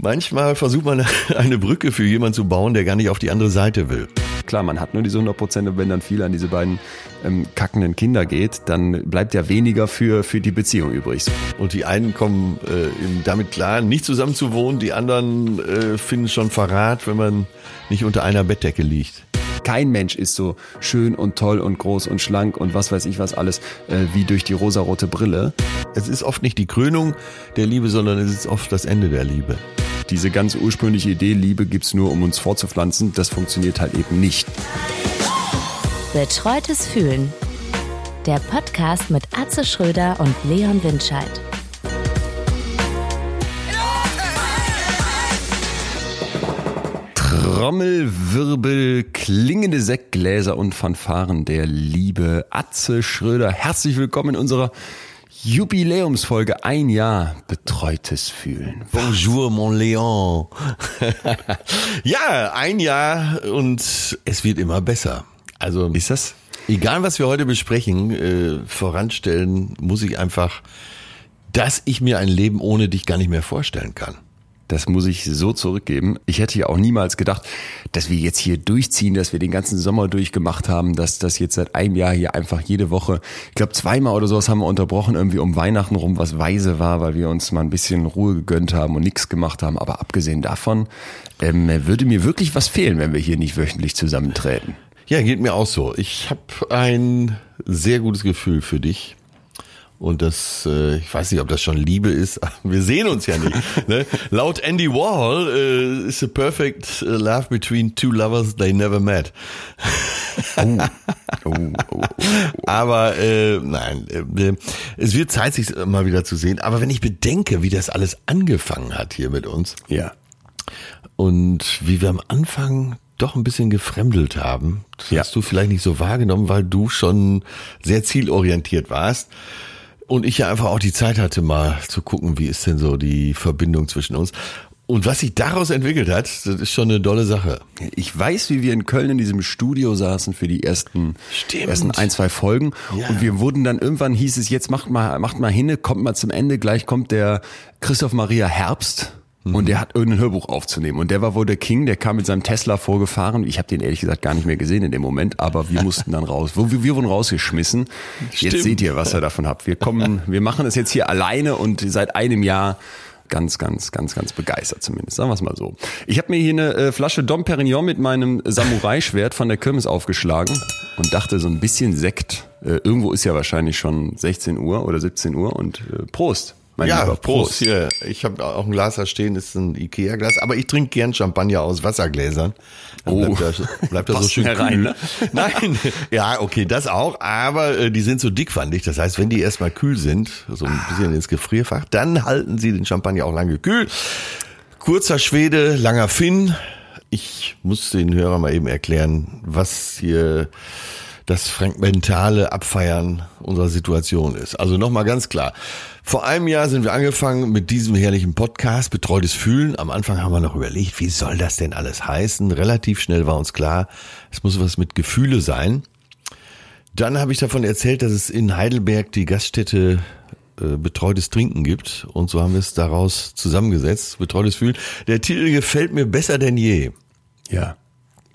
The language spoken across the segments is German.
Manchmal versucht man eine Brücke für jemanden zu bauen, der gar nicht auf die andere Seite will. Klar, man hat nur diese 100 Prozent und wenn dann viel an diese beiden ähm, kackenden Kinder geht, dann bleibt ja weniger für, für die Beziehung übrig. Und die einen kommen äh, damit klar, nicht zusammen zu wohnen, die anderen äh, finden schon Verrat, wenn man nicht unter einer Bettdecke liegt. Kein Mensch ist so schön und toll und groß und schlank und was weiß ich was alles äh, wie durch die rosarote Brille. Es ist oft nicht die Krönung der Liebe, sondern es ist oft das Ende der Liebe. Diese ganz ursprüngliche Idee, Liebe gibt's nur, um uns fortzupflanzen, das funktioniert halt eben nicht. Betreutes Fühlen. Der Podcast mit Atze Schröder und Leon Windscheid. Trommelwirbel, klingende Sektgläser und Fanfaren der liebe Atze Schröder. Herzlich willkommen in unserer Jubiläumsfolge. Ein Jahr betreutes Fühlen. Bonjour, mon Leon. ja, ein Jahr und es wird immer besser. Also ist das? Egal, was wir heute besprechen, äh, voranstellen muss ich einfach, dass ich mir ein Leben ohne dich gar nicht mehr vorstellen kann. Das muss ich so zurückgeben. Ich hätte ja auch niemals gedacht, dass wir jetzt hier durchziehen, dass wir den ganzen Sommer durchgemacht haben, dass das jetzt seit einem Jahr hier einfach jede Woche, ich glaube zweimal oder sowas haben wir unterbrochen, irgendwie um Weihnachten rum, was weise war, weil wir uns mal ein bisschen Ruhe gegönnt haben und nichts gemacht haben. Aber abgesehen davon ähm, würde mir wirklich was fehlen, wenn wir hier nicht wöchentlich zusammentreten. Ja, geht mir auch so. Ich habe ein sehr gutes Gefühl für dich. Und das, äh, ich weiß nicht, ob das schon Liebe ist. Wir sehen uns ja nicht. ne? Laut Andy Warhol äh, is a perfect äh, love between two lovers they never met. oh. Oh, oh, oh, aber äh, nein, äh, es wird Zeit, sich mal wieder zu sehen. Aber wenn ich bedenke, wie das alles angefangen hat hier mit uns, ja, und wie wir am Anfang doch ein bisschen gefremdelt haben, das ja. hast du vielleicht nicht so wahrgenommen, weil du schon sehr zielorientiert warst. Und ich ja einfach auch die Zeit hatte, mal zu gucken, wie ist denn so die Verbindung zwischen uns. Und was sich daraus entwickelt hat, das ist schon eine dolle Sache. Ich weiß, wie wir in Köln in diesem Studio saßen für die ersten, ersten ein, zwei Folgen. Ja. Und wir wurden dann irgendwann hieß es, jetzt macht mal, macht mal hinne, kommt mal zum Ende, gleich kommt der Christoph Maria Herbst und der hat irgendein Hörbuch aufzunehmen. Und der war wohl der King, der kam mit seinem Tesla vorgefahren. Ich habe den ehrlich gesagt gar nicht mehr gesehen in dem Moment, aber wir mussten dann raus. Wir, wir wurden rausgeschmissen. Stimmt. Jetzt seht ihr, was ihr davon habt. Wir kommen, wir machen das jetzt hier alleine und seit einem Jahr ganz, ganz, ganz, ganz begeistert zumindest. Sagen wir es mal so. Ich habe mir hier eine äh, Flasche Dom Perignon mit meinem Samurai-Schwert von der Kirmes aufgeschlagen und dachte so ein bisschen Sekt. Äh, irgendwo ist ja wahrscheinlich schon 16 Uhr oder 17 Uhr und äh, Prost. Mein ja, Prost. Prost. Hier, ich habe auch ein Glas da stehen, ist ein Ikea-Glas, aber ich trinke gern Champagner aus Wassergläsern. Dann oh, bleibt da, bleibt da so schön kühl. Rein, ne? Nein, ja, okay, das auch, aber äh, die sind so dickwandig. Das heißt, wenn die erstmal kühl sind, so ein bisschen ins Gefrierfach, dann halten sie den Champagner auch lange kühl. Kurzer Schwede, langer Finn. Ich muss den Hörern mal eben erklären, was hier das fragmentale Abfeiern unserer Situation ist. Also nochmal ganz klar. Vor einem Jahr sind wir angefangen mit diesem herrlichen Podcast, Betreutes Fühlen. Am Anfang haben wir noch überlegt, wie soll das denn alles heißen? Relativ schnell war uns klar, es muss was mit Gefühle sein. Dann habe ich davon erzählt, dass es in Heidelberg die Gaststätte äh, betreutes Trinken gibt. Und so haben wir es daraus zusammengesetzt, betreutes Fühlen. Der Titel gefällt mir besser denn je. Ja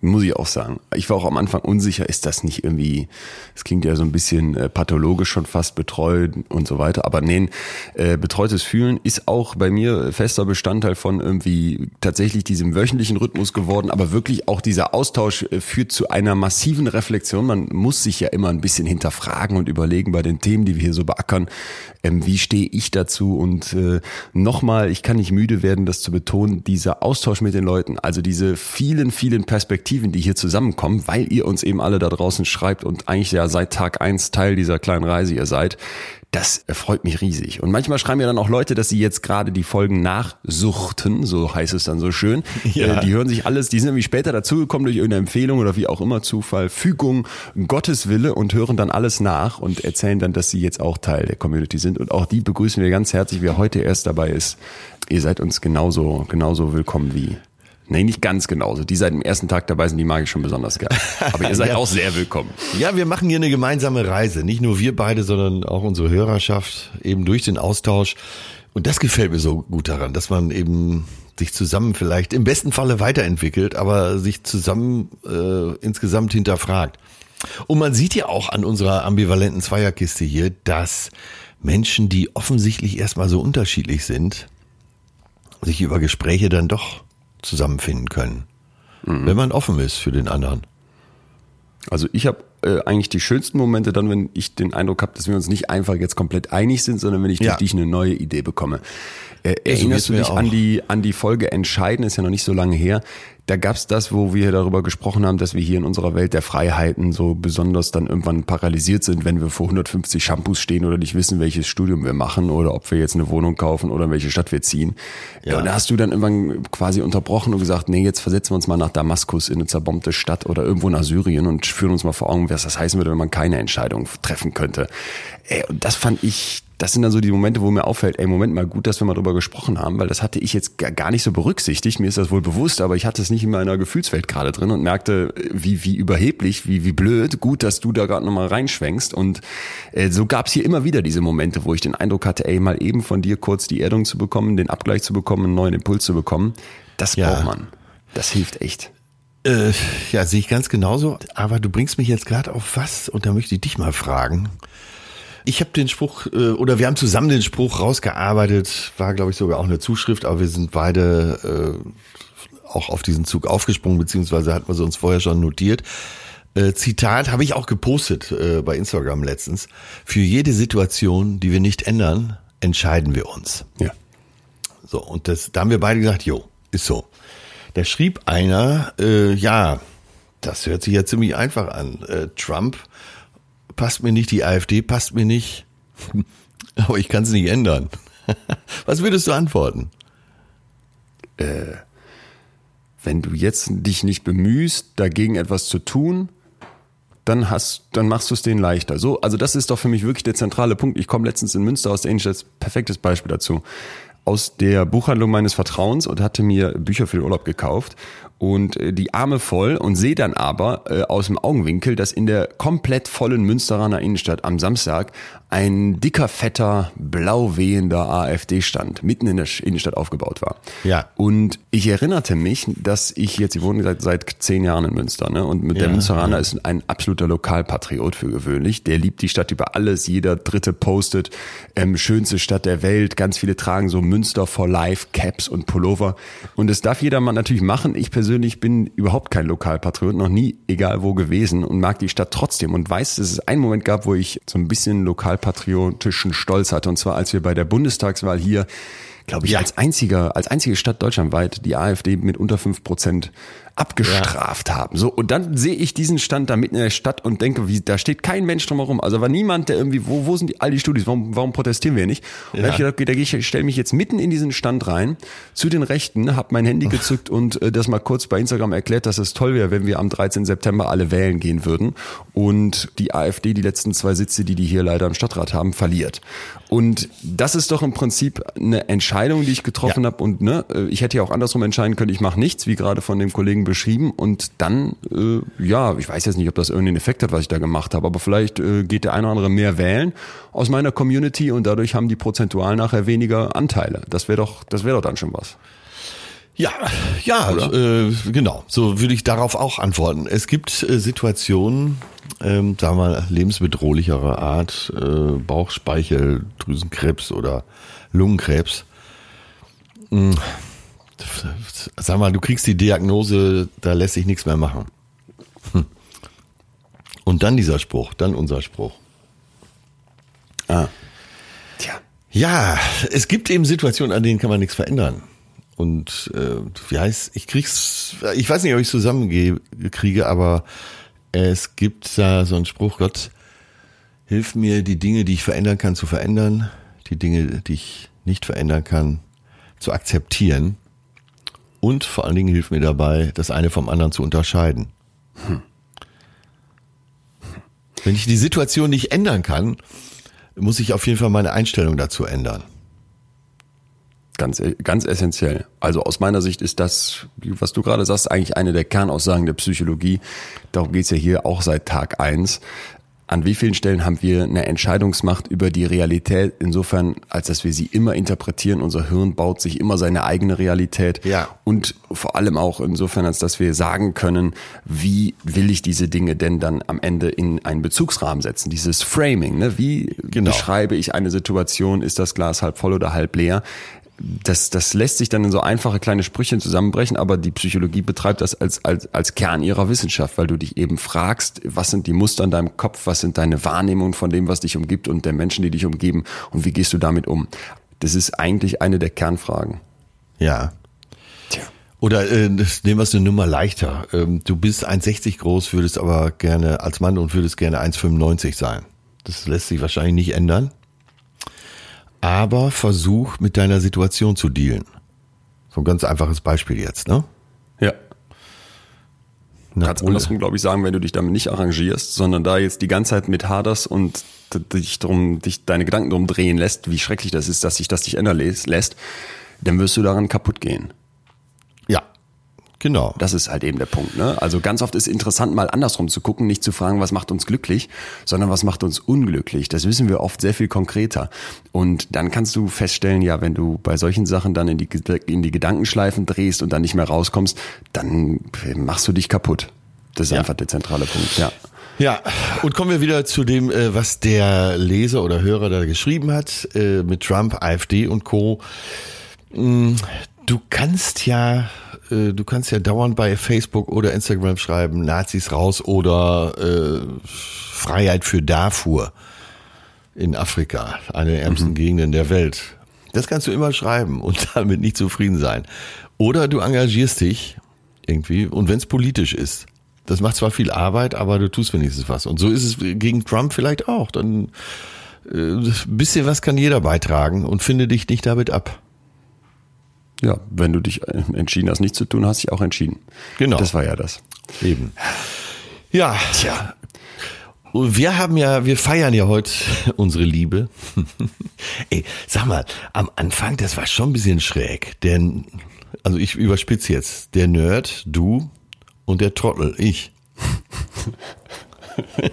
muss ich auch sagen. Ich war auch am Anfang unsicher, ist das nicht irgendwie, es klingt ja so ein bisschen äh, pathologisch schon fast betreut und so weiter. Aber nee, äh, betreutes Fühlen ist auch bei mir fester Bestandteil von irgendwie tatsächlich diesem wöchentlichen Rhythmus geworden. Aber wirklich auch dieser Austausch äh, führt zu einer massiven Reflexion. Man muss sich ja immer ein bisschen hinterfragen und überlegen bei den Themen, die wir hier so beackern, ähm, wie stehe ich dazu? Und äh, nochmal, ich kann nicht müde werden, das zu betonen, dieser Austausch mit den Leuten, also diese vielen, vielen Perspektiven, Perspektiven, die hier zusammenkommen, weil ihr uns eben alle da draußen schreibt und eigentlich ja seit Tag eins Teil dieser kleinen Reise ihr seid. Das freut mich riesig. Und manchmal schreiben ja dann auch Leute, dass sie jetzt gerade die Folgen nachsuchten, so heißt es dann so schön. Ja. Äh, die hören sich alles, die sind nämlich später dazugekommen durch irgendeine Empfehlung oder wie auch immer, Zufall, Fügung, Gottes Wille und hören dann alles nach und erzählen dann, dass sie jetzt auch Teil der Community sind. Und auch die begrüßen wir ganz herzlich, wer heute erst dabei ist. Ihr seid uns genauso, genauso willkommen wie Nee, nicht ganz genauso. Die seit dem ersten Tag dabei sind, die mag ich schon besonders gerne. Aber ihr seid ja. auch sehr willkommen. Ja, wir machen hier eine gemeinsame Reise. Nicht nur wir beide, sondern auch unsere Hörerschaft eben durch den Austausch. Und das gefällt mir so gut daran, dass man eben sich zusammen vielleicht im besten Falle weiterentwickelt, aber sich zusammen äh, insgesamt hinterfragt. Und man sieht ja auch an unserer ambivalenten Zweierkiste hier, dass Menschen, die offensichtlich erstmal so unterschiedlich sind, sich über Gespräche dann doch zusammenfinden können. Mhm. Wenn man offen ist für den anderen. Also ich habe äh, eigentlich die schönsten Momente dann, wenn ich den Eindruck habe, dass wir uns nicht einfach jetzt komplett einig sind, sondern wenn ich ja. durch dich eine neue Idee bekomme. Äh, erinnerst du dich an die, an die Folge Entscheiden, ist ja noch nicht so lange her. Da gab's das, wo wir darüber gesprochen haben, dass wir hier in unserer Welt der Freiheiten so besonders dann irgendwann paralysiert sind, wenn wir vor 150 Shampoos stehen oder nicht wissen, welches Studium wir machen oder ob wir jetzt eine Wohnung kaufen oder in welche Stadt wir ziehen. Ja. Und da hast du dann irgendwann quasi unterbrochen und gesagt, nee, jetzt versetzen wir uns mal nach Damaskus in eine zerbombte Stadt oder irgendwo nach Syrien und führen uns mal vor Augen, was das heißen würde, wenn man keine Entscheidung treffen könnte. Ey, und das fand ich das sind dann so die Momente, wo mir auffällt, ey, Moment mal, gut, dass wir mal drüber gesprochen haben, weil das hatte ich jetzt gar nicht so berücksichtigt. Mir ist das wohl bewusst, aber ich hatte es nicht in meiner Gefühlswelt gerade drin und merkte, wie, wie überheblich, wie, wie blöd, gut, dass du da gerade nochmal reinschwenkst. Und äh, so gab es hier immer wieder diese Momente, wo ich den Eindruck hatte, ey, mal eben von dir kurz die Erdung zu bekommen, den Abgleich zu bekommen, einen neuen Impuls zu bekommen. Das ja. braucht man. Das hilft echt. Äh, ja, sehe ich ganz genauso. Aber du bringst mich jetzt gerade auf was und da möchte ich dich mal fragen. Ich habe den Spruch, äh, oder wir haben zusammen den Spruch rausgearbeitet, war glaube ich sogar auch eine Zuschrift, aber wir sind beide äh, auch auf diesen Zug aufgesprungen, beziehungsweise hatten wir sie uns vorher schon notiert. Äh, Zitat habe ich auch gepostet äh, bei Instagram letztens. Für jede Situation, die wir nicht ändern, entscheiden wir uns. Ja. So, und das, da haben wir beide gesagt, jo, ist so. Da schrieb einer, äh, ja, das hört sich ja ziemlich einfach an. Trump passt mir nicht, die AfD passt mir nicht, aber ich kann es nicht ändern. Was würdest du antworten? Äh, wenn du jetzt dich nicht bemühst, dagegen etwas zu tun, dann hast, dann machst du es denen leichter. So, also das ist doch für mich wirklich der zentrale Punkt. Ich komme letztens in Münster aus der Innenstadt, perfektes Beispiel dazu aus der Buchhandlung meines Vertrauens und hatte mir Bücher für den Urlaub gekauft und äh, die Arme voll und sehe dann aber äh, aus dem Augenwinkel, dass in der komplett vollen Münsteraner Innenstadt am Samstag ein dicker, fetter, blau wehender AfD-Stand mitten in der Innenstadt aufgebaut war. Ja. Und ich erinnerte mich, dass ich jetzt, ich wohne seit, seit zehn Jahren in Münster, ne? Und mit ja, der Münsteraner ja. ist ein absoluter Lokalpatriot für gewöhnlich. Der liebt die Stadt über alles. Jeder Dritte postet, ähm, schönste Stadt der Welt. Ganz viele tragen so Münster for Life Caps und Pullover. Und das darf jedermann natürlich machen. Ich persönlich bin überhaupt kein Lokalpatriot, noch nie egal wo gewesen und mag die Stadt trotzdem und weiß, dass es einen Moment gab, wo ich so ein bisschen lokal patriotischen Stolz hatte. Und zwar, als wir bei der Bundestagswahl hier, glaube ich, ja. als einziger, als einzige Stadt deutschlandweit die AfD mit unter fünf Prozent abgestraft ja. haben. So, und dann sehe ich diesen Stand da mitten in der Stadt und denke, wie, da steht kein Mensch drumherum. Also war niemand, der irgendwie, wo, wo sind die, all die Studis? Warum, warum protestieren wir nicht? Und ja. da habe ich gedacht, okay, ich stelle mich jetzt mitten in diesen Stand rein, zu den Rechten, habe mein Handy gezückt und äh, das mal kurz bei Instagram erklärt, dass es toll wäre, wenn wir am 13. September alle wählen gehen würden und die AfD die letzten zwei Sitze, die die hier leider im Stadtrat haben, verliert. Und das ist doch im Prinzip eine Entscheidung, die ich getroffen ja. habe. Und ne, äh, ich hätte ja auch andersrum entscheiden können, ich mache nichts, wie gerade von dem Kollegen beschrieben. Und dann, äh, ja, ich weiß jetzt nicht, ob das irgendeinen Effekt hat, was ich da gemacht habe, aber vielleicht äh, geht der eine oder andere mehr wählen aus meiner Community und dadurch haben die prozentual nachher weniger Anteile. Das wäre doch, das wäre doch dann schon was. Ja, ja, äh, genau. So würde ich darauf auch antworten. Es gibt äh, Situationen, ähm, sagen wir mal, lebensbedrohlicherer Art, äh, Bauchspeicheldrüsenkrebs oder Lungenkrebs. Hm sag mal, du kriegst die Diagnose, da lässt sich nichts mehr machen. Hm. Und dann dieser Spruch, dann unser Spruch. Ah. Tja. Ja, es gibt eben Situationen, an denen kann man nichts verändern. Und äh, wie heißt, ich krieg's, ich weiß nicht, ob ich zusammenkriege, aber es gibt da so einen Spruch, Gott, hilf mir, die Dinge, die ich verändern kann, zu verändern, die Dinge, die ich nicht verändern kann, zu akzeptieren und vor allen Dingen hilft mir dabei, das eine vom anderen zu unterscheiden. Hm. Wenn ich die Situation nicht ändern kann, muss ich auf jeden Fall meine Einstellung dazu ändern. Ganz, ganz essentiell. Also aus meiner Sicht ist das, was du gerade sagst, eigentlich eine der Kernaussagen der Psychologie. Darum geht's ja hier auch seit Tag eins. An wie vielen Stellen haben wir eine Entscheidungsmacht über die Realität, insofern, als dass wir sie immer interpretieren. Unser Hirn baut sich immer seine eigene Realität. Ja. Und vor allem auch insofern, als dass wir sagen können, wie will ich diese Dinge denn dann am Ende in einen Bezugsrahmen setzen? Dieses Framing, ne? Wie Genau. beschreibe ich eine Situation? Ist das Glas halb voll oder halb leer? Das, das lässt sich dann in so einfache kleine Sprüchen zusammenbrechen, aber die Psychologie betreibt das als, als, als Kern ihrer Wissenschaft, weil du dich eben fragst, was sind die Muster in deinem Kopf, was sind deine Wahrnehmungen von dem, was dich umgibt und der Menschen, die dich umgeben und wie gehst du damit um? Das ist eigentlich eine der Kernfragen. Ja. Tja. Oder äh, nehmen wir es eine Nummer leichter. Ähm, du bist 1,60 groß, würdest aber gerne als Mann und würdest gerne 1,95 sein. Das lässt sich wahrscheinlich nicht ändern. Aber versuch mit deiner Situation zu dealen. So ein ganz einfaches Beispiel jetzt, ne? Ja. Na, Ole. andersrum, glaube ich, sagen, wenn du dich damit nicht arrangierst, sondern da jetzt die ganze Zeit mit haderst und dich drum, dich deine Gedanken drum drehen lässt, wie schrecklich das ist, dass sich das dich ändern lässt, lässt, dann wirst du daran kaputt gehen. Genau. Das ist halt eben der Punkt. Ne? Also ganz oft ist interessant, mal andersrum zu gucken, nicht zu fragen, was macht uns glücklich, sondern was macht uns unglücklich. Das wissen wir oft sehr viel konkreter. Und dann kannst du feststellen, ja, wenn du bei solchen Sachen dann in die, in die Gedankenschleifen drehst und dann nicht mehr rauskommst, dann machst du dich kaputt. Das ist Ja. einfach der zentrale Punkt. Ja. Ja, und kommen wir wieder zu dem, äh, was der Leser oder Hörer da geschrieben hat, äh, mit Trump, AfD und Co. Mm, Du kannst ja, äh, du kannst ja dauernd bei Facebook oder Instagram schreiben, Nazis raus oder äh, Freiheit für Darfur in Afrika, eine der ärmsten Gegenden der Welt. Das kannst du immer schreiben und damit nicht zufrieden sein. Oder du engagierst dich irgendwie und wenn es politisch ist. Das macht zwar viel Arbeit, aber du tust wenigstens was. Und so ist es gegen Trump vielleicht auch. Dann äh, bisschen was kann jeder beitragen und finde dich nicht damit ab. Ja, wenn du dich entschieden hast, nichts zu tun, hast dich auch entschieden. Genau. Das war ja das. Eben. Ja. Tja. Wir haben ja, wir feiern ja heute unsere Liebe. Ey, sag mal, am Anfang, das war schon ein bisschen schräg. Denn, also ich überspitze jetzt, der Nerd, du und der Trottel, ich.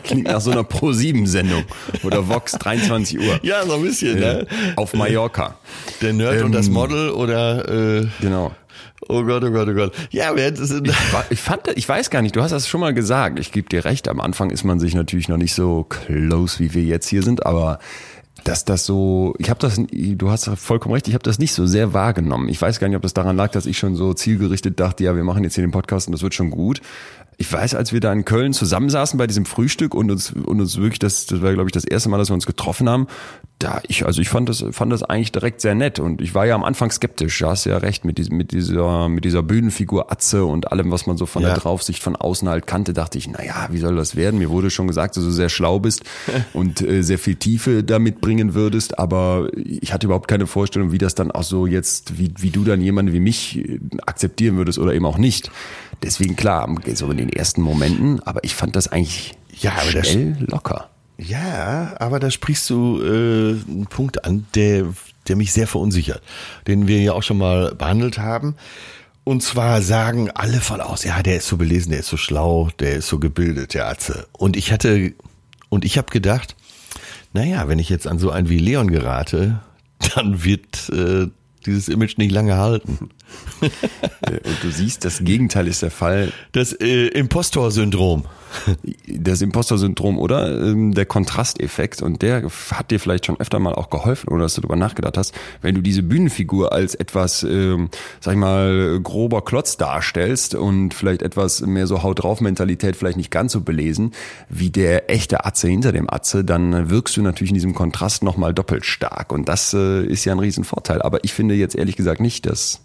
Klingt nach so einer Pro-7-Sendung oder Vox 23 Uhr. Ja, so ein bisschen, Äh, auf Mallorca. Der Nerd und das Ähm, Model oder, äh, Genau. oh Gott, oh Gott, oh Gott. Ja, das sind, Wa- Ich fand, ich weiß gar nicht, du hast das schon mal gesagt. Ich gebe dir recht, am Anfang ist man sich natürlich noch nicht so close, wie wir jetzt hier sind, aber dass das so, ich habe das, du hast vollkommen recht, ich habe das nicht so sehr wahrgenommen. Ich weiß gar nicht, ob das daran lag, dass ich schon so zielgerichtet dachte, ja, wir machen jetzt hier den Podcast und das wird schon gut. Ich weiß, als wir da in Köln zusammensaßen bei diesem Frühstück und uns, und uns wirklich, das, das war, glaube ich, das erste Mal, dass wir uns getroffen haben, da ich, also ich fand das, fand das eigentlich direkt sehr nett und ich war ja am Anfang skeptisch, du hast ja recht, mit diesem, mit dieser, mit dieser Bühnenfigur Atze und allem, was man so von Ja. der Draufsicht von außen halt kannte, dachte ich, naja, wie soll das werden? Mir wurde schon gesagt, dass du sehr schlau bist und äh, sehr viel Tiefe damit bringen würdest, aber ich hatte überhaupt keine Vorstellung, wie das dann auch so jetzt, wie, wie du dann jemanden wie mich äh, akzeptieren würdest oder eben auch nicht. Deswegen klar, so in den ersten Momenten, aber ich fand das eigentlich Ja, aber das- schnell locker. Ja, aber da sprichst du äh, einen Punkt an, der, der mich sehr verunsichert, den wir ja auch schon mal behandelt haben. Und zwar sagen alle von aus, ja, der ist so belesen, der ist so schlau, der ist so gebildet, der Atze. Und ich hatte, und ich habe gedacht, naja, wenn ich jetzt an so einen wie Leon gerate, dann wird äh, dieses Image nicht lange halten. Und du siehst, das Gegenteil ist der Fall. Das äh, Impostor-Syndrom. Das Imposter-Syndrom oder? Ähm, der Kontrasteffekt. Und der hat dir vielleicht schon öfter mal auch geholfen, ohne dass du darüber nachgedacht hast, wenn du diese Bühnenfigur als etwas, ähm, sag ich mal, grober Klotz darstellst und vielleicht etwas mehr so Haut drauf Mentalität vielleicht nicht ganz so belesen wie der echte Atze hinter dem Atze, dann wirkst du natürlich in diesem Kontrast nochmal doppelt stark. Und das äh, ist ja ein Riesenvorteil. Aber ich finde jetzt ehrlich gesagt nicht, dass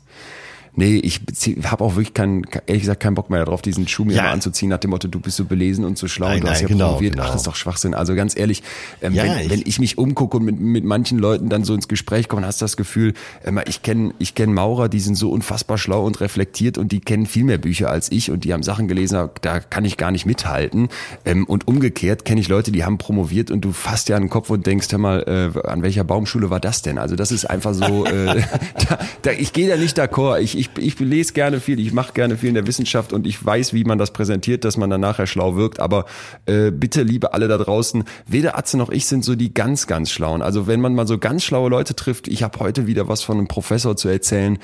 Nee, ich habe auch wirklich keinen, ehrlich gesagt keinen Bock mehr darauf, diesen Schuh mir Ja. mal anzuziehen, nach dem Motto, du bist so belesen und so schlau Nein, und du hast nein, ja genau, promoviert. genau. Ach, das ist doch Schwachsinn. Also ganz ehrlich, ähm, Ja, wenn, ich- wenn ich mich umgucke und mit, mit manchen Leuten dann so ins Gespräch komme, hast du das Gefühl, ähm, ich kenne ich kenn Maurer, die sind so unfassbar schlau und reflektiert und die kennen viel mehr Bücher als ich und die haben Sachen gelesen, da kann ich gar nicht mithalten. Ähm, und umgekehrt kenne ich Leute, die haben promoviert und du fasst ja an den Kopf und denkst, hör mal, äh, an welcher Baumschule war das denn? Also das ist einfach so, äh, da, da, ich gehe da nicht d'accord. Ich, ich, ich lese gerne viel, ich mache gerne viel in der Wissenschaft und ich weiß, wie man das präsentiert, dass man dann nachher schlau wirkt. Aber äh, bitte, liebe alle da draußen, weder Atze noch ich sind so die ganz, ganz schlauen. Also wenn man mal so ganz schlaue Leute trifft, ich habe heute wieder was von einem Professor zu erzählen,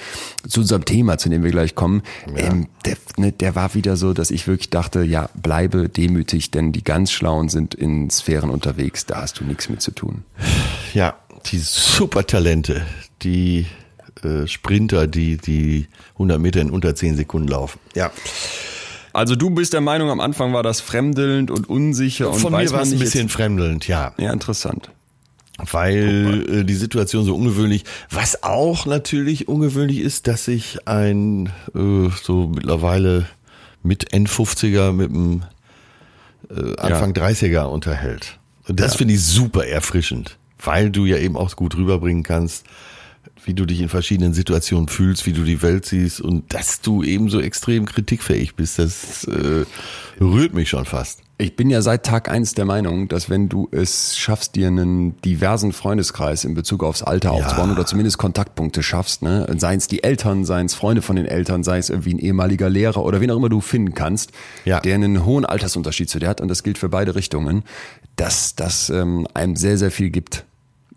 zu unserem Thema, zu dem wir gleich kommen, ja. ähm, der, ne, der war wieder so, dass ich wirklich dachte, ja, bleibe demütig, denn die ganz Schlauen sind in Sphären unterwegs, da hast du nichts mit zu tun. Ja, die Supertalente, die äh, Sprinter, die die 100 Meter in unter 10 Sekunden laufen. Ja. Also du bist der Meinung, am Anfang war das fremdelnd und unsicher und Von weiß mir war es ein bisschen jetzt, fremdelnd, ja. Ja, interessant. Weil äh, die Situation so ungewöhnlich, was auch natürlich ungewöhnlich ist, dass sich ein äh, so mittlerweile mit N50er mit einem äh, Anfang ja. 30er unterhält. Und das ja. finde ich super erfrischend, weil du ja eben auch gut rüberbringen kannst, wie du dich in verschiedenen Situationen fühlst, wie du die Welt siehst und dass du eben so extrem kritikfähig bist, das äh, rührt mich schon fast. Ich bin ja seit Tag eins der Meinung, dass wenn du es schaffst, dir einen diversen Freundeskreis in Bezug aufs Alter ja. aufzubauen oder zumindest Kontaktpunkte schaffst, ne, seien es die Eltern, seien es Freunde von den Eltern, sei es irgendwie ein ehemaliger Lehrer oder wen auch immer du finden kannst, ja. der einen hohen Altersunterschied zu dir hat und das gilt für beide Richtungen, dass das ähm, einem sehr, sehr viel gibt.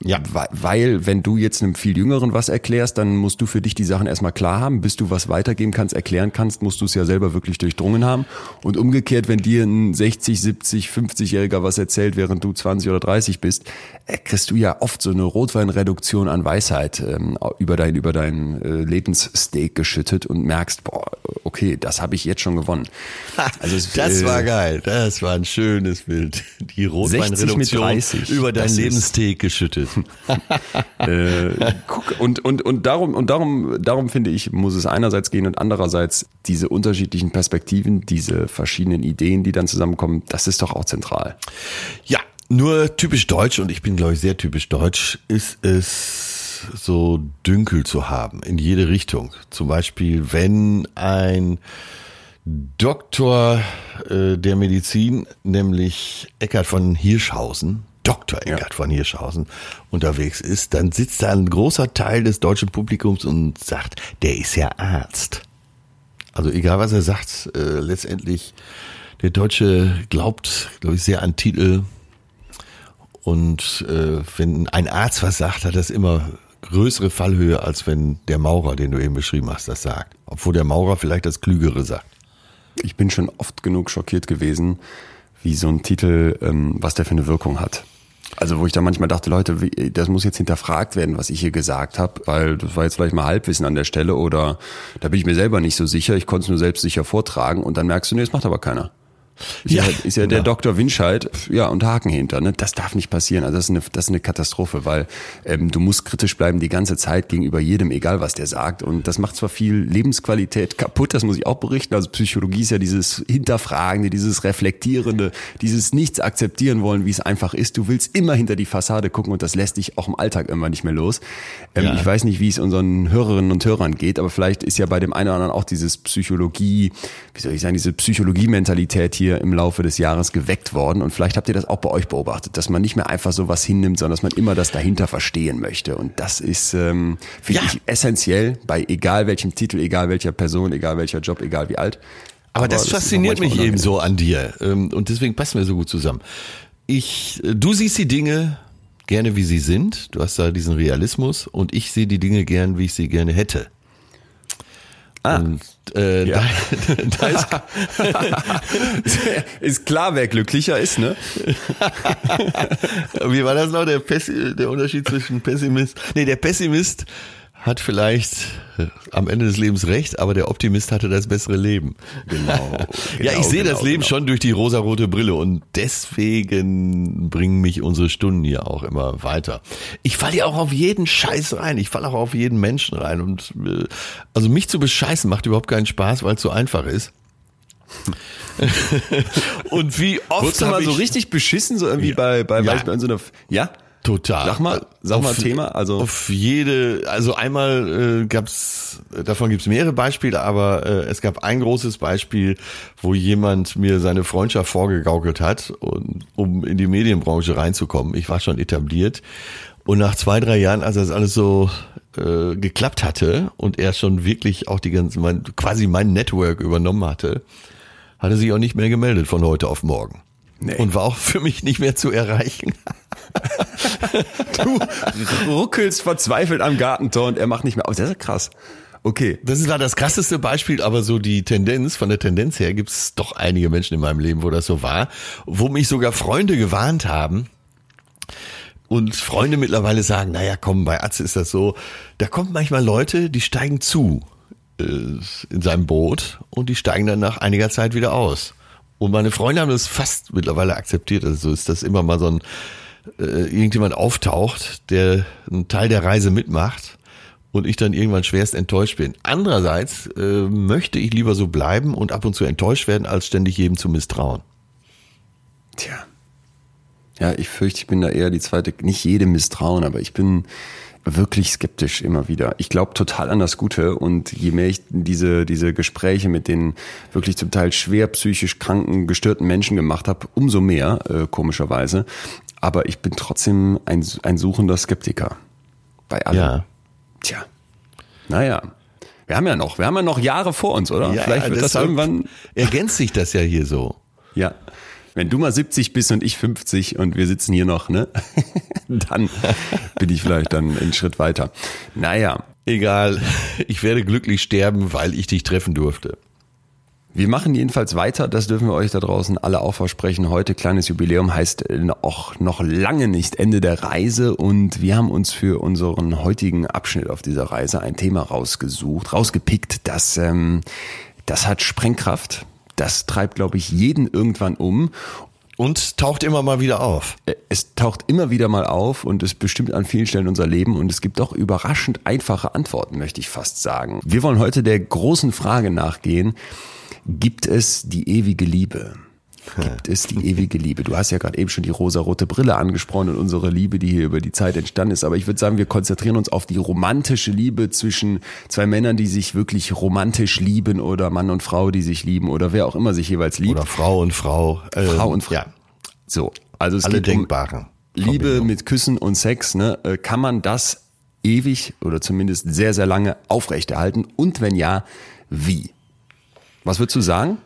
Ja. Weil, wenn du jetzt einem viel Jüngeren was erklärst, dann musst du für dich die Sachen erstmal klar haben. Bis du was weitergeben kannst, erklären kannst, musst du es ja selber wirklich durchdrungen haben. Und umgekehrt, wenn dir ein 60, 70, 50-Jähriger was erzählt, während du 20 oder 30 bist, äh, kriegst du ja oft so eine Rotweinreduktion an Weisheit ähm, über dein, über dein äh, Lebenssteak geschüttet und merkst, boah, okay, das habe ich jetzt schon gewonnen. Also es, das äh, war geil. Das war ein schönes Bild. Die Rotweinreduktion über dein Lebenssteak geschüttet. äh, guck, und, und, und darum, und darum, darum finde ich, muss es einerseits gehen und andererseits diese unterschiedlichen Perspektiven, diese verschiedenen Ideen, die dann zusammenkommen, das ist doch auch zentral. Ja, nur typisch deutsch, und ich bin, glaube ich, sehr typisch deutsch, ist es so Dünkel zu haben in jede Richtung. Zum Beispiel, wenn ein Doktor äh, der Medizin, nämlich Eckhard von Hirschhausen, Dr. Eckart von Hirschhausen unterwegs ist, dann sitzt da ein großer Teil des deutschen Publikums und sagt, der ist ja Arzt. Also egal was er sagt, äh, letztendlich der Deutsche glaubt, glaube ich, sehr an Titel. Und äh, wenn ein Arzt was sagt, hat das immer größere Fallhöhe, als wenn der Maurer, den du eben beschrieben hast, das sagt. Obwohl der Maurer vielleicht das Klügere sagt. Ich bin schon oft genug schockiert gewesen, wie so ein Titel, ähm, was der für eine Wirkung hat. Also wo ich da manchmal dachte, Leute, das muss jetzt hinterfragt werden, was ich hier gesagt habe, weil das war jetzt vielleicht mal Halbwissen an der Stelle oder da bin ich mir selber nicht so sicher, ich konnte es nur selbst sicher vortragen und dann merkst du, nee, das macht aber keiner. Ist ja, ja, ist ja der ja. Dr. Winscheid, ja, und Haken hinter. Ne? Das darf nicht passieren. Also das ist eine, das ist eine Katastrophe, weil ähm, du musst kritisch bleiben die ganze Zeit gegenüber jedem, egal was der sagt. Und das macht zwar viel Lebensqualität kaputt, das muss ich auch berichten. Also Psychologie ist ja dieses Hinterfragende, dieses Reflektierende, dieses Nichts akzeptieren wollen, wie es einfach ist. Du willst immer hinter die Fassade gucken und das lässt dich auch im Alltag immer nicht mehr los. Ähm, ja. Ich weiß nicht, wie es unseren Hörerinnen und Hörern geht, aber vielleicht ist ja bei dem einen oder anderen auch dieses Psychologie, wie soll ich sagen, diese Psychologie-Mentalität hier hier im Laufe des Jahres geweckt worden. Und vielleicht habt ihr das auch bei euch beobachtet, dass man nicht mehr einfach so was hinnimmt, sondern dass man immer das dahinter verstehen möchte. Und das ist, ähm, finde ja. ich, essentiell bei egal welchem Titel, egal welcher Person, egal welcher Job, egal wie alt. Aber, Aber das, das fasziniert mich eben so an dir. Ähm, und deswegen passen wir so gut zusammen. Ich, äh, du siehst die Dinge gerne, wie sie sind. Du hast da diesen Realismus und ich sehe die Dinge gern, wie ich sie gerne hätte. Ah. Und äh, ja. da, da ist, ist klar, wer glücklicher ist, ne? Wie war das noch, der, Pessi der Unterschied zwischen Pessimist? Nee, der Pessimist hat vielleicht äh, am Ende des Lebens recht, aber der Optimist hatte das bessere Leben. Genau. genau ja, ich sehe genau, das Leben genau. schon durch die rosarote Brille und deswegen bringen mich unsere Stunden ja auch immer weiter. Ich falle ja auch auf jeden Scheiß rein. Ich falle auch auf jeden Menschen rein und äh, also mich zu bescheißen macht überhaupt keinen Spaß, weil es so einfach ist. und wie oft du mal so richtig beschissen so irgendwie ja. bei bei, ja. bei so einer ja Total. Sag mal, sag auf, mal Thema. Also auf jede, also einmal äh, gab's, davon gibt's mehrere Beispiele, aber äh, es gab ein großes Beispiel, wo jemand mir seine Freundschaft vorgegaukelt hat, und, um in die Medienbranche reinzukommen. Ich war schon etabliert und nach zwei drei Jahren, als das alles so äh, geklappt hatte und er schon wirklich auch die ganze, mein, quasi mein Network übernommen hatte, hat er sich auch nicht mehr gemeldet von heute auf morgen. Nee. Und war auch für mich nicht mehr zu erreichen. du ruckelst verzweifelt am Gartentor und er macht nicht mehr. Oh, das ist krass. Okay. Das war das krasseste Beispiel, aber so die Tendenz, von der Tendenz her gibt es doch einige Menschen in meinem Leben, wo das so war, wo mich sogar Freunde gewarnt haben, und Freunde mittlerweile sagen, naja, komm, bei Atze ist das so, da kommen manchmal Leute, die steigen zu äh, in seinem Boot und die steigen dann nach einiger Zeit wieder aus. Und meine Freunde haben das fast mittlerweile akzeptiert. Also ist das immer mal so ein, äh, irgendjemand auftaucht, der einen Teil der Reise mitmacht und ich dann irgendwann schwerst enttäuscht bin. Andererseits äh, möchte ich lieber so bleiben und ab und zu enttäuscht werden, als ständig jedem zu misstrauen. Tja. Ja, ich fürchte, ich bin da eher die zweite, nicht jedem misstrauen, aber ich bin wirklich skeptisch immer wieder. Ich glaube total an das Gute und je mehr ich diese, diese Gespräche mit den wirklich zum Teil schwer psychisch kranken, gestörten Menschen gemacht habe, umso mehr, äh, komischerweise. Aber ich bin trotzdem ein, ein suchender Skeptiker. Bei allem. Ja. Tja. Naja. Wir haben ja noch, wir haben ja noch Jahre vor uns, oder? Ja, Vielleicht wird das irgendwann. Ergänzt sich das ja hier so. Ja. Wenn du mal 70 bist und ich 50 und wir sitzen hier noch, ne? dann bin ich vielleicht dann einen Schritt weiter. Naja. Egal. Ich werde glücklich sterben, weil ich dich treffen durfte. Wir machen jedenfalls weiter, das dürfen wir euch da draußen alle auch versprechen. Heute kleines Jubiläum heißt auch noch lange nicht Ende der Reise und wir haben uns für unseren heutigen Abschnitt auf dieser Reise ein Thema rausgesucht, rausgepickt, das ähm, das hat Sprengkraft das treibt, glaube ich, jeden irgendwann um. Und taucht immer mal wieder auf. Es taucht immer wieder mal auf und es bestimmt an vielen Stellen unser Leben und es gibt auch überraschend einfache Antworten, möchte ich fast sagen. Wir wollen heute der großen Frage nachgehen, gibt es die ewige Liebe? Gibt es die ewige Liebe. Du hast ja gerade eben schon die rosa-rote Brille angesprochen und unsere Liebe, die hier über die Zeit entstanden ist. Aber ich würde sagen, wir konzentrieren uns auf die romantische Liebe zwischen zwei Männern, die sich wirklich romantisch lieben oder Mann und Frau, die sich lieben oder wer auch immer sich jeweils liebt. Oder Frau und Frau. Äh, Frau und Frau. Ja. So, also es Alle geht denkbaren. Um Liebe mit Küssen und Sex. Ne? Äh, kann man das ewig oder zumindest sehr, sehr lange aufrechterhalten? Und wenn ja, wie? Was würdest du sagen?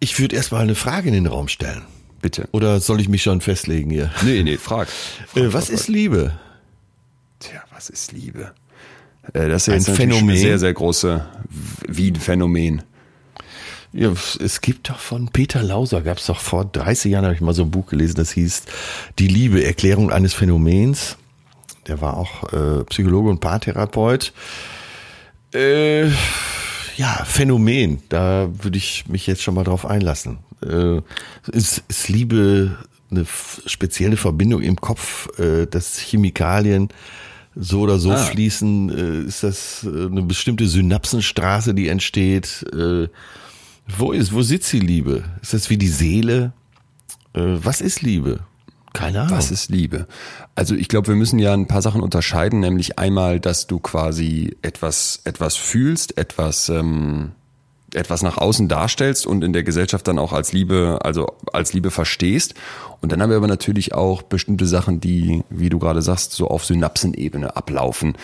Ich würde erstmal eine Frage in den Raum stellen. Bitte. Oder soll ich mich schon festlegen hier? Nee, nee, frag. frag äh, was frag, ist Liebe? Tja, was ist Liebe? Äh, das ist ein Phänomen. sehr, sehr große, wie ein Phänomen. Ja, es gibt doch von Peter Lauser, gab es doch vor 30 Jahren, habe ich mal so ein Buch gelesen, das hieß Die Liebe, Erklärung eines Phänomens. Der war auch äh, Psychologe und Paartherapeut. Äh, ja, Phänomen. Da würde ich mich jetzt schon mal drauf einlassen. Äh, ist, ist Liebe eine spezielle Verbindung im Kopf, äh, dass Chemikalien so oder so ah. fließen? Äh, ist das äh, eine bestimmte Synapsenstraße, die entsteht? Äh, wo ist, wo sitzt die Liebe? Ist das wie die Seele? Äh, was ist Liebe? Keine Ahnung. Was ist Liebe? Also ich glaube, wir müssen ja ein paar Sachen unterscheiden, nämlich einmal, dass du quasi etwas, etwas fühlst, etwas, ähm, etwas nach außen darstellst und in der Gesellschaft dann auch als Liebe, also als Liebe verstehst. Und dann haben wir aber natürlich auch bestimmte Sachen, die, wie du gerade sagst, so auf Synapsenebene ablaufen.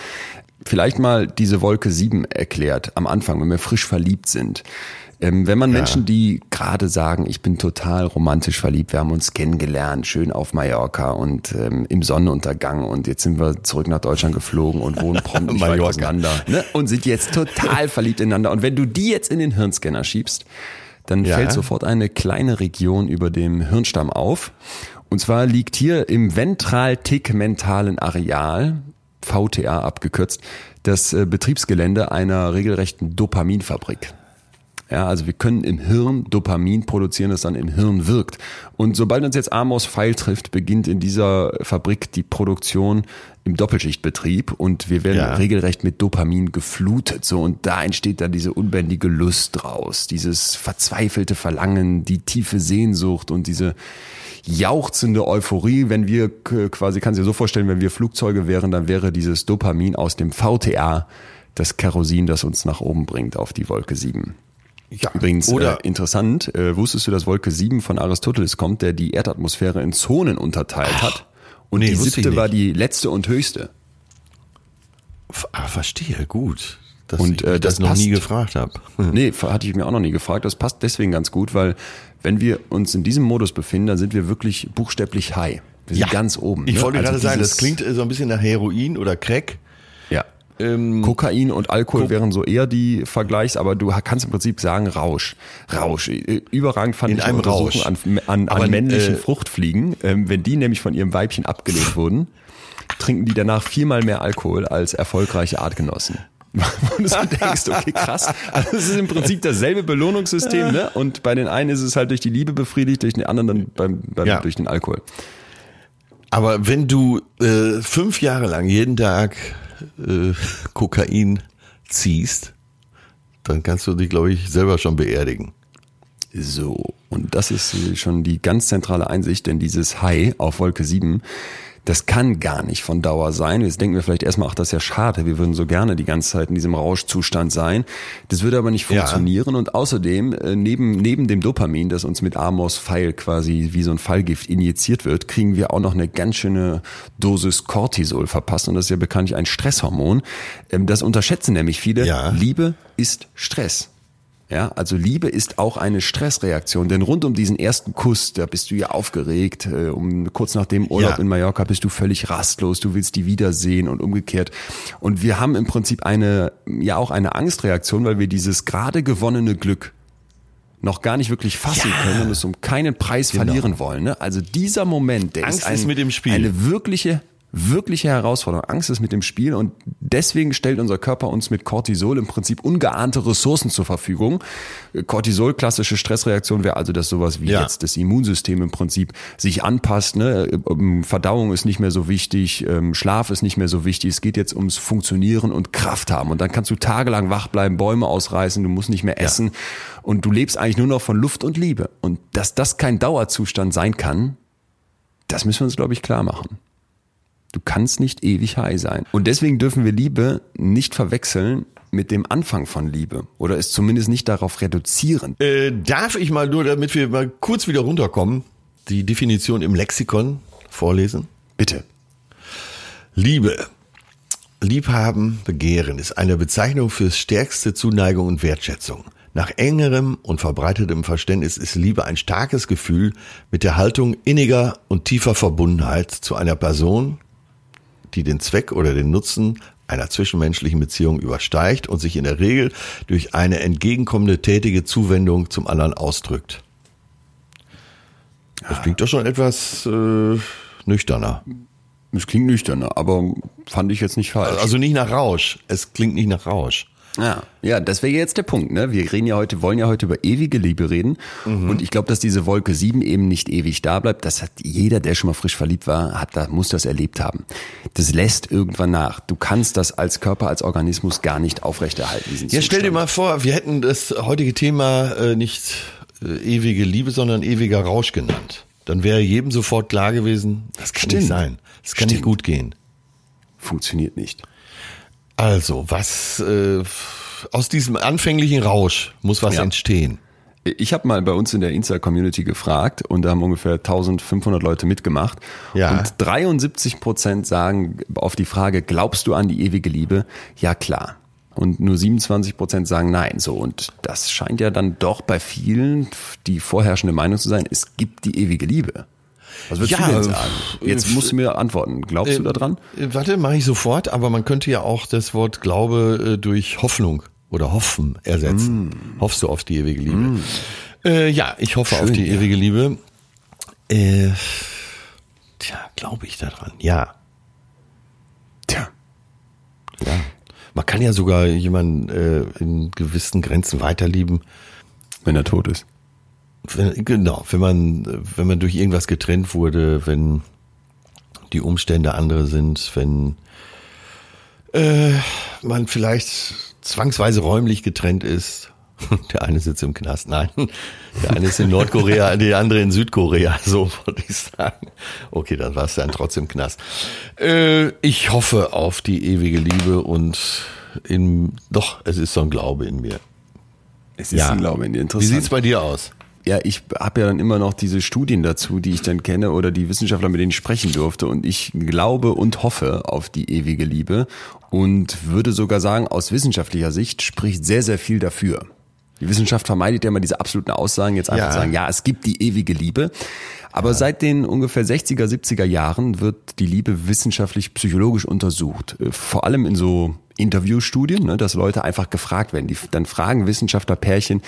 Vielleicht mal diese Wolke 7 erklärt am Anfang, wenn wir frisch verliebt sind. Ähm, wenn man ja. Menschen, die gerade sagen, ich bin total romantisch verliebt, wir haben uns kennengelernt, schön auf Mallorca und ähm, im Sonnenuntergang und jetzt sind wir zurück nach Deutschland geflogen und wohnen prompt nicht weit auseinander ne? und sind jetzt total verliebt ineinander. Und wenn du die jetzt in den Hirnscanner schiebst, dann ja. fällt sofort eine kleine Region über dem Hirnstamm auf. Und zwar liegt hier im ventral-tegmentalen Areal, VTA abgekürzt, das äh, Betriebsgelände einer regelrechten Dopaminfabrik. Ja, also wir können im Hirn Dopamin produzieren, das dann im Hirn wirkt. Und sobald uns jetzt Amos Pfeil trifft, beginnt in dieser Fabrik die Produktion im Doppelschichtbetrieb und wir werden ja. regelrecht mit Dopamin geflutet. So und da entsteht dann diese unbändige Lust draus, dieses verzweifelte Verlangen, die tiefe Sehnsucht und diese jauchzende Euphorie. Wenn wir quasi, kann sich so vorstellen, wenn wir Flugzeuge wären, dann wäre dieses Dopamin aus dem VTA das Kerosin, das uns nach oben bringt auf die Wolke 7. Ja, Übrigens oder äh, interessant, äh, wusstest du, dass Wolke 7 von Aristoteles kommt, der die Erdatmosphäre in Zonen unterteilt Ach, hat? Und nee, die siebte war die letzte und höchste. Ah, verstehe, gut. Dass Und, ich äh, das, das noch nie passt. gefragt habe. Nee, hatte ich mir auch noch nie gefragt. Das passt deswegen ganz gut, weil wenn wir uns in diesem Modus befinden, dann sind wir wirklich buchstäblich high. Wir sind ganz oben. Ich ne? wollte Also gerade sagen, das klingt so ein bisschen nach Heroin oder Crack. Ähm, Kokain und Alkohol wären so eher die Vergleichs, aber du kannst im Prinzip sagen Rausch. Rausch. Äh, Überragend fand In ich einem Rausch. an, an, Aber, an männlichen äh, Fruchtfliegen. Ähm, wenn die nämlich von ihrem Weibchen abgelehnt wurden, trinken die danach viermal mehr Alkohol als erfolgreiche Artgenossen. Wo du so denkst, okay, krass. Also es ist im Prinzip dasselbe Belohnungssystem, ne? Und bei den einen ist es halt durch die Liebe befriedigt, durch den anderen dann beim, beim, Ja. durch den Alkohol. Aber wenn du äh, fünf Jahre lang jeden Tag äh, Kokain ziehst, dann kannst du dich, glaube ich, selber schon beerdigen. So, und das ist äh, schon die ganz zentrale Einsicht, denn dieses High auf Wolke 7, das kann gar nicht von Dauer sein. Jetzt denken wir vielleicht erstmal, ach, das ist ja schade, wir würden so gerne die ganze Zeit in diesem Rauschzustand sein. Das würde aber nicht Ja. funktionieren und außerdem, äh, neben, neben dem Dopamin, das uns mit Amos Pfeil quasi wie so ein Fallgift injiziert wird, kriegen wir auch noch eine ganz schöne Dosis Cortisol verpasst und das ist ja bekanntlich ein Stresshormon. Ähm, Das unterschätzen nämlich viele. Ja. Liebe ist Stress. Ja, also Liebe ist auch eine Stressreaktion, denn rund um diesen ersten Kuss, da bist du ja aufgeregt, äh, um kurz nach dem Urlaub Ja. in Mallorca bist du völlig rastlos, du willst die wiedersehen und umgekehrt. Und wir haben im Prinzip eine, ja auch eine Angstreaktion, weil wir dieses gerade gewonnene Glück noch gar nicht wirklich fassen können und es um keinen Preis verlieren wollen. Ne? Also dieser Moment, der Genau. Angst ist, ein, ist mit dem Spiel. eine wirkliche wirkliche Herausforderung. Angst ist mit dem Spiel und deswegen stellt unser Körper uns mit Cortisol im Prinzip ungeahnte Ressourcen zur Verfügung. Cortisol, klassische Stressreaktion wäre also, dass sowas wie Ja. jetzt das Immunsystem im Prinzip sich anpasst. Ne? Ähm, Verdauung ist nicht mehr so wichtig, ähm, Schlaf ist nicht mehr so wichtig. Es geht jetzt ums Funktionieren und Kraft haben. Und dann kannst du tagelang wach bleiben, Bäume ausreißen, du musst nicht mehr essen und du lebst eigentlich nur noch von Luft und Liebe. Und dass das kein Dauerzustand sein kann, das müssen wir uns, glaube ich, klar machen. Du kannst nicht ewig high sein. Und deswegen dürfen wir Liebe nicht verwechseln mit dem Anfang von Liebe oder es zumindest nicht darauf reduzieren. Äh, darf ich mal nur, damit wir mal kurz wieder runterkommen, die Definition im Lexikon vorlesen? Bitte. Liebe. Liebhaben, Begehren ist eine Bezeichnung für stärkste Zuneigung und Wertschätzung. Nach engerem und verbreitetem Verständnis ist Liebe ein starkes Gefühl mit der Haltung inniger und tiefer Verbundenheit zu einer Person, die den Zweck oder den Nutzen einer zwischenmenschlichen Beziehung übersteigt und sich in der Regel durch eine entgegenkommende tätige Zuwendung zum anderen ausdrückt. Das klingt doch schon etwas äh, nüchterner. Es klingt nüchterner, aber fand ich jetzt nicht falsch. Also nicht nach Rausch. Es klingt nicht nach Rausch. Ja, ja, das wäre jetzt der Punkt. Ne? Wir reden ja heute, wollen ja heute über ewige Liebe reden. Und ich glaube, dass diese Wolke 7 eben nicht ewig da bleibt. Das hat jeder, der schon mal frisch verliebt war, hat da, muss das erlebt haben. Das lässt irgendwann nach. Du kannst das als Körper, als Organismus gar nicht aufrechterhalten. Diesen Ja, stell dir Zustand. mal vor, wir hätten das heutige Thema äh, nicht äh, ewige Liebe, sondern ewiger Rausch genannt. Dann wäre jedem sofort klar gewesen, das kann Stimmt. nicht sein. Das kann nicht Stimmt. gut gehen. Funktioniert nicht. Also, was äh, aus diesem anfänglichen Rausch muss was Ja. entstehen. Ich habe mal bei uns in der Insta-Community gefragt und da haben ungefähr 1500 Leute mitgemacht. Ja. Und 73 Prozent sagen auf die Frage, glaubst du an die ewige Liebe? Ja, klar. Und nur 27 Prozent sagen nein. So, und das scheint ja dann doch bei vielen die vorherrschende Meinung zu sein, es gibt die ewige Liebe. Was würdest Ja, du denn äh, sagen? Jetzt äh, musst du mir antworten. Glaubst du da dran? Äh, warte, mache ich sofort, aber man könnte ja auch das Wort Glaube äh, durch Hoffnung oder Hoffen ersetzen. Hoffst du auf die ewige Liebe? Äh, ja, ich hoffe auf Schön, die ja. ewige Liebe. Äh, tja, glaube ich daran? Ja. Tja. ja. Man kann ja sogar jemanden äh, in gewissen Grenzen weiterlieben. Wenn er tot ist. Wenn, genau, wenn man, wenn man durch irgendwas getrennt wurde, wenn die Umstände andere sind, wenn äh, man vielleicht zwangsweise räumlich getrennt ist. Der eine sitzt im Knast, nein. Der eine ist in Nordkorea, der andere in Südkorea, so wollte ich sagen. Okay, dann war es dann trotzdem Knast. Äh, ich hoffe auf die ewige Liebe und in, doch, es ist so ein Glaube in mir. Es ist ein Glaube in dir. Wie Interessant. sieht's bei dir aus? Ja, ich habe ja dann immer noch diese Studien dazu, die ich dann kenne oder die Wissenschaftler, mit denen ich sprechen durfte. Und ich glaube und hoffe auf die ewige Liebe und würde sogar sagen, aus wissenschaftlicher Sicht spricht sehr, sehr viel dafür. Die Wissenschaft vermeidet ja immer diese absoluten Aussagen, jetzt einfach Ja. zu sagen, ja, es gibt die ewige Liebe. Aber seit den ungefähr 60er, 70er Jahren wird die Liebe wissenschaftlich, psychologisch untersucht. Äh, Vor allem in so Interviewstudien, ne, dass Leute einfach gefragt werden. Die, dann fragen Wissenschaftler Pärchen,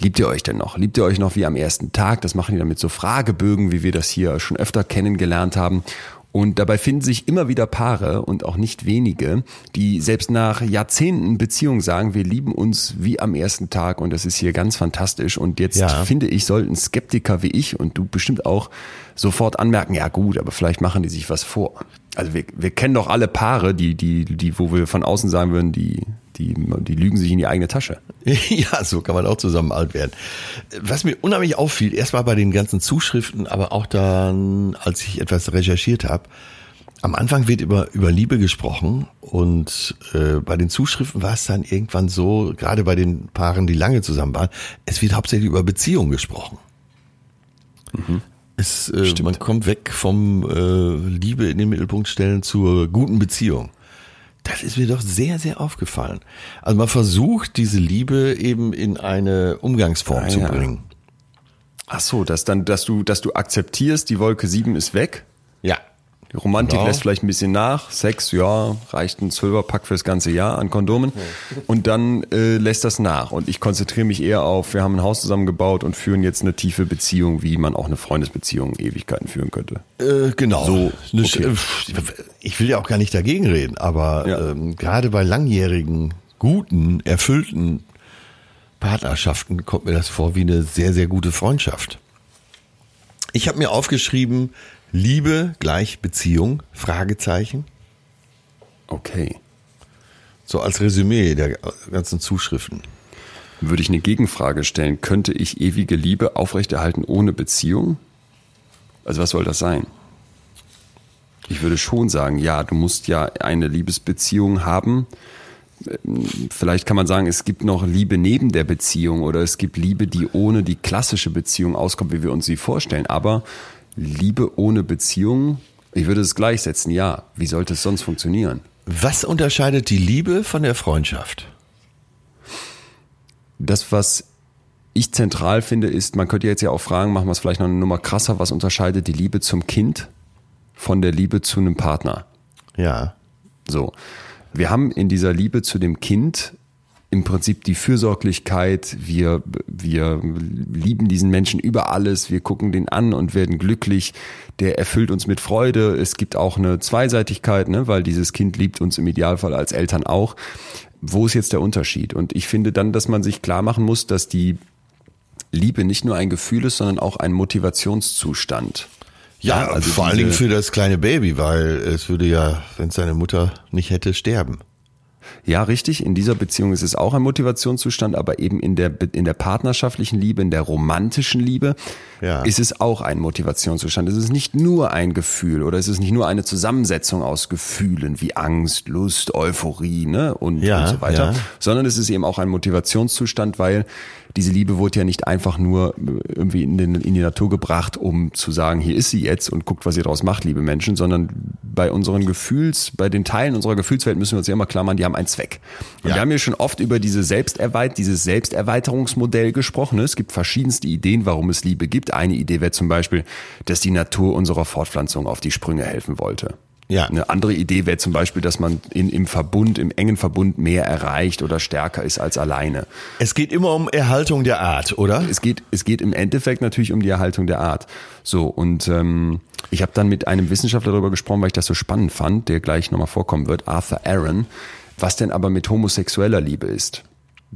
liebt ihr euch denn noch? Liebt ihr euch noch wie am ersten Tag? Das machen die dann mit so Fragebögen, wie wir das hier schon öfter kennengelernt haben. Und dabei finden sich immer wieder Paare und auch nicht wenige, die selbst nach Jahrzehnten Beziehung sagen, wir lieben uns wie am ersten Tag und das ist hier ganz fantastisch. Und jetzt Ja. finde ich, sollten Skeptiker wie ich und du bestimmt auch sofort anmerken, ja gut, aber vielleicht machen die sich was vor. Also wir, wir kennen doch alle Paare, die, die, die, wo wir von außen sagen würden, die, die, die lügen sich in die eigene Tasche. Ja, so kann man auch zusammen alt werden. Was mir unheimlich auffiel, erstmal bei den ganzen Zuschriften, aber auch dann, als ich etwas recherchiert habe, am Anfang wird über, über Liebe gesprochen und äh, bei den Zuschriften war es dann irgendwann so, gerade bei den Paaren, die lange zusammen waren, es wird hauptsächlich über Beziehungen gesprochen. Es, äh, man kommt weg vom äh, Liebe in den Mittelpunkt stellen zur guten Beziehung. Das ist mir doch sehr, sehr aufgefallen. Also man versucht, diese Liebe eben in eine Umgangsform Ah, zu ja. bringen. Ach so, dass dann, dass du, dass du akzeptierst, die Wolke 7 ist weg. Ja. Die Romantik Genau. lässt vielleicht ein bisschen nach. Sex, ja, reicht ein Zwölferpack fürs ganze Jahr an Kondomen. Und dann äh, lässt das nach. Und ich konzentriere mich eher auf, wir haben ein Haus zusammengebaut und führen jetzt eine tiefe Beziehung, wie man auch eine Freundesbeziehung Ewigkeiten führen könnte. Äh, genau. So, Eine okay. Sch- Ich will ja auch gar nicht dagegen reden, aber Ja. ähm, gerade bei langjährigen, guten, erfüllten Partnerschaften kommt mir das vor wie eine sehr, sehr gute Freundschaft. Ich habe mir aufgeschrieben, Liebe gleich Beziehung, Fragezeichen. Okay. So als Resümee der ganzen Zuschriften. Würde ich eine Gegenfrage stellen, könnte ich ewige Liebe aufrechterhalten ohne Beziehung? Also was soll das sein? Ich würde schon sagen, ja, du musst ja eine Liebesbeziehung haben. Vielleicht kann man sagen, es gibt noch Liebe neben der Beziehung oder es gibt Liebe, die ohne die klassische Beziehung auskommt, wie wir uns sie vorstellen. Aber Liebe ohne Beziehung, ich würde es gleichsetzen, ja. Wie sollte es sonst funktionieren? Was unterscheidet die Liebe von der Freundschaft? das, was ich zentral finde, ist, man könnte jetzt ja auch fragen, machen wir es vielleicht noch eine Nummer krasser, was unterscheidet die Liebe zum Kind von der Liebe zu einem Partner? Ja. So. Wir haben in dieser Liebe zu dem Kind im Prinzip die Fürsorglichkeit, wir, wir lieben diesen Menschen über alles, wir gucken den an und werden glücklich, der erfüllt uns mit Freude. Es gibt auch eine Zweiseitigkeit, ne, weil dieses Kind liebt uns im Idealfall als Eltern auch. Wo ist jetzt der Unterschied? Und ich finde dann, dass man sich klar machen muss, dass die Liebe nicht nur ein Gefühl ist, sondern auch ein Motivationszustand. Ja, also vor allen Dingen für das kleine Baby, weil es würde ja, wenn es seine Mutter nicht hätte, sterben. Ja, richtig. In dieser Beziehung ist es auch ein Motivationszustand, aber eben in der, in der partnerschaftlichen Liebe, in der romantischen Liebe, Ja. ist es auch ein Motivationszustand. Es ist nicht nur ein Gefühl oder es ist nicht nur eine Zusammensetzung aus Gefühlen wie Angst, Lust, Euphorie ne? und, Ja, und so weiter, ja. sondern es ist eben auch ein Motivationszustand, weil diese Liebe wurde ja nicht einfach nur irgendwie in, den, in die Natur gebracht, um zu sagen, hier ist sie jetzt und guckt, was ihr daraus macht, liebe Menschen, sondern bei unseren Gefühls, bei den Teilen unserer Gefühlswelt müssen wir uns ja immer klar machen, die haben einen Zweck. Und Ja. wir haben ja schon oft über diese Selbsterweit, dieses Selbsterweiterungsmodell gesprochen. ne? Es gibt verschiedenste Ideen, warum es Liebe gibt. Eine Idee wäre zum Beispiel, dass die Natur unserer Fortpflanzung auf die Sprünge helfen wollte. Ja. Eine andere Idee wäre zum Beispiel, dass man in, im Verbund, im engen Verbund mehr erreicht oder stärker ist als alleine. Es geht immer um Erhaltung der Art, oder? Es geht, es geht im Endeffekt natürlich um die Erhaltung der Art. So, und ähm, ich habe dann mit einem Wissenschaftler darüber gesprochen, weil ich das so spannend fand, der gleich nochmal vorkommen wird, Arthur Aaron, was denn aber mit homosexueller Liebe ist.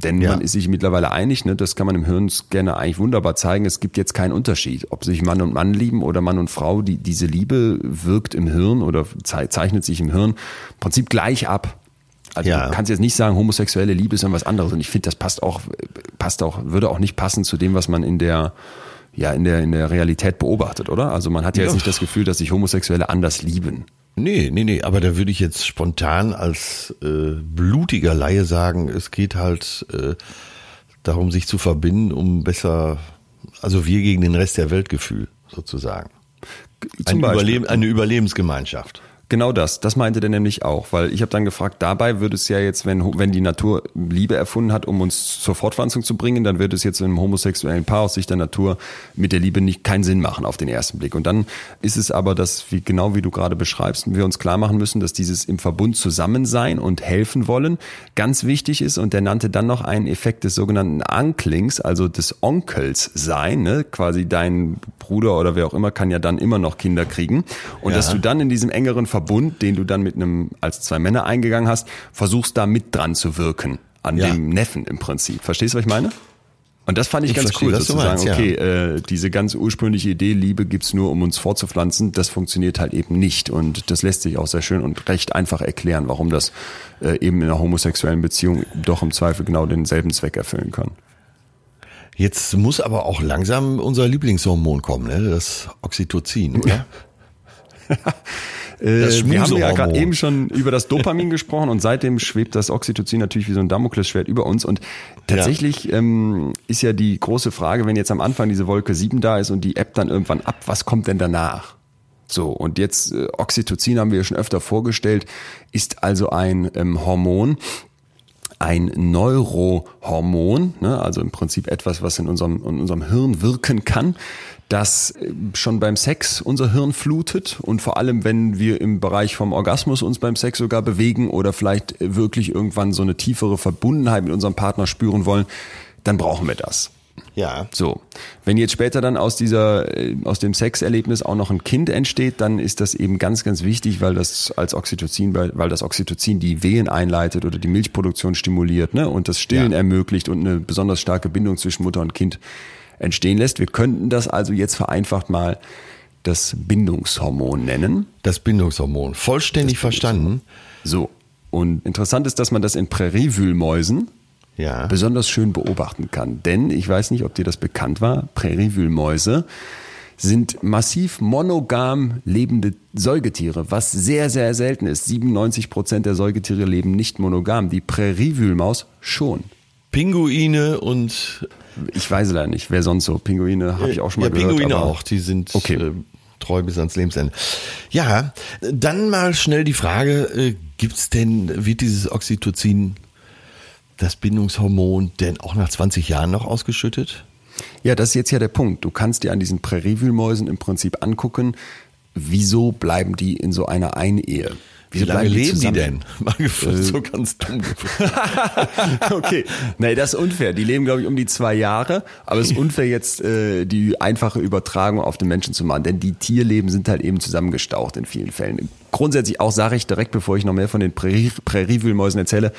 Denn Ja. man ist sich mittlerweile einig, ne, das kann man im Hirnscanner eigentlich wunderbar zeigen, es gibt jetzt keinen Unterschied, ob sich Mann und Mann lieben oder Mann und Frau, die, diese Liebe wirkt im Hirn oder zei- zeichnet sich im Hirn im Prinzip gleich ab. Also Ja. du kannst jetzt nicht sagen, homosexuelle Liebe ist irgendwas anderes. Und ich finde, das passt auch, passt auch, würde auch nicht passen zu dem, was man in der, ja, in der, in der Realität beobachtet, oder? Also man hat ja jetzt Ja. nicht das Gefühl, dass sich Homosexuelle anders lieben. Nee, nee, nee, aber da würde ich jetzt spontan als äh, blutiger Laie sagen, es geht halt äh, darum, sich zu verbinden, um besser Also wir gegen den Rest der Weltgefühl sozusagen. Zum Ein. Überleben, eine Überlebensgemeinschaft. Genau das, das meinte der nämlich auch, weil ich habe dann gefragt, dabei würde es ja jetzt, wenn, wenn die Natur Liebe erfunden hat, um uns zur Fortpflanzung zu bringen, dann wird es jetzt im homosexuellen Paar aus Sicht der Natur mit der Liebe nicht keinen Sinn machen auf den ersten Blick. Und dann ist es aber, dass, wie, genau wie du gerade beschreibst, wir uns klar machen müssen, dass dieses im Verbund zusammen sein und helfen wollen ganz wichtig ist. Und der nannte dann noch einen Effekt des sogenannten Anklings, also des Onkels sein, ne? quasi dein Bruder oder wer auch immer kann ja dann immer noch Kinder kriegen. Und Ja. dass du dann in diesem engeren Verbund, den du dann mit einem als zwei Männer eingegangen hast, versuchst da mit dran zu wirken an Ja. dem Neffen im Prinzip. Verstehst du, was ich meine? Und das fand ich, Ich ganz verstehe, cool, du sozusagen. meinst, ja. okay, äh, diese ganz ursprüngliche Idee, Liebe gibt's nur, um uns fortzupflanzen, das funktioniert halt eben nicht. Und das lässt sich auch sehr schön und recht einfach erklären, warum das äh, eben in einer homosexuellen Beziehung doch im Zweifel genau denselben Zweck erfüllen kann. Jetzt muss aber auch langsam unser Lieblingshormon kommen, ne? das Oxytocin. Oder? Äh, Das wir haben ja gerade eben schon über das Dopamin gesprochen und seitdem schwebt das Oxytocin natürlich wie so ein Damoklesschwert über uns. Und tatsächlich ähm, ist ja die große Frage, wenn jetzt am Anfang diese Wolke 7 da ist und die App dann irgendwann ab, was kommt denn danach? So, und jetzt äh, Oxytocin haben wir ja schon öfter vorgestellt, ist also ein ähm, Hormon, ein Neurohormon, ne, also im Prinzip etwas, was in unserem, in unserem Hirn wirken kann, das äh, schon beim Sex unser Hirn flutet und vor allem, wenn wir im Bereich vom Orgasmus uns beim Sex sogar bewegen oder vielleicht äh, wirklich irgendwann so eine tiefere Verbundenheit mit unserem Partner spüren wollen, dann brauchen wir das. Ja. So, wenn jetzt später dann aus dieser äh, aus dem Sexerlebnis auch noch ein Kind entsteht, dann ist das eben ganz ganz wichtig, weil das als Oxytocin weil weil das Oxytocin die Wehen einleitet oder die Milchproduktion stimuliert, ne, und das Stillen Ja. ermöglicht und eine besonders starke Bindung zwischen Mutter und Kind entstehen lässt. Wir könnten das also jetzt vereinfacht mal das Bindungshormon nennen. Das Bindungshormon. Vollständig verstanden. So. Und interessant ist, dass man das in Präriewühlmäusen Ja. besonders schön beobachten kann. Denn ich weiß nicht, ob dir das bekannt war, Präriewühlmäuse sind massiv monogam lebende Säugetiere, was sehr, sehr selten ist. 97 Prozent der Säugetiere leben nicht monogam. Die Präriewühlmaus schon. Pinguine und Ich weiß leider nicht, wer sonst so. Pinguine habe ich auch schon mal ja, gehört. Pinguine aber- auch, die sind Okay. äh, treu bis ans Lebensende. Ja, dann mal schnell die Frage, äh, gibt's denn, wird dieses Oxytocin, das Bindungshormon, denn auch nach 20 Jahren noch ausgeschüttet? Ja, das ist jetzt ja der Punkt. Du kannst dir an diesen Präriewühlmäusen im Prinzip angucken, wieso bleiben die in so einer Einehe? Wie lange die leben die zusammen? denn? Mal gefragt, so ganz dumm gefragt. okay. Nee, das ist unfair. Die leben, glaube ich, um die zwei Jahre. Aber es ist unfair, jetzt äh, die einfache Übertragung auf den Menschen zu machen. Denn die Tierleben sind halt eben zusammengestaucht in vielen Fällen. Grundsätzlich auch sage ich direkt, bevor ich noch mehr von den Prärie Präriewühlmäusen erzähle,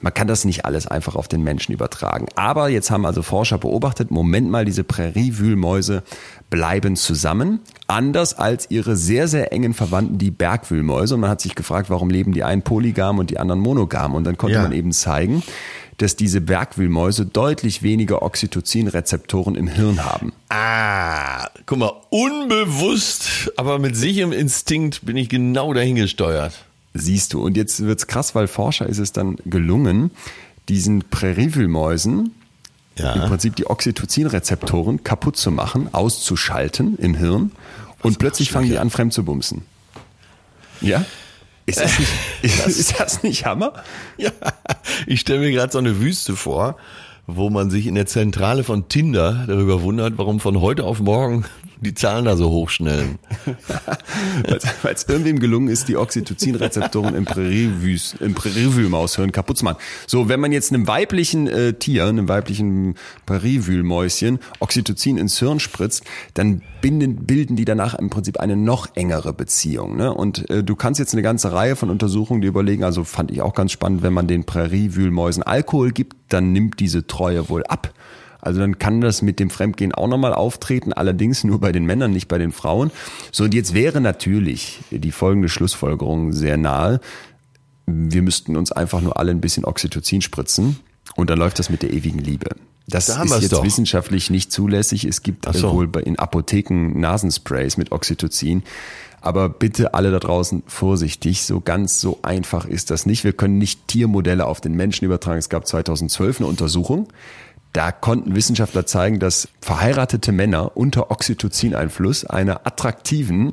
man kann das nicht alles einfach auf den Menschen übertragen. Aber jetzt haben also Forscher beobachtet, Moment mal, diese Präriewühlmäuse bleiben zusammen, anders als ihre sehr, sehr engen Verwandten, die Bergwühlmäuse. Und man hat sich gefragt, warum leben die einen polygam und die anderen monogam? Und dann konnte Ja. man eben zeigen, dass diese Bergwühlmäuse deutlich weniger Oxytocin-Rezeptoren im Hirn haben. Ah, guck mal, unbewusst, aber mit sicherem Instinkt bin ich genau dahin gesteuert. Siehst du. Und jetzt wird's krass, weil Forscher ist es dann gelungen, diesen Präriewühlmäusen Ja. im Prinzip die Oxytocin-Rezeptoren kaputt zu machen, auszuschalten im Hirn und plötzlich machst du fangen die an fremd zu bumsen. Ja? Ist das nicht, ist, ist das nicht Hammer? Ja, ich stelle mir gerade so eine Wüste vor, wo man sich in der Zentrale von Tinder darüber wundert, warum von heute auf morgen die Zahlen da so hochschnellen. Weil es irgendwem gelungen ist, die Oxytocin-Rezeptoren im, Präriewühlmaushirn kaputt zu machen. So, wenn man jetzt einem weiblichen äh, Tier, einem weiblichen Präriewühlmäuschen Oxytocin ins Hirn spritzt, dann binden, bilden die danach im Prinzip eine noch engere Beziehung. Ne? Und äh, du kannst jetzt eine ganze Reihe von Untersuchungen dir überlegen, also fand ich auch ganz spannend, wenn man den Präriewühlmäusen Alkohol gibt, dann nimmt diese Treue wohl ab. Also dann kann das mit dem Fremdgehen auch nochmal auftreten, allerdings nur bei den Männern, nicht bei den Frauen. So, und jetzt wäre natürlich die folgende Schlussfolgerung sehr nahe. Wir müssten uns einfach nur alle ein bisschen Oxytocin spritzen und dann läuft das mit der ewigen Liebe. Das Da ist jetzt doch. wissenschaftlich nicht zulässig. Es gibt so. wohl in Apotheken Nasensprays mit Oxytocin. Aber bitte alle da draußen vorsichtig. So ganz so einfach ist das nicht. Wir können nicht Tiermodelle auf den Menschen übertragen. Es gab 2012 eine Untersuchung. Da konnten Wissenschaftler zeigen, dass verheiratete Männer unter Oxytocin-Einfluss einer attraktiven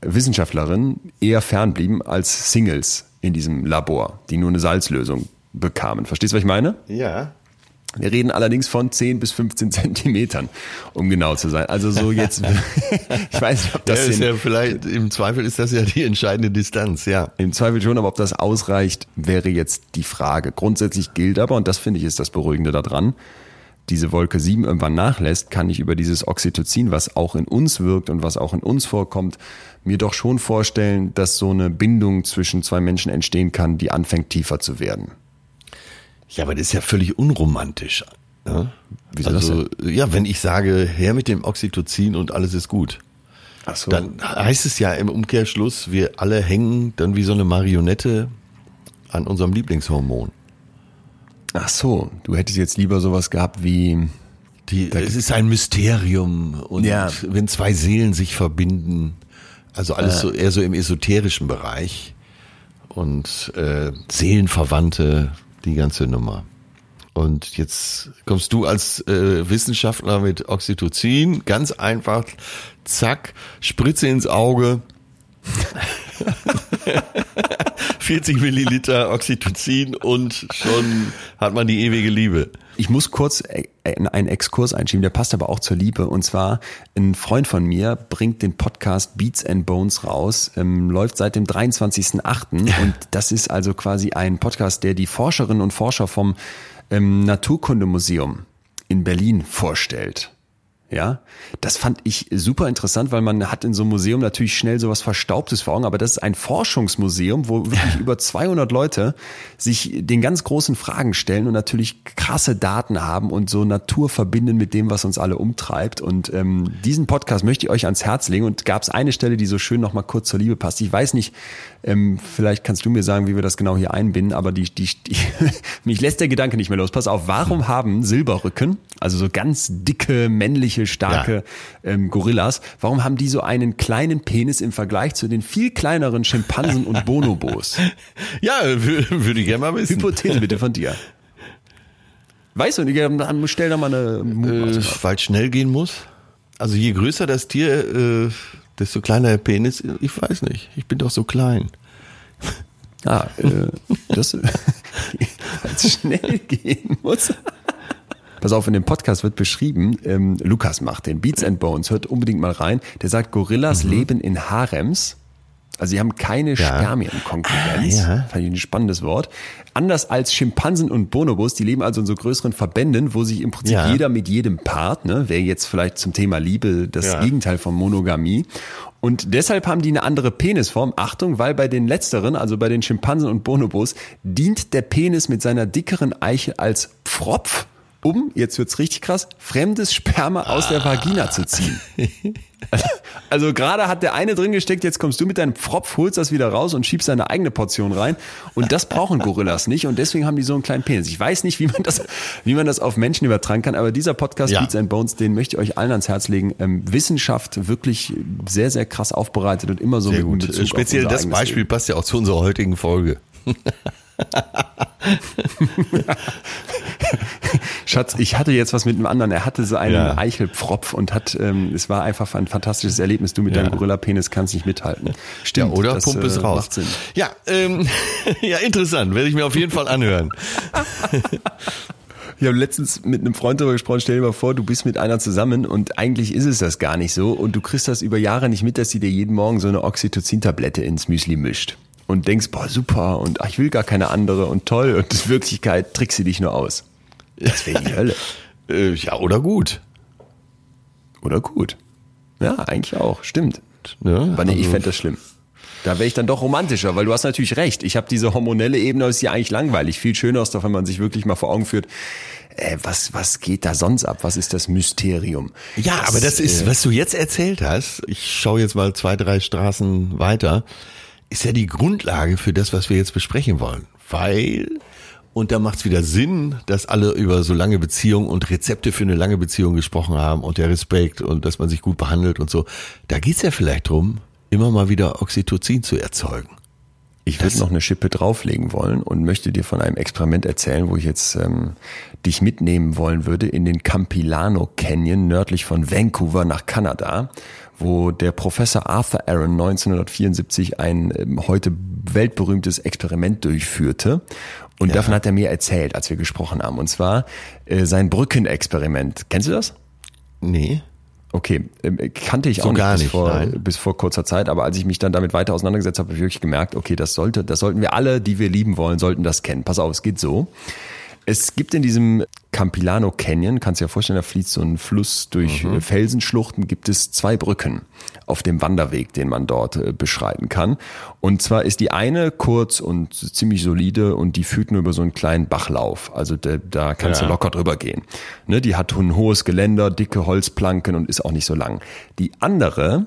Wissenschaftlerin eher fernblieben als Singles in diesem Labor, die nur eine Salzlösung bekamen. Verstehst du, was ich meine? Ja. Wir reden allerdings von 10 bis 15 Zentimetern, um genau zu sein. Also so jetzt, ich weiß nicht, ob das ja, ist ja vielleicht, im Zweifel ist das ja die entscheidende Distanz, ja. Im Zweifel schon, aber ob das ausreicht, wäre jetzt die Frage. Grundsätzlich gilt aber, und das finde ich ist das Beruhigende daran, diese Wolke 7 irgendwann nachlässt, kann ich über dieses Oxytocin, was auch in uns wirkt und was auch in uns vorkommt, mir doch schon vorstellen, dass so eine Bindung zwischen zwei Menschen entstehen kann, die anfängt tiefer zu werden. Ja, aber das ist ja völlig unromantisch. Ne? Wieso also, das ja, wenn ich sage, her mit dem Oxytocin und alles ist gut. Ach so. Dann heißt es ja im Umkehrschluss, wir alle hängen dann wie so eine Marionette an unserem Lieblingshormon. Ach so, du hättest jetzt lieber sowas gehabt wie Die, es ist ein Mysterium und Ja. wenn zwei Seelen sich verbinden, also alles so eher so im esoterischen Bereich und äh, Seelenverwandte, die ganze Nummer. Und jetzt kommst du als äh, Wissenschaftler mit Oxytocin, ganz einfach, zack, Spritze ins Auge, 40 Milliliter Oxytocin und schon hat man die ewige Liebe. Ich muss kurz äh, einen Exkurs einschieben, der passt aber auch zur Liebe. Und zwar, ein Freund von mir bringt den Podcast Beats and Bones raus, ähm, läuft seit dem 23.08. Und das ist also quasi ein Podcast, der die Forscherinnen und Forscher vom ähm, Naturkundemuseum in Berlin vorstellt. Ja, das fand ich super interessant, weil man hat in so einem Museum natürlich schnell sowas Verstaubtes vor Augen, aber das ist ein Forschungsmuseum, wo wirklich über 200 Leute sich den ganz großen Fragen stellen und natürlich krasse Daten haben und so Natur verbinden mit dem, was uns alle umtreibt. Und ähm, diesen Podcast möchte ich euch ans Herz legen und gab es eine Stelle, die so schön nochmal kurz zur Liebe passt. Ich weiß nicht, ähm, vielleicht kannst du mir sagen, wie wir das genau hier einbinden, aber die, die, die mich lässt der Gedanke nicht mehr los. Pass auf, warum haben Silberrücken, also so ganz dicke, männliche, starke ähm, Gorillas, warum haben die so einen kleinen Penis im Vergleich zu den viel kleineren Schimpansen und Bonobos? Ja, wür- würde ich gerne mal wissen. Hypothese bitte von dir. Weißt du, dann stell da mal eine Äh, weil es schnell gehen muss. Also je größer das Tier, äh, desto kleiner der Penis. Ich weiß nicht. Ich bin doch so klein. Ah, äh, das, weil es schnell gehen muss. Pass auf, in dem Podcast wird beschrieben, ähm, Lukas macht den Beats and Bones, hört unbedingt mal rein. Der sagt, Gorillas leben in Harems. Also sie haben keine Spermienkonkurrenz. Ah, ja. Fand ich ein spannendes Wort. Anders als Schimpansen und Bonobos, die leben also in so größeren Verbänden, wo sich im Prinzip Ja. jeder mit jedem Part, ne, wäre jetzt vielleicht zum Thema Liebe das Ja. Gegenteil von Monogamie. Und deshalb haben die eine andere Penisform. Achtung, weil bei den letzteren, also bei den Schimpansen und Bonobos, dient der Penis mit seiner dickeren Eichel als Pfropf, um, jetzt wird's richtig krass, fremdes Sperma aus der Vagina zu ziehen. Also, gerade hat der eine drin gesteckt, jetzt kommst du mit deinem Pfropf, holst das wieder raus und schiebst deine eigene Portion rein. Und das brauchen Gorillas nicht und deswegen haben die so einen kleinen Penis. Ich weiß nicht, wie man das, wie man das auf Menschen übertragen kann, aber dieser Podcast Ja. Beats and Bones, den möchte ich euch allen ans Herz legen. Ähm, Wissenschaft wirklich sehr, sehr krass aufbereitet und immer so Sehr mit gut. Speziell das Beispiel Leben. passt ja auch zu unserer heutigen Folge. Schatz, ich hatte jetzt was mit einem anderen. Er hatte so einen Ja. Eichelpfropf und hat, ähm, es war einfach ein fantastisches Erlebnis. Du mit deinem Gorilla-Penis kannst nicht mithalten. Stimmt. Oder das, Pump es äh, raus. Ja, ähm, ja, interessant. Werde ich mir auf jeden Fall anhören. Ich habe letztens mit einem Freund darüber gesprochen, stell dir mal vor, du bist mit einer zusammen und eigentlich ist es das gar nicht so und du kriegst das über Jahre nicht mit, dass sie dir jeden Morgen so eine Oxytocin-Tablette ins Müsli mischt und denkst, boah, super und ach, ich will gar keine andere und toll und in Wirklichkeit trickst sie dich nur aus. Das wäre die Hölle. Äh, ja, oder gut. Oder gut. Ja, eigentlich auch, stimmt. Ne? Aber nee, ich Also- fände das schlimm. Da wäre ich dann doch romantischer, weil du hast natürlich recht. Ich habe diese hormonelle Ebene, das ist ja eigentlich langweilig. Viel schöner ist doch, wenn man sich wirklich mal vor Augen führt, äh, was, was geht da sonst ab? Was ist das Mysterium? Ja, aber das ist, äh, was du jetzt erzählt hast, ich schaue jetzt mal zwei, drei Straßen weiter, ist ja die Grundlage für das, was wir jetzt besprechen wollen. Weil, und da macht es wieder Sinn, dass alle über so lange Beziehungen und Rezepte für eine lange Beziehung gesprochen haben und der Respekt und dass man sich gut behandelt und so. Da geht's ja vielleicht drum, immer mal wieder Oxytocin zu erzeugen. Ich würde noch eine Schippe drauflegen wollen und möchte dir von einem Experiment erzählen, wo ich jetzt ähm, dich mitnehmen wollen würde in den Campilano Canyon nördlich von Vancouver nach Kanada, wo der Professor Arthur Aaron 1974 ein ähm, heute weltberühmtes Experiment durchführte. Und Ja. davon hat er mir erzählt, als wir gesprochen haben. Und zwar äh, sein Brückenexperiment. Kennst du das? Nee. Okay, ähm, kannte ich So auch nicht, gar bis, nicht, vor, nein. bis vor kurzer Zeit, aber als ich mich dann damit weiter auseinandergesetzt habe, habe ich wirklich gemerkt, okay, das sollte, das sollten wir alle, die wir lieben wollen, sollten das kennen. Pass auf, es geht so. Es gibt in diesem Campilano Canyon, kannst du dir vorstellen, da fließt so ein Fluss durch Mhm. äh, Felsenschluchten, gibt es zwei Brücken auf dem Wanderweg, den man dort äh, beschreiten kann. Und zwar ist die eine kurz und ziemlich solide und die führt nur über so einen kleinen Bachlauf. Also da, da kannst Ja. du locker drüber gehen. Ne, die hat ein hohes Geländer, dicke Holzplanken und ist auch nicht so lang. Die andere,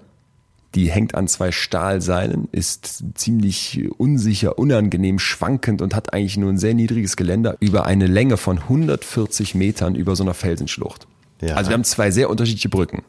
die hängt an zwei Stahlseilen, ist ziemlich unsicher, unangenehm schwankend und hat eigentlich nur ein sehr niedriges Geländer über eine Länge von 140 Metern über so einer Felsenschlucht. Ja. Also wir haben zwei sehr unterschiedliche Brücken.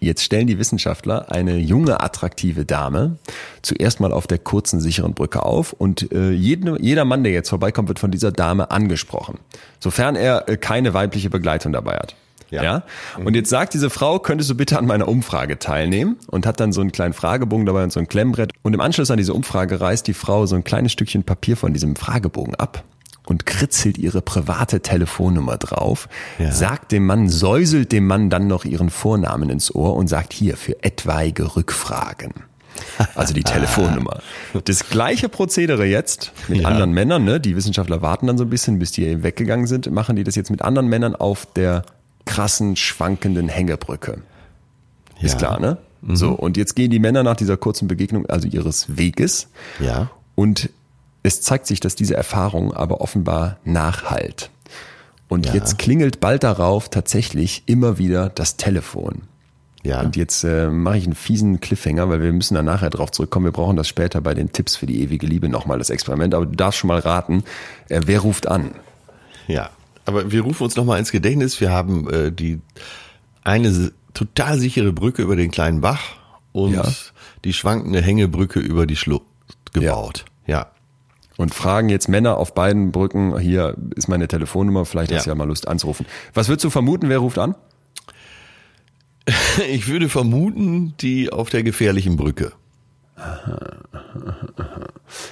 Jetzt stellen die Wissenschaftler eine junge, attraktive Dame zuerst mal auf der kurzen, sicheren Brücke auf und äh, jede, jeder Mann, der jetzt vorbeikommt, wird von dieser Dame angesprochen, sofern er äh, keine weibliche Begleitung dabei hat. Ja. Ja. Und jetzt sagt diese Frau, könntest du bitte an meiner Umfrage teilnehmen? Und hat dann so einen kleinen Fragebogen dabei und so ein Klemmbrett. Und im Anschluss an diese Umfrage reißt die Frau so ein kleines Stückchen Papier von diesem Fragebogen ab und kritzelt ihre private Telefonnummer drauf, Ja. sagt dem Mann, säuselt dem Mann dann noch ihren Vornamen ins Ohr und sagt hier für etwaige Rückfragen. Also die Telefonnummer. Das gleiche Prozedere jetzt mit Ja. anderen Männern, ne? Die Wissenschaftler warten dann so ein bisschen, bis die weggegangen sind, machen die das jetzt mit anderen Männern auf der krassen, schwankenden Hängebrücke. Ist Ja. klar, ne? So, und jetzt gehen die Männer nach dieser kurzen Begegnung, also ihres Weges, Ja. und es zeigt sich, dass diese Erfahrung aber offenbar nachhalt. Und Ja. jetzt klingelt bald darauf tatsächlich immer wieder das Telefon. Ja. Und jetzt äh, mache ich einen fiesen Cliffhanger, weil wir müssen da nachher drauf zurückkommen. Wir brauchen das später bei den Tipps für die ewige Liebe nochmal, das Experiment. Aber du darfst schon mal raten, äh, wer ruft an? Ja, aber wir rufen uns nochmal ins Gedächtnis. Wir haben äh, die eine total sichere Brücke über den kleinen Bach und Ja. die schwankende Hängebrücke über die Schlucht gebaut. Ja. Und fragen jetzt Männer auf beiden Brücken, hier ist meine Telefonnummer, vielleicht hast du Ja. ja mal Lust anzurufen. Was würdest du vermuten, wer ruft an? Ich würde vermuten, die auf der gefährlichen Brücke.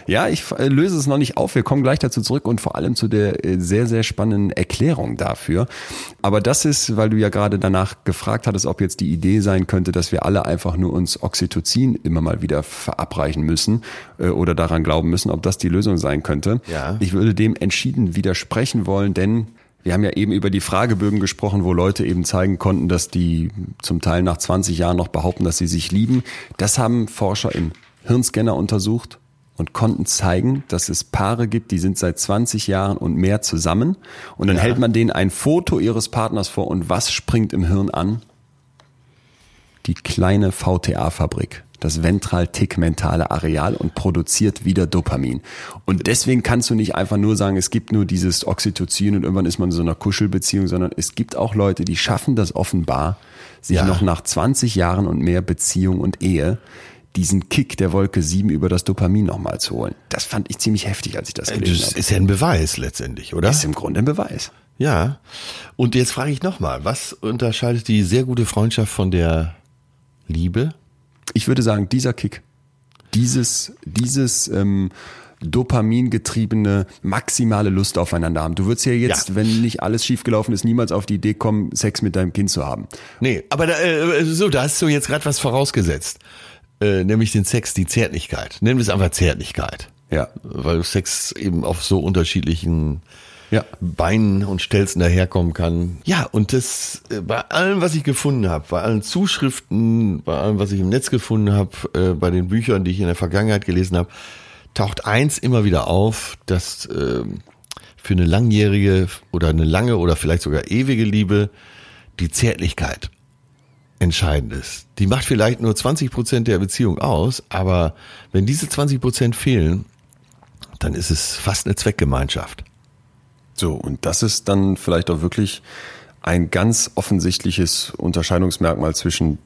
Ja, ich äh, löse es noch nicht auf. Wir kommen gleich dazu zurück und vor allem zu der äh, sehr, sehr spannenden Erklärung dafür. Aber das ist, weil du ja gerade danach gefragt hattest, ob jetzt die Idee sein könnte, dass wir alle einfach nur uns Oxytocin immer mal wieder verabreichen müssen äh, oder daran glauben müssen, ob das die Lösung sein könnte. Ja. Ich würde dem entschieden widersprechen wollen, denn wir haben ja eben über die Fragebögen gesprochen, wo Leute eben zeigen konnten, dass die zum Teil nach 20 Jahren noch behaupten, dass sie sich lieben. Das haben Forscher im Hirnscanner untersucht und konnten zeigen, dass es Paare gibt, die sind seit 20 Jahren und mehr zusammen. Und dann Ja. hält man denen ein Foto ihres Partners vor und was springt im Hirn an? Die kleine VTA-Fabrik, das ventral-tegmentale Areal und produziert wieder Dopamin. Und deswegen kannst du nicht einfach nur sagen, es gibt nur dieses Oxytocin und irgendwann ist man in so einer Kuschelbeziehung, sondern es gibt auch Leute, die schaffen das offenbar, sich Ja. noch nach 20 Jahren und mehr Beziehung und Ehe diesen Kick der Wolke 7 über das Dopamin nochmal zu holen. Das fand ich ziemlich heftig, als ich das gelesen Das habe. ist ja ein Beweis letztendlich, oder? ist im Grunde ein Beweis. Ja. Und jetzt frage ich nochmal, was unterscheidet die sehr gute Freundschaft von der Liebe? Ich würde sagen, dieser Kick, dieses, dieses ähm, dopamingetriebene maximale Lust aufeinander haben. Du würdest ja jetzt, Ja. wenn nicht alles schiefgelaufen ist, niemals auf die Idee kommen, Sex mit deinem Kind zu haben. Nee, aber da, äh, so, da hast du jetzt gerade was vorausgesetzt. Äh, nämlich den Sex, die Zärtlichkeit. Nennen wir es einfach Zärtlichkeit. Ja. Weil Sex eben auf so unterschiedlichen Ja. Beinen und Stelzen daherkommen kann. Ja, und das äh, bei allem, was ich gefunden habe, bei allen Zuschriften, bei allem, was ich im Netz gefunden habe, äh, bei den Büchern, die ich in der Vergangenheit gelesen habe, taucht eins immer wieder auf, dass ähm, für eine langjährige oder eine lange oder vielleicht sogar ewige Liebe die Zärtlichkeit entscheidend ist. Die macht vielleicht nur 20 Prozent der Beziehung aus, aber wenn diese 20 Prozent fehlen, dann ist es fast eine Zweckgemeinschaft. So, und das ist dann vielleicht auch wirklich ein ganz offensichtliches Unterscheidungsmerkmal zwischen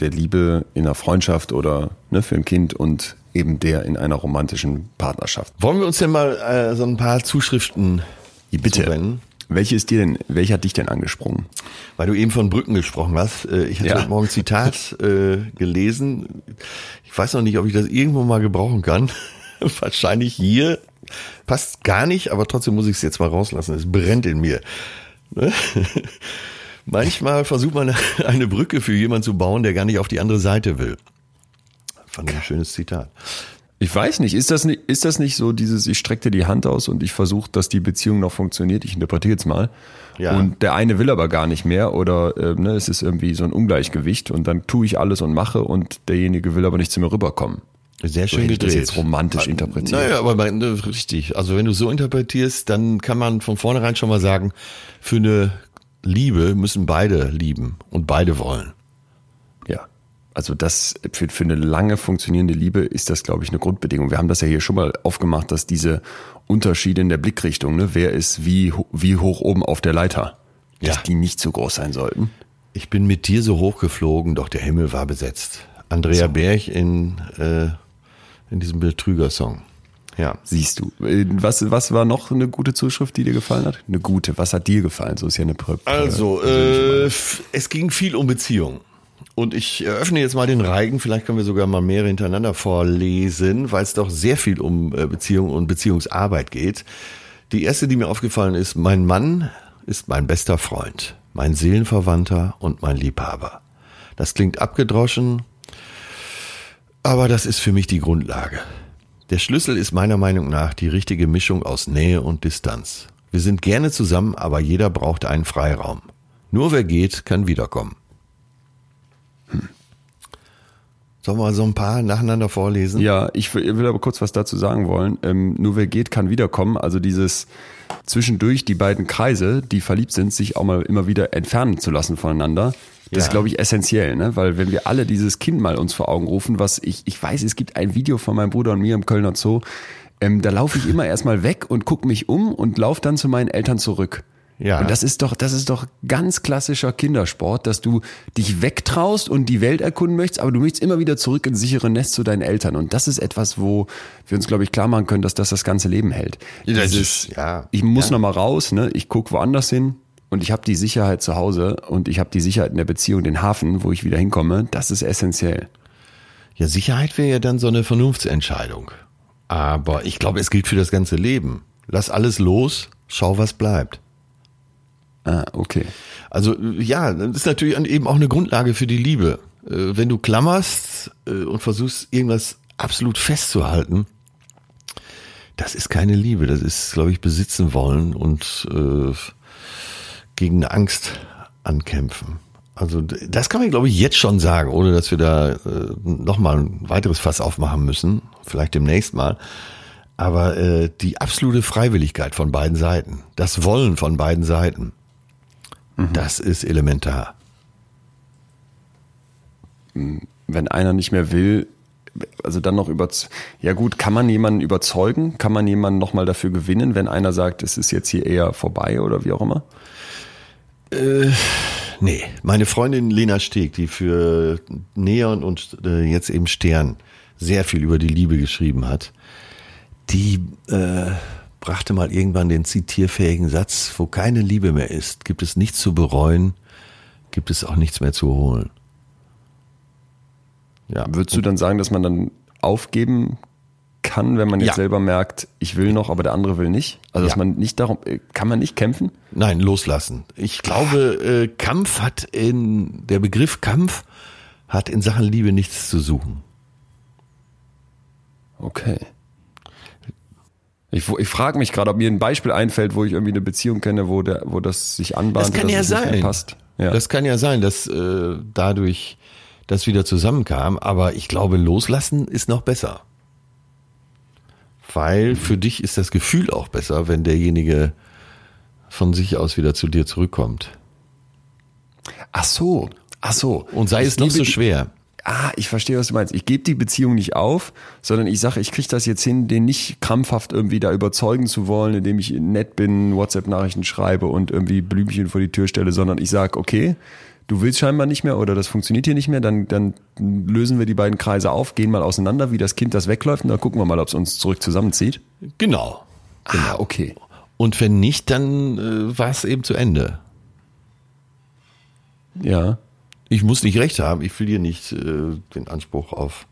der Liebe in einer Freundschaft oder ne, für ein Kind und eben der in einer romantischen Partnerschaft. Wollen wir uns denn mal äh, so ein paar Zuschriften Bitte. zuwenden? Welche ist dir denn, welche hat dich denn angesprungen? Weil du eben von Brücken gesprochen hast. Äh, ich hatte Ja. heute Morgen ein Zitat äh, gelesen. Ich weiß noch nicht, ob ich das irgendwo mal gebrauchen kann. Wahrscheinlich hier. Passt gar nicht, aber trotzdem muss ich es jetzt mal rauslassen. Es brennt in mir. Ne? Manchmal versucht man eine Brücke für jemanden zu bauen, der gar nicht auf die andere Seite will. Fand ich ein schönes Zitat. Ich weiß nicht, ist das nicht, ist das nicht so dieses, ich strecke dir die Hand aus und ich versuche, dass die Beziehung noch funktioniert, ich interpretiere jetzt mal. Ja. Und der eine will aber gar nicht mehr oder äh, ne, es ist irgendwie so ein Ungleichgewicht und dann tue ich alles und mache und derjenige will aber nicht zu mir rüberkommen. Sehr So schön ich das gedreht. jetzt romantisch interpretiert. Naja, aber ne, richtig. Also wenn du so interpretierst, dann kann man von vornherein schon mal sagen, für eine Liebe müssen beide lieben und beide wollen. Ja. Also das für, für eine lange funktionierende Liebe ist das, glaube ich, eine Grundbedingung. Wir haben das ja hier schon mal aufgemacht, dass diese Unterschiede in der Blickrichtung, ne, wer ist wie, wie hoch oben auf der Leiter, dass Ja. die nicht so groß sein sollten. Ich bin mit dir so hoch geflogen, doch der Himmel war besetzt. Andrea Berg in, äh, in diesem Betrügersong. Ja. Siehst du. Äh, Was, was war noch eine gute Zuschrift, die dir gefallen hat? Eine gute. Was hat dir gefallen? So ist ja eine Prä Also, äh, es ging viel um Beziehung. Und ich eröffne jetzt mal den Reigen, vielleicht können wir sogar mal mehrere hintereinander vorlesen, weil es doch sehr viel um äh, Beziehung und Beziehungsarbeit geht. Die erste, die mir aufgefallen ist, mein Mann ist mein bester Freund, mein Seelenverwandter und mein Liebhaber. Das klingt abgedroschen, aber das ist für mich die Grundlage. Der Schlüssel ist meiner Meinung nach die richtige Mischung aus Nähe und Distanz. Wir sind gerne zusammen, aber jeder braucht einen Freiraum. Nur wer geht, kann wiederkommen. Hm. Sollen wir so ein paar nacheinander vorlesen? Ja, ich will, will aber kurz was dazu sagen wollen. Ähm, nur wer geht, kann wiederkommen. Also dieses zwischendurch die beiden Kreise, die verliebt sind, sich auch mal immer wieder entfernen zu lassen voneinander. Das Ja. ist, glaube ich, essentiell, ne? Weil wenn wir alle dieses Kind mal uns vor Augen rufen, was ich, ich weiß, es gibt ein Video von meinem Bruder und mir im Kölner Zoo, ähm, da laufe ich immer erstmal weg und gucke mich um und laufe dann zu meinen Eltern zurück. Ja. Und das ist doch, das ist doch ganz klassischer Kindersport, dass du dich wegtraust und die Welt erkunden möchtest, aber du möchtest immer wieder zurück ins sichere Nest zu deinen Eltern. Und das ist etwas, wo wir uns, glaube ich, klar machen können, dass das das ganze Leben hält. Ja, das Dieses, ist- ja. ich muss Ja. noch mal raus, ne? ich gucke woanders hin und ich habe die Sicherheit zu Hause und ich habe die Sicherheit in der Beziehung, den Hafen, wo ich wieder hinkomme. Das ist essentiell. Ja, Sicherheit wäre ja dann so eine Vernunftsentscheidung. Aber ich glaube, es gilt für das ganze Leben. Lass alles los, schau, was bleibt. Ah, okay. Also ja, das ist natürlich eben auch eine Grundlage für die Liebe. Äh, Wenn du klammerst äh, und versuchst, irgendwas absolut festzuhalten, das ist keine Liebe. Das ist, glaube ich, besitzen wollen und äh, gegen eine Angst ankämpfen. Also das kann man, glaube ich, jetzt schon sagen, ohne dass wir da äh, nochmal ein weiteres Fass aufmachen müssen. Vielleicht demnächst mal. Aber äh, die absolute Freiwilligkeit von beiden Seiten, das Wollen von beiden Seiten, das ist elementar. wenn einer nicht mehr will, also dann noch über, ja gut, kann man jemanden überzeugen? Kann man jemanden nochmal dafür gewinnen, wenn einer sagt, es ist jetzt hier eher vorbei oder wie auch immer? Nee, meine Freundin Lena Steg, die für Neon und äh, jetzt eben Stern sehr viel über die Liebe geschrieben hat, die äh, brachte mal irgendwann den zitierfähigen Satz, wo keine Liebe mehr ist, gibt es nichts zu bereuen, gibt es auch nichts mehr zu holen. Ja, Würdest du dann sagen, dass man dann aufgeben kann, wenn man jetzt Ja. selber merkt, ich will noch, aber der andere will nicht? Also dass Ja. man nicht darum, äh, kann man nicht kämpfen? Nein, loslassen. Ich glaube, äh, Kampf hat in, der Begriff Kampf hat in Sachen Liebe nichts zu suchen. Okay. Ich, ich frage mich gerade, ob mir ein Beispiel einfällt, wo ich irgendwie eine Beziehung kenne, wo, der, wo das sich anbahnt, Das kann ja sein. passt. Ja. Das kann ja sein, dass äh, dadurch das wieder zusammenkam, aber ich glaube, loslassen ist noch besser. Weil für dich ist das Gefühl auch besser, wenn derjenige von sich aus wieder zu dir zurückkommt. Ach so, ach so. Und sei Ich es liebe so schwer. ah, ich verstehe, was du meinst. Ich gebe die Beziehung nicht auf, sondern ich sage, ich kriege das jetzt hin, den nicht krampfhaft irgendwie da überzeugen zu wollen, indem ich nett bin, WhatsApp-Nachrichten schreibe und irgendwie Blümchen vor die Tür stelle, sondern ich sage, okay, du willst scheinbar nicht mehr oder das funktioniert hier nicht mehr, dann, dann lösen wir die beiden Kreise auf, gehen mal auseinander, wie das Kind das wegläuft und dann gucken wir mal, ob es uns zurück zusammenzieht. Genau. Ah, okay. Und wenn nicht, dann äh, war es eben zu Ende. Ja. Ich muss nicht recht haben, ich will hier nicht äh, den Anspruch auf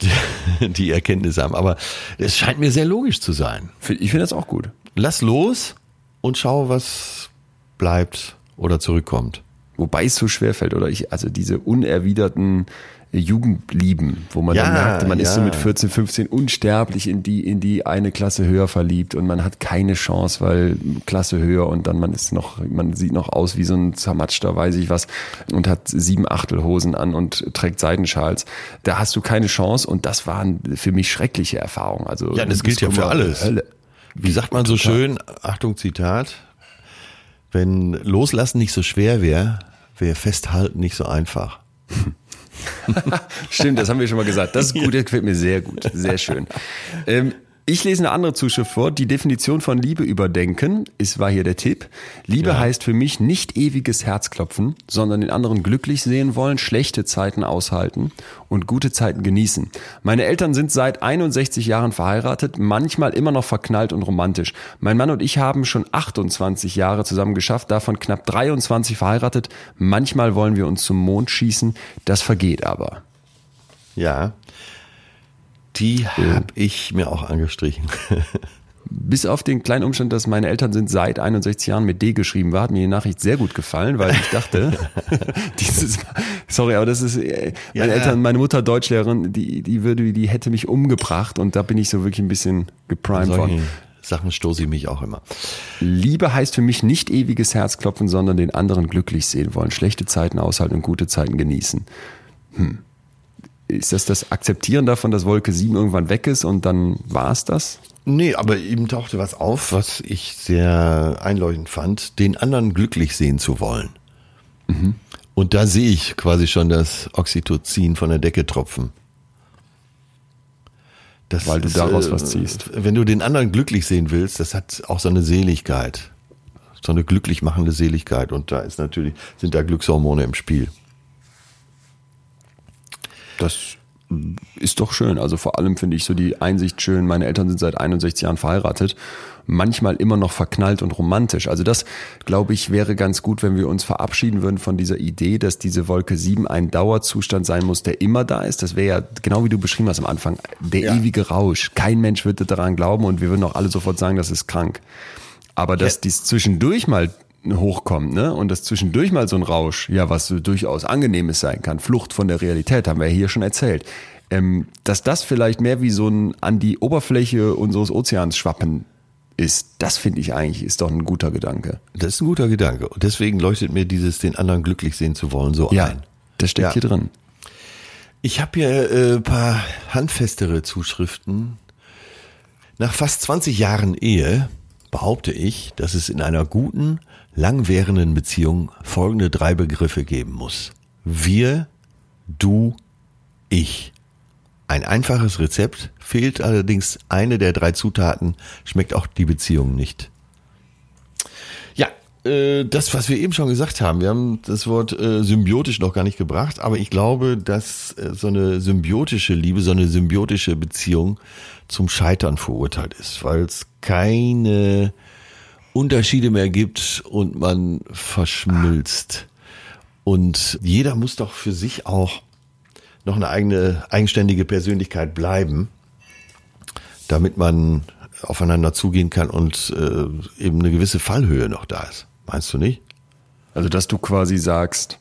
die, die Erkenntnis haben, aber es scheint mir sehr logisch zu sein. Ich finde das auch gut. Lass los und schau, was bleibt oder zurückkommt. Wobei es so schwer fällt, oder ich, also diese unerwiderten Jugendlieben, wo man Ja, dann merkte, man ist so ja. mit 14, 15 unsterblich in die, in die eine Klasse höher verliebt und man hat keine Chance, weil Klasse höher und dann man ist noch, man sieht noch aus wie so ein zermatschter, weiß ich was, und hat sieben Achtelhosen an und trägt Seidenschals. Da hast du keine Chance und das waren für mich schreckliche Erfahrungen. Also Ja, das gilt ja für alles. Hölle. Wie sagt man so schön, Achtung Zitat, wenn Loslassen nicht so schwer wäre, wäre Festhalten nicht so einfach. Stimmt, das haben wir schon mal gesagt. Das ist gut, das gefällt mir sehr gut. Sehr schön. Ähm, ich lese eine andere Zuschrift vor. Die Definition von Liebe überdenken ist, war hier der Tipp. Liebe Ja. heißt für mich nicht ewiges Herzklopfen, sondern den anderen glücklich sehen wollen, schlechte Zeiten aushalten und gute Zeiten genießen. Meine Eltern sind seit 61 Jahren verheiratet, manchmal immer noch verknallt und romantisch. Mein Mann und ich haben schon 28 Jahre zusammen geschafft, davon knapp 23 verheiratet. Manchmal wollen wir uns zum Mond schießen, das vergeht aber. Ja. Die habe ich mir auch angestrichen. Bis auf den kleinen Umstand, dass meine Eltern sind seit 61 Jahren mit D geschrieben war, hat mir die Nachricht sehr gut gefallen, weil ich dachte, dieses, sorry, aber das ist, äh, meine Ja. Eltern, meine Mutter Deutschlehrerin, die, die würde, die hätte mich umgebracht und da bin ich so wirklich ein bisschen geprimed von. Solche Sachen stoße ich mich auch immer. Liebe heißt für mich nicht ewiges Herzklopfen, sondern den anderen glücklich sehen wollen, schlechte Zeiten aushalten und gute Zeiten genießen. Hm. Ist das das Akzeptieren davon, dass Wolke 7 irgendwann weg ist und dann war es das? Nee, aber eben tauchte was auf, was ich sehr einleuchtend fand, den anderen glücklich sehen zu wollen. Und da sehe ich quasi schon das Oxytocin von der Decke tropfen. Das Weil du ist, daraus äh, was ziehst. Wenn du den anderen glücklich sehen willst, das hat auch so eine Seligkeit. So eine glücklich machende Seligkeit. Und da ist natürlich, sind da Glückshormone im Spiel. Das ist doch schön. Also vor allem finde ich so die Einsicht schön. Meine Eltern sind seit 61 Jahren verheiratet. Manchmal immer noch verknallt und romantisch. Also das, glaube ich, wäre ganz gut, wenn wir uns verabschieden würden von dieser Idee, dass diese Wolke 7 ein Dauerzustand sein muss, der immer da ist. Das wäre ja genau wie du beschrieben hast am Anfang, der ewige Rausch. Kein Mensch würde daran glauben und wir würden auch alle sofort sagen, das ist krank. Aber dass Ja. dies zwischendurch mal hochkommt, ne? Und dass zwischendurch mal so ein Rausch, ja, was durchaus angenehmes sein kann, Flucht von der Realität, haben wir ja hier schon erzählt. Ähm, dass das vielleicht mehr wie so ein an die Oberfläche unseres Ozeans schwappen ist, das finde ich eigentlich, ist doch ein guter Gedanke. Das ist ein guter Gedanke. Und deswegen leuchtet mir dieses, den anderen glücklich sehen zu wollen, so ein. das steckt Ja. hier drin. Ich habe hier äh, ein paar handfestere Zuschriften. Nach fast 20 Jahren Ehe behaupte ich, dass es in einer guten, langwährenden Beziehung folgende drei Begriffe geben muss. Wir, du, ich. Ein einfaches Rezept, fehlt allerdings eine der drei Zutaten, schmeckt auch die Beziehung nicht. Ja, äh, das, was wir eben schon gesagt haben, wir haben das Wort äh, symbiotisch noch gar nicht gebracht, aber ich glaube, dass äh, so eine symbiotische Liebe, so eine symbiotische Beziehung zum Scheitern verurteilt ist, weil es keine Unterschiede mehr gibt und man verschmilzt. Und jeder muss doch für sich auch noch eine eigene, eigenständige Persönlichkeit bleiben, damit man aufeinander zugehen kann und äh, eben eine gewisse Fallhöhe noch da ist. Meinst du nicht? Also, dass du quasi sagst,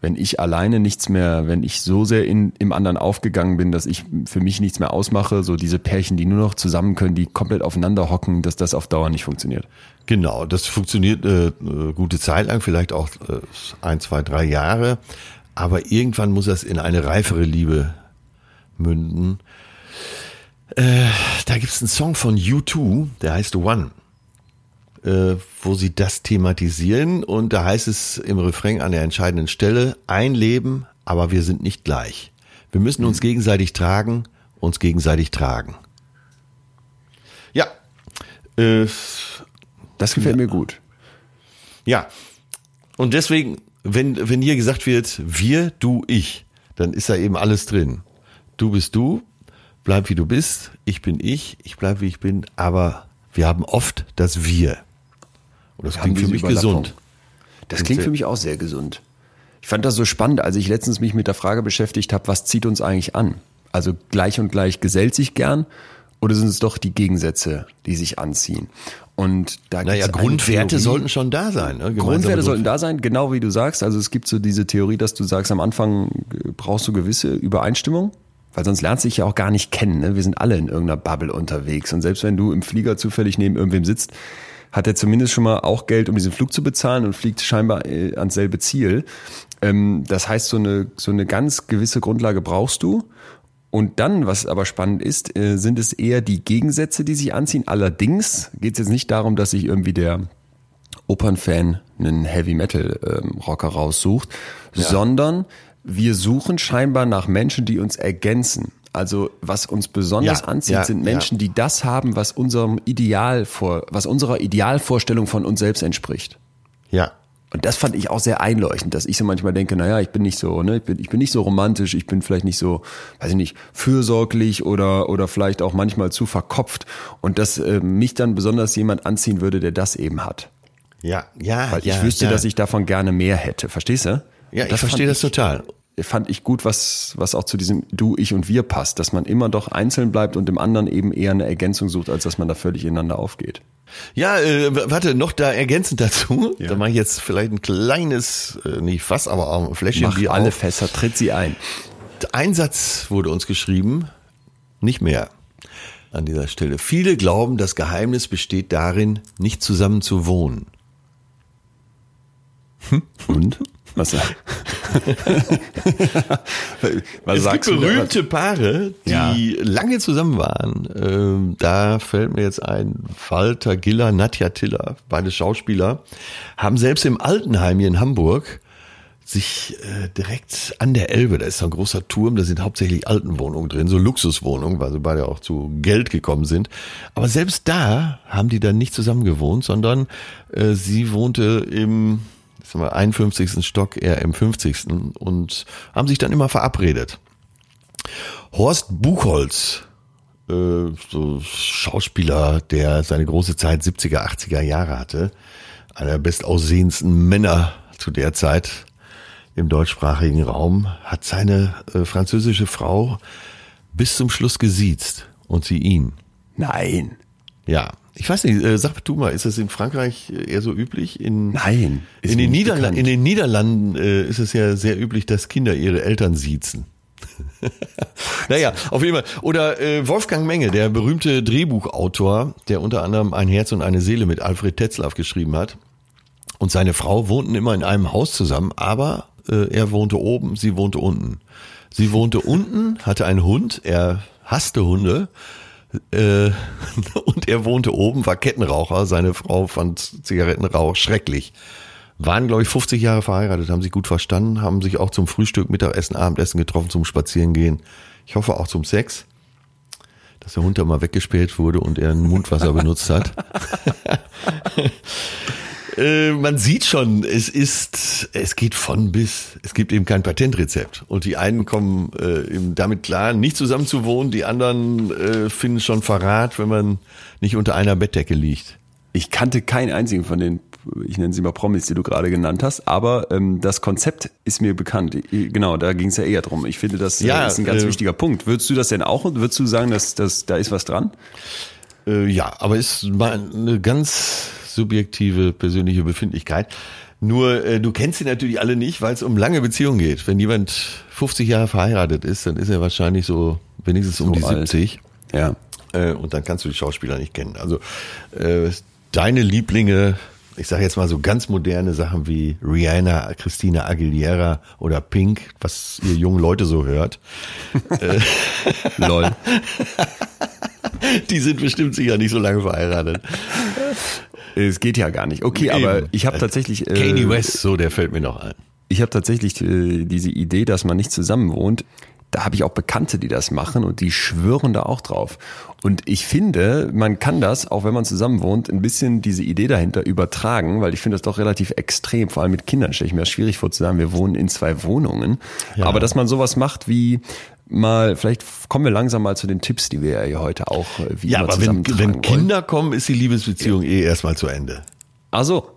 wenn ich alleine nichts mehr, wenn ich so sehr in, im anderen aufgegangen bin, dass ich für mich nichts mehr ausmache, so diese Pärchen, die nur noch zusammen können, die komplett aufeinander hocken, dass das auf Dauer nicht funktioniert. Genau, das funktioniert äh, eine gute Zeit lang, vielleicht auch äh, ein, zwei, drei Jahre, aber irgendwann muss das in eine reifere Liebe münden. Äh, da gibt's einen Song von U2, der heißt One, äh, wo sie das thematisieren und da heißt es im Refrain an der entscheidenden Stelle, ein Leben, aber wir sind nicht gleich. Wir müssen uns gegenseitig tragen, uns gegenseitig tragen. Ja. Äh, Das gefällt mir gut. ja. Und deswegen, wenn, wenn hier gesagt wird, wir, du, ich, dann ist da eben alles drin. Du bist du, bleib wie du bist, ich bin ich, ich bleib wie ich bin, aber wir haben oft das Wir. Und das klingt für mich gesund. Das klingt für mich auch sehr gesund. Ich fand das so spannend, als ich letztens mich mit der Frage beschäftigt habe, was zieht uns eigentlich an? Also gleich und gleich gesellt sich gern oder sind es doch die Gegensätze, die sich anziehen? Und da Naja, Grundwerte sollten schon da sein. Ne? Grundwerte sollten da sein, genau wie du sagst. Also es gibt so diese Theorie, dass du sagst, am Anfang äh, brauchst du gewisse Übereinstimmung, weil sonst lernst du dich ja auch gar nicht kennen. Ne? Wir sind alle in irgendeiner Bubble unterwegs. Und selbst wenn du im Flieger zufällig neben irgendwem sitzt, hat er zumindest schon mal auch Geld, um diesen Flug zu bezahlen und fliegt scheinbar äh, ans selbe Ziel. Ähm, das heißt, so eine, so eine ganz gewisse Grundlage brauchst du. Und dann, was aber spannend ist, äh, sind es eher die Gegensätze, die sich anziehen. Allerdings geht es jetzt nicht darum, dass sich irgendwie der Opernfan einen Heavy Metal ähm, Rocker raussucht, sondern wir suchen scheinbar nach Menschen, die uns ergänzen. Also was uns besonders Ja, anzieht, ja, sind Menschen, die das haben, was unserem Ideal vor, was unserer Idealvorstellung von uns selbst entspricht. Ja. Und das fand ich auch sehr einleuchtend, dass ich so manchmal denke, naja, ich bin nicht so, ne, ich bin, ich bin nicht so romantisch, ich bin vielleicht nicht so, weiß ich nicht, fürsorglich oder, oder vielleicht auch manchmal zu verkopft. Und dass äh, mich dann besonders jemand anziehen würde, der das eben hat. Ja, ja, Weil ja, ich wüsste, ja. dass ich davon gerne mehr hätte. Verstehst du? Ja, Und ich verstehe das total. Fand ich gut, was, was auch zu diesem Du, Ich und Wir passt, dass man immer doch einzeln bleibt und dem anderen eben eher eine Ergänzung sucht, als dass man da völlig ineinander aufgeht. Ja, äh, warte, noch da ergänzend dazu. Da mache ich jetzt vielleicht ein kleines, äh, nicht Fass, aber auch ein Fläschchen Mach Bier alle auf. Fässer, tritt sie ein. Ein Satz wurde uns geschrieben, nicht mehr an dieser Stelle. Viele glauben, das Geheimnis besteht darin, nicht zusammen zu wohnen. Und? Was, was es sagst gibt berühmte Paare, die Ja. lange zusammen waren. Ähm, da fällt mir jetzt ein, Walter Giller, Nadja Tiller, beide Schauspieler, haben selbst im Altenheim hier in Hamburg sich äh, direkt an der Elbe, da ist so ein großer Turm, da sind hauptsächlich Altenwohnungen drin, so Luxuswohnungen, weil sie beide auch zu Geld gekommen sind. Aber selbst da haben die dann nicht zusammen gewohnt, sondern äh, sie wohnte im sag mal, 51. Stock, er im 50. und haben sich dann immer verabredet. Horst Buchholz, äh, so Schauspieler, der seine große Zeit 70er, 80er Jahre hatte, einer der bestaussehendsten Männer zu der Zeit im deutschsprachigen Raum, hat seine äh, französische Frau bis zum Schluss gesiezt und sie ihn. Nein. Ja, ich weiß nicht, äh, sag du mal, ist das in Frankreich eher so üblich? In, Nein, in den, nicht Niederla bekannt. in den Niederlanden äh, ist es ja sehr üblich, dass Kinder ihre Eltern siezen. naja, auf jeden Fall. Oder äh, Wolfgang Menge, der berühmte Drehbuchautor, der unter anderem Ein Herz und eine Seele mit Alfred Tetzlaff geschrieben hat. Und seine Frau wohnten immer in einem Haus zusammen, aber äh, er wohnte oben, sie wohnte unten. Sie wohnte unten, hatte einen Hund, er hasste Hunde. Äh, und er wohnte oben, war Kettenraucher. Seine Frau fand Zigarettenrauch schrecklich. Waren, glaube ich, 50 Jahre verheiratet, haben sich gut verstanden, haben sich auch zum Frühstück, Mittagessen, Abendessen getroffen, zum Spazierengehen. Ich hoffe auch zum Sex, dass der Hund da mal weggespäht wurde und er ein Mundwasser benutzt hat. Äh, man sieht schon, es ist, es geht von bis. Es gibt eben kein Patentrezept. Und die einen kommen äh, damit klar, nicht zusammen zu wohnen. Die anderen äh, finden schon Verrat, wenn man nicht unter einer Bettdecke liegt. Ich kannte keinen einzigen von den, ich nenne sie mal Promis, die du gerade genannt hast, aber ähm, das Konzept ist mir bekannt. Genau, da ging es ja eher drum. Ich finde, das äh, Ja, ist ein ganz äh, wichtiger Punkt. Würdest du das denn auch, würdest du sagen, dass, dass da ist was dran? Äh, ja, aber ist mal eine ganz subjektive persönliche Befindlichkeit. Nur, äh, du kennst sie natürlich alle nicht, weil es um lange Beziehungen geht. Wenn jemand 50 Jahre verheiratet ist, dann ist er wahrscheinlich so wenigstens um So die alt. 70. Ja. Äh, und dann kannst du die Schauspieler nicht kennen. Also äh, deine Lieblinge, ich sage jetzt mal so ganz moderne Sachen wie Rihanna, Christina Aguilera oder Pink, was ihr jungen Leute so hört, Lol. die sind bestimmt sicher nicht so lange verheiratet. Es geht ja gar nicht. Okay, aber Eben. ich habe tatsächlich. Äh, Kanye West, so der fällt mir noch ein. Ich habe tatsächlich äh, diese Idee, dass man nicht zusammen wohnt. Da habe ich auch Bekannte, die das machen und die schwören da auch drauf. Und ich finde, man kann das, auch wenn man zusammen wohnt, ein bisschen diese Idee dahinter übertragen, weil ich finde das doch relativ extrem. Vor allem mit Kindern stelle ich mir das schwierig vor zu sagen, wir wohnen in zwei Wohnungen. Ja. Aber dass man sowas macht wie mal, vielleicht kommen wir langsam mal zu den Tipps, die wir ja hier heute auch äh, wie Ja, aber wenn, wenn wollen. Kinder kommen, ist die Liebesbeziehung eh erstmal zu Ende. Also,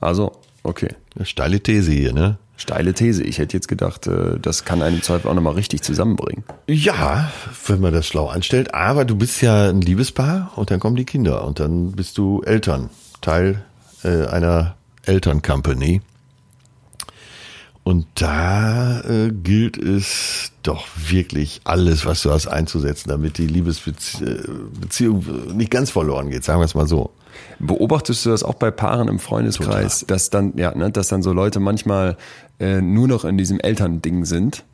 also, okay. Steile These hier, ne? Steile These. Ich hätte jetzt gedacht, äh, das kann einen Zweifel auch nochmal richtig zusammenbringen. Ja, wenn man das schlau anstellt. Aber du bist ja ein Liebespaar und dann kommen die Kinder und dann bist du Eltern, Teil äh, einer Elterncompany. Und da äh, gilt es doch wirklich alles, was du hast, einzusetzen, damit die Liebesbeziehung nicht ganz verloren geht, sagen wir es mal so. Beobachtest du das auch bei Paaren im Freundeskreis, dass dann, ja, ne, dass dann so Leute manchmal äh, nur noch in diesem Elternding sind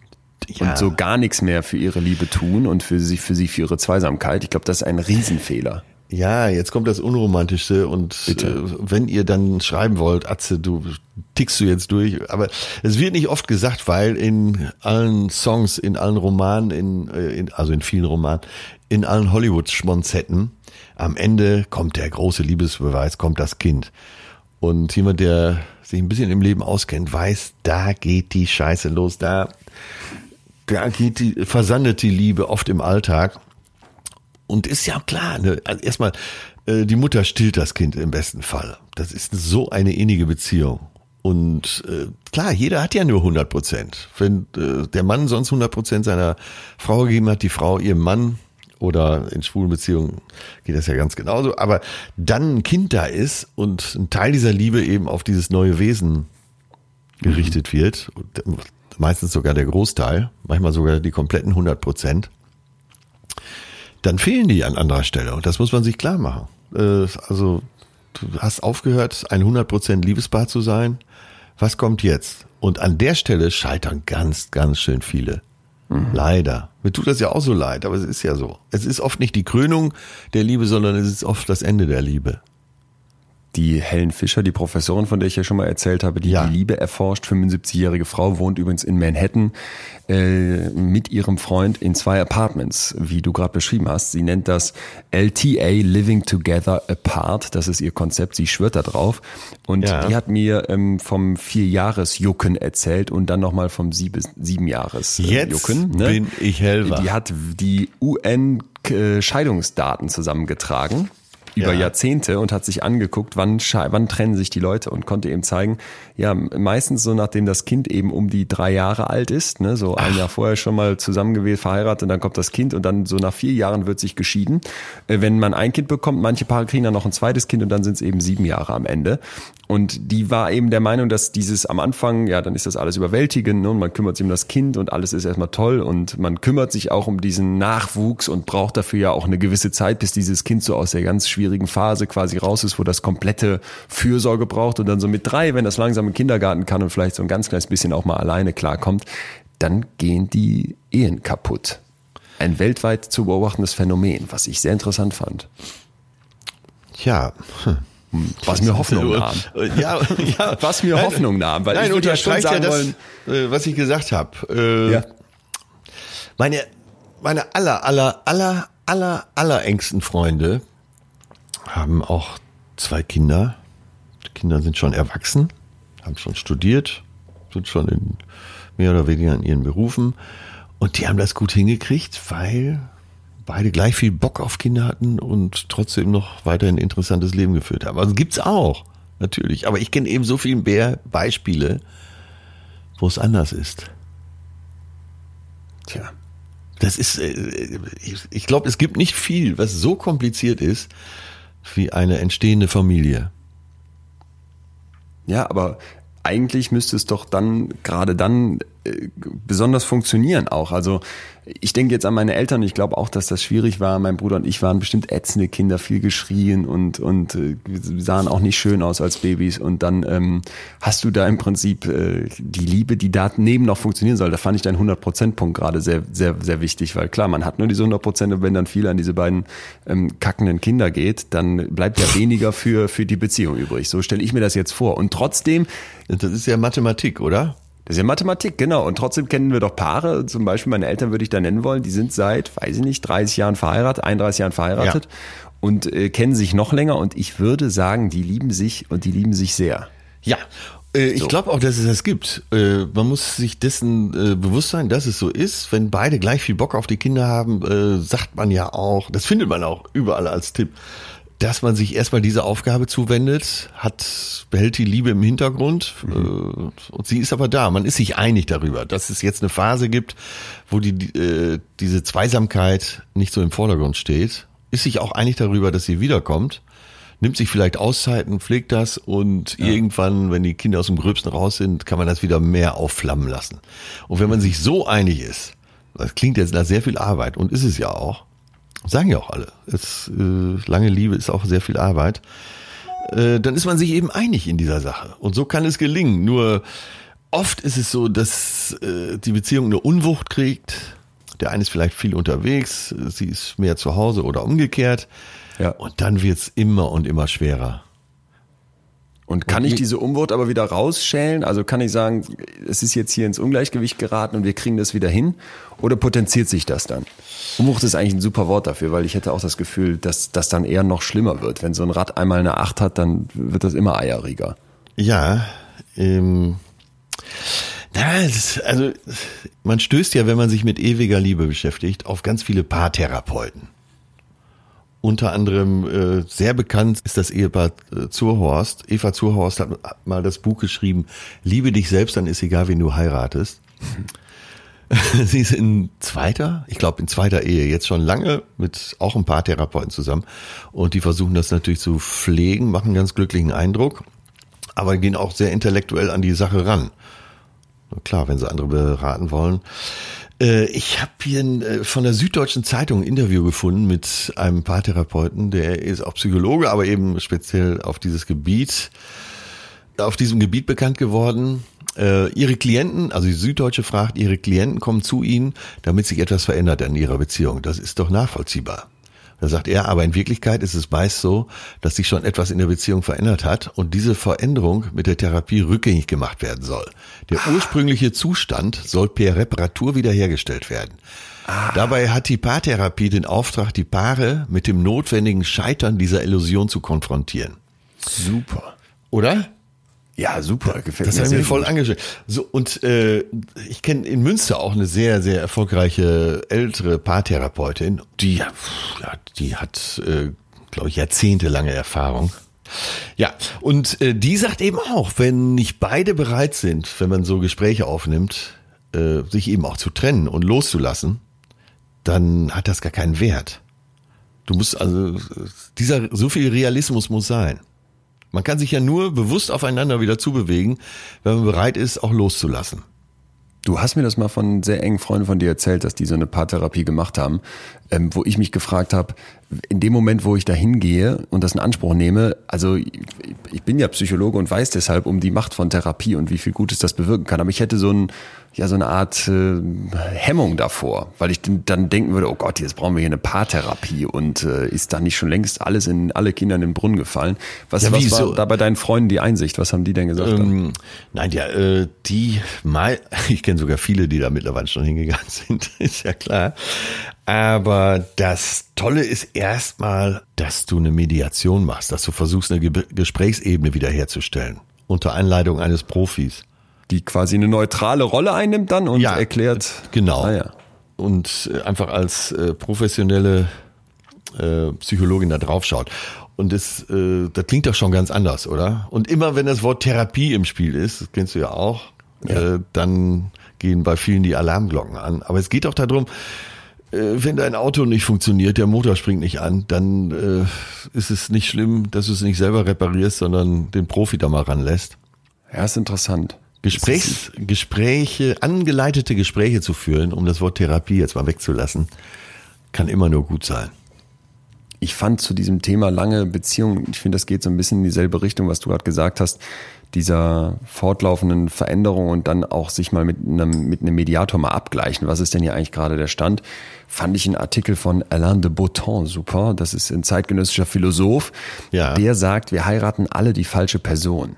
Ja. und so gar nichts mehr für ihre Liebe tun und für sich, für sie, für ihre Zweisamkeit? Ich glaube, das ist ein Riesenfehler. Ja, jetzt kommt das Unromantischste und Bitte. äh, wenn ihr dann schreiben wollt, Atze, du tickst du jetzt durch, aber es wird nicht oft gesagt, weil in allen Songs, in allen Romanen, in, äh, in also in vielen Romanen, in allen Hollywood-Schmonzetten, am Ende kommt der große Liebesbeweis, kommt das Kind. Und jemand, der sich ein bisschen im Leben auskennt, weiß, da geht die Scheiße los, da, da geht die, versandet die Liebe oft im Alltag. Und ist ja klar, ne? also erstmal, äh, die Mutter stillt das Kind im besten Fall. Das ist so eine innige Beziehung. Und äh, klar, jeder hat ja nur 100 Prozent. Wenn äh, der Mann sonst 100 Prozent seiner Frau gegeben hat, die Frau ihrem Mann oder in schwulen Beziehungen geht das ja ganz genauso. Aber dann ein Kind da ist und ein Teil dieser Liebe eben auf dieses neue Wesen gerichtet wird, und meistens sogar der Großteil, manchmal sogar die kompletten 100 Prozent, dann fehlen die an anderer Stelle. Und das muss man sich klar machen. Äh, also, du hast aufgehört, ein 100% Liebespaar zu sein. Was kommt jetzt? Und an der Stelle scheitern ganz, ganz schön viele. Leider. Mir tut das ja auch so leid, aber es ist ja so. Es ist oft nicht die Krönung der Liebe, sondern es ist oft das Ende der Liebe. Die Helen Fischer, die Professorin, von der ich ja schon mal erzählt habe, die Ja. die Liebe erforscht, 75-jährige Frau, wohnt übrigens in Manhattan äh, mit ihrem Freund in zwei Apartments, wie du gerade beschrieben hast. Sie nennt das LTA, Living Together Apart. Das ist ihr Konzept. Sie schwört da drauf. Und Ja. die hat mir ähm, vom Vier-Jahres-Jucken erzählt und dann nochmal vom Sieben- Sieben-Jahres-Jucken. Jetzt bin ich hellwach. Die hat die UN-Scheidungsdaten zusammengetragen über Ja. Jahrzehnte und hat sich angeguckt, wann, wann trennen sich die Leute und konnte eben zeigen, ja, meistens so nachdem das Kind eben um die drei Jahre alt ist, ne, so ein Jahr vorher schon mal zusammengewählt, verheiratet und dann kommt das Kind und dann so nach vier Jahren wird sich geschieden. Äh, Wenn man ein Kind bekommt, manche Paare kriegen dann noch ein zweites Kind und dann sind es eben sieben Jahre am Ende. Und die war eben der Meinung, dass dieses am Anfang, ja, dann ist das alles überwältigend ne, und man kümmert sich um das Kind und alles ist erstmal toll und man kümmert sich auch um diesen Nachwuchs und braucht dafür ja auch eine gewisse Zeit, bis dieses Kind so aus der ganz schwierigen Phase quasi raus ist, wo das komplette Fürsorge braucht und dann so mit drei, wenn das langsam im Kindergarten kann und vielleicht so ein ganz kleines bisschen auch mal alleine klarkommt, dann gehen die Ehen kaputt. Ein weltweit zu beobachtendes Phänomen, was ich sehr interessant fand. Tja. hm. Was mir Hoffnung nahm. Ja, ja. Was mir Hoffnung nahm, weil Nein, ich ja unterstreicht ja sagen das, äh, was ich gesagt habe. Äh, Ja. Meine, meine aller, aller, aller, aller, aller engsten Freunde haben auch zwei Kinder. Die Kinder sind schon erwachsen, haben schon studiert, sind schon in mehr oder weniger in ihren Berufen. Und die haben das gut hingekriegt, weil beide gleich viel Bock auf Kinder hatten und trotzdem noch weiterhin ein interessantes Leben geführt haben. Also gibt's auch, natürlich. Aber ich kenne eben so viel mehr Beispiele, wo es anders ist. Tja. Das ist, äh, ich, glaube, es gibt nicht viel, was so kompliziert ist wie eine entstehende Familie. Ja, aber eigentlich müsste es doch dann, gerade dann besonders funktionieren auch. Also ich denke jetzt an meine Eltern. Ich glaube auch, dass das schwierig war. Mein Bruder und ich waren bestimmt ätzende Kinder, viel geschrien und und äh, sahen auch nicht schön aus als Babys. Und dann ähm, hast du da im Prinzip äh, die Liebe, die da neben noch funktionieren soll. Da fand ich deinen 100 Punkt gerade sehr sehr sehr wichtig, weil klar, man hat nur diese 100 und wenn dann viel an diese beiden ähm, kackenden Kinder geht, dann bleibt ja weniger für für die Beziehung übrig. So stelle ich mir das jetzt vor. Und trotzdem, das ist ja Mathematik, oder? Das ist ja Mathematik, genau. Und trotzdem kennen wir doch Paare, zum Beispiel meine Eltern würde ich da nennen wollen, die sind seit, weiß ich nicht, 30 Jahren verheiratet, 31 Jahren verheiratet ja. und äh, kennen sich noch länger. Und ich würde sagen, die lieben sich und die lieben sich sehr. Ja, äh, ich so. glaube auch, dass es das gibt. Äh, man muss sich dessen äh, bewusst sein, dass es so ist. Wenn beide gleich viel Bock auf die Kinder haben, sagt man ja auch, das findet man auch überall als Tipp dass man sich erstmal diese Aufgabe zuwendet, hat, behält die Liebe im Hintergrund mhm. äh, und sie ist aber da. Man ist sich einig darüber, dass es jetzt eine Phase gibt, wo die, äh, diese Zweisamkeit nicht so im Vordergrund steht, ist sich auch einig darüber, dass sie wiederkommt, nimmt sich vielleicht Auszeiten, pflegt das und ja. irgendwann, wenn die Kinder aus dem Gröbsten raus sind, kann man das wieder mehr aufflammen lassen. Und wenn man sich so einig ist, das klingt jetzt nach sehr viel Arbeit und ist es ja auch, Sagen ja auch alle. Es, äh, lange Liebe ist auch sehr viel Arbeit. Äh, dann ist man sich eben einig in dieser Sache. Und so kann es gelingen. Nur oft ist es so, dass äh, die Beziehung eine Unwucht kriegt. Der eine ist vielleicht viel unterwegs, sie ist mehr zu Hause oder umgekehrt. Ja. Und dann wird's immer und immer schwerer. Und kann ich diese Umwut aber wieder rausschälen? Also kann ich sagen, es ist jetzt hier ins Ungleichgewicht geraten und wir kriegen das wieder hin? Oder potenziert sich das dann? Umwucht ist eigentlich ein super Wort dafür, weil ich hätte auch das Gefühl, dass das dann eher noch schlimmer wird. Wenn so ein Rad einmal eine Acht hat, dann wird das immer eieriger. Ja, ähm, na, das, also man stößt ja, wenn man sich mit ewiger Liebe beschäftigt, auf ganz viele Paartherapeuten. Unter anderem äh, sehr bekannt ist das Ehepaar äh, Zurhorst. Eva Zurhorst hat mal das Buch geschrieben, Liebe dich selbst, dann ist egal, wen du heiratest. Sie ist in zweiter, ich glaube in zweiter Ehe jetzt schon lange mit auch ein paar Therapeuten zusammen und die versuchen das natürlich zu pflegen, machen einen ganz glücklichen Eindruck, aber gehen auch sehr intellektuell an die Sache ran. Klar, wenn sie andere beraten wollen. Äh, ich habe hier äh, von der Süddeutschen Zeitung ein Interview gefunden mit einem Paartherapeuten, der ist auch Psychologe, aber eben speziell auf dieses Gebiet, auf diesem Gebiet bekannt geworden. Äh, ihre Klienten, also die Süddeutsche fragt, ihre Klienten kommen zu ihnen, damit sich etwas verändert an ihrer Beziehung. Das ist doch nachvollziehbar. Da sagt er, aber in Wirklichkeit ist es meist so, dass sich schon etwas in der Beziehung verändert hat und diese Veränderung mit der Therapie rückgängig gemacht werden soll. Der ah. ursprüngliche Zustand soll per Reparatur wiederhergestellt werden. Ah. Dabei hat die Paartherapie den Auftrag, die Paare mit dem notwendigen Scheitern dieser Illusion zu konfrontieren. Super. Oder? Ja, super, gefällt das mir. Das hat mir voll angeschaut. So, und äh, ich kenne in Münster auch eine sehr, sehr erfolgreiche ältere Paartherapeutin. Die, ja, die hat, äh, glaube ich, jahrzehntelange Erfahrung. Ja, und äh, die sagt eben auch, wenn nicht beide bereit sind, wenn man so Gespräche aufnimmt, äh, sich eben auch zu trennen und loszulassen, dann hat das gar keinen Wert. Du musst also, dieser, so viel Realismus muss sein. Man kann sich ja nur bewusst aufeinander wieder zubewegen, wenn man bereit ist, auch loszulassen. Du hast mir das mal von sehr engen Freunden von dir erzählt, dass die so eine Paartherapie gemacht haben, ähm, wo ich mich gefragt habe, in dem Moment, wo ich da hingehe und das in Anspruch nehme, also ich bin ja Psychologe und weiß deshalb um die Macht von Therapie und wie viel Gutes das bewirken kann, aber ich hätte so ein ja so eine Art äh, Hemmung davor, weil ich dann denken würde, oh Gott, jetzt brauchen wir hier eine Paartherapie und äh, ist da nicht schon längst alles in alle Kinder in den Brunnen gefallen? Was, ja, was war so? da bei deinen Freunden die Einsicht? Was haben die denn gesagt? Ähm, nein, ja, äh, die mal, ich kenne sogar viele, die da mittlerweile schon hingegangen sind, ist ja klar. Aber das Tolle ist erstmal, dass du eine Mediation machst, dass du versuchst, eine Gesprächsebene wiederherzustellen unter Einleitung eines Profis die quasi eine neutrale Rolle einnimmt dann und ja, erklärt. Genau. Ah, ja. Und äh, einfach als äh, professionelle äh, Psychologin da drauf schaut. Und das, äh, das klingt doch schon ganz anders, oder? Und immer wenn das Wort Therapie im Spiel ist, das kennst du ja auch, ja. Äh, dann gehen bei vielen die Alarmglocken an. Aber es geht auch darum, äh, wenn dein Auto nicht funktioniert, der Motor springt nicht an, dann äh, ist es nicht schlimm, dass du es nicht selber reparierst, sondern den Profi da mal ranlässt. Ja, ist interessant. Gesprächs, Gespräche, angeleitete Gespräche zu führen, um das Wort Therapie jetzt mal wegzulassen, kann immer nur gut sein. Ich fand zu diesem Thema lange Beziehungen, ich finde, das geht so ein bisschen in dieselbe Richtung, was du gerade gesagt hast, dieser fortlaufenden Veränderung und dann auch sich mal mit einem, mit einem Mediator mal abgleichen. Was ist denn hier eigentlich gerade der Stand? Fand ich einen Artikel von Alain de Botton super. Das ist ein zeitgenössischer Philosoph. Ja. Der sagt, wir heiraten alle die falsche Person.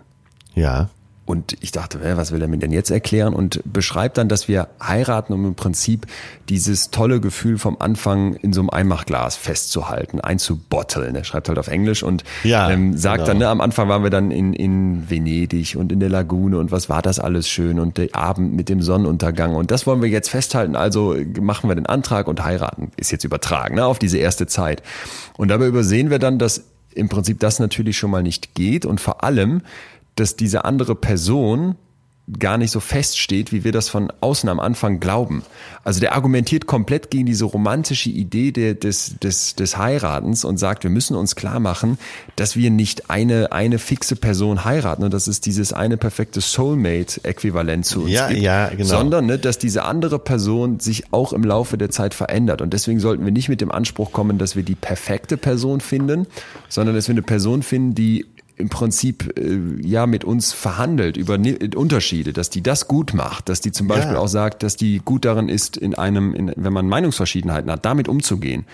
Ja. Und ich dachte, was will er mir denn jetzt erklären? Und beschreibt dann, dass wir heiraten, um im Prinzip dieses tolle Gefühl vom Anfang in so einem Einmachglas festzuhalten, einzubotteln. Er schreibt halt auf Englisch und Ja, ähm, sagt genau. dann, ne, am Anfang waren wir dann in, in Venedig und in der Lagune und was war das alles schön und der Abend mit dem Sonnenuntergang. Und das wollen wir jetzt festhalten. Also machen wir den Antrag und heiraten. Ist jetzt übertragen, ne, auf diese erste Zeit. Und dabei übersehen wir dann, dass im Prinzip das natürlich schon mal nicht geht und vor allem, dass diese andere Person gar nicht so feststeht, wie wir das von außen am Anfang glauben. Also der argumentiert komplett gegen diese romantische Idee der, des, des, des Heiratens und sagt, wir müssen uns klar machen, dass wir nicht eine, eine fixe Person heiraten und dass es dieses eine perfekte Soulmate-Äquivalent zu uns Ja, gibt, ja, genau. sondern ne, dass diese andere Person sich auch im Laufe der Zeit verändert. Und deswegen sollten wir nicht mit dem Anspruch kommen, dass wir die perfekte Person finden, sondern dass wir eine Person finden, die im Prinzip äh, ja mit uns verhandelt über Unterschiede, dass die das gut macht, dass die zum Beispiel Ja. auch sagt, dass die gut darin ist, in einem, in, wenn man Meinungsverschiedenheiten hat, damit umzugehen.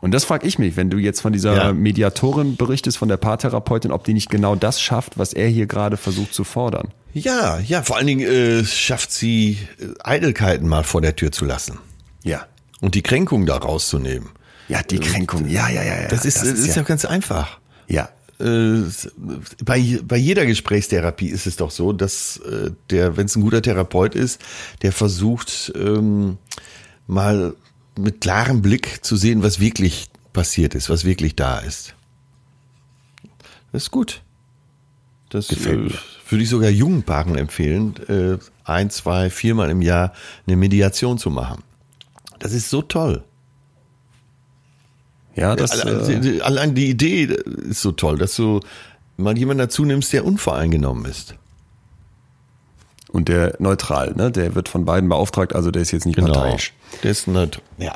Und das frage ich mich, wenn du jetzt von dieser Ja. Mediatorin berichtest, von der Paartherapeutin, ob die nicht genau das schafft, was er hier gerade versucht zu fordern. Ja, ja, vor allen Dingen äh, schafft sie äh, Eitelkeiten mal vor der Tür zu lassen Ja. und die Kränkung da rauszunehmen. Ja, die Kränkung. Ja, ja, ja, ja. Das ist, das ist ja ganz einfach. ja. Äh, bei, bei jeder Gesprächstherapie ist es doch so, dass äh, der, wenn es ein guter Therapeut ist, der versucht ähm, mal mit klarem Blick zu sehen, was wirklich passiert ist, was wirklich da ist. Das ist gut. Das Gefällt äh, würde ich sogar jungen Paaren empfehlen, äh, ein, zwei, viermal im Jahr eine Mediation zu machen. Das ist so toll. Ja, das, Allein, äh, allein die Idee ist so toll, dass du mal jemanden dazu nimmst, der unvoreingenommen ist. Und der neutral, ne? Der wird von beiden beauftragt, also der ist jetzt nicht parteiisch. Der ist nicht, ja,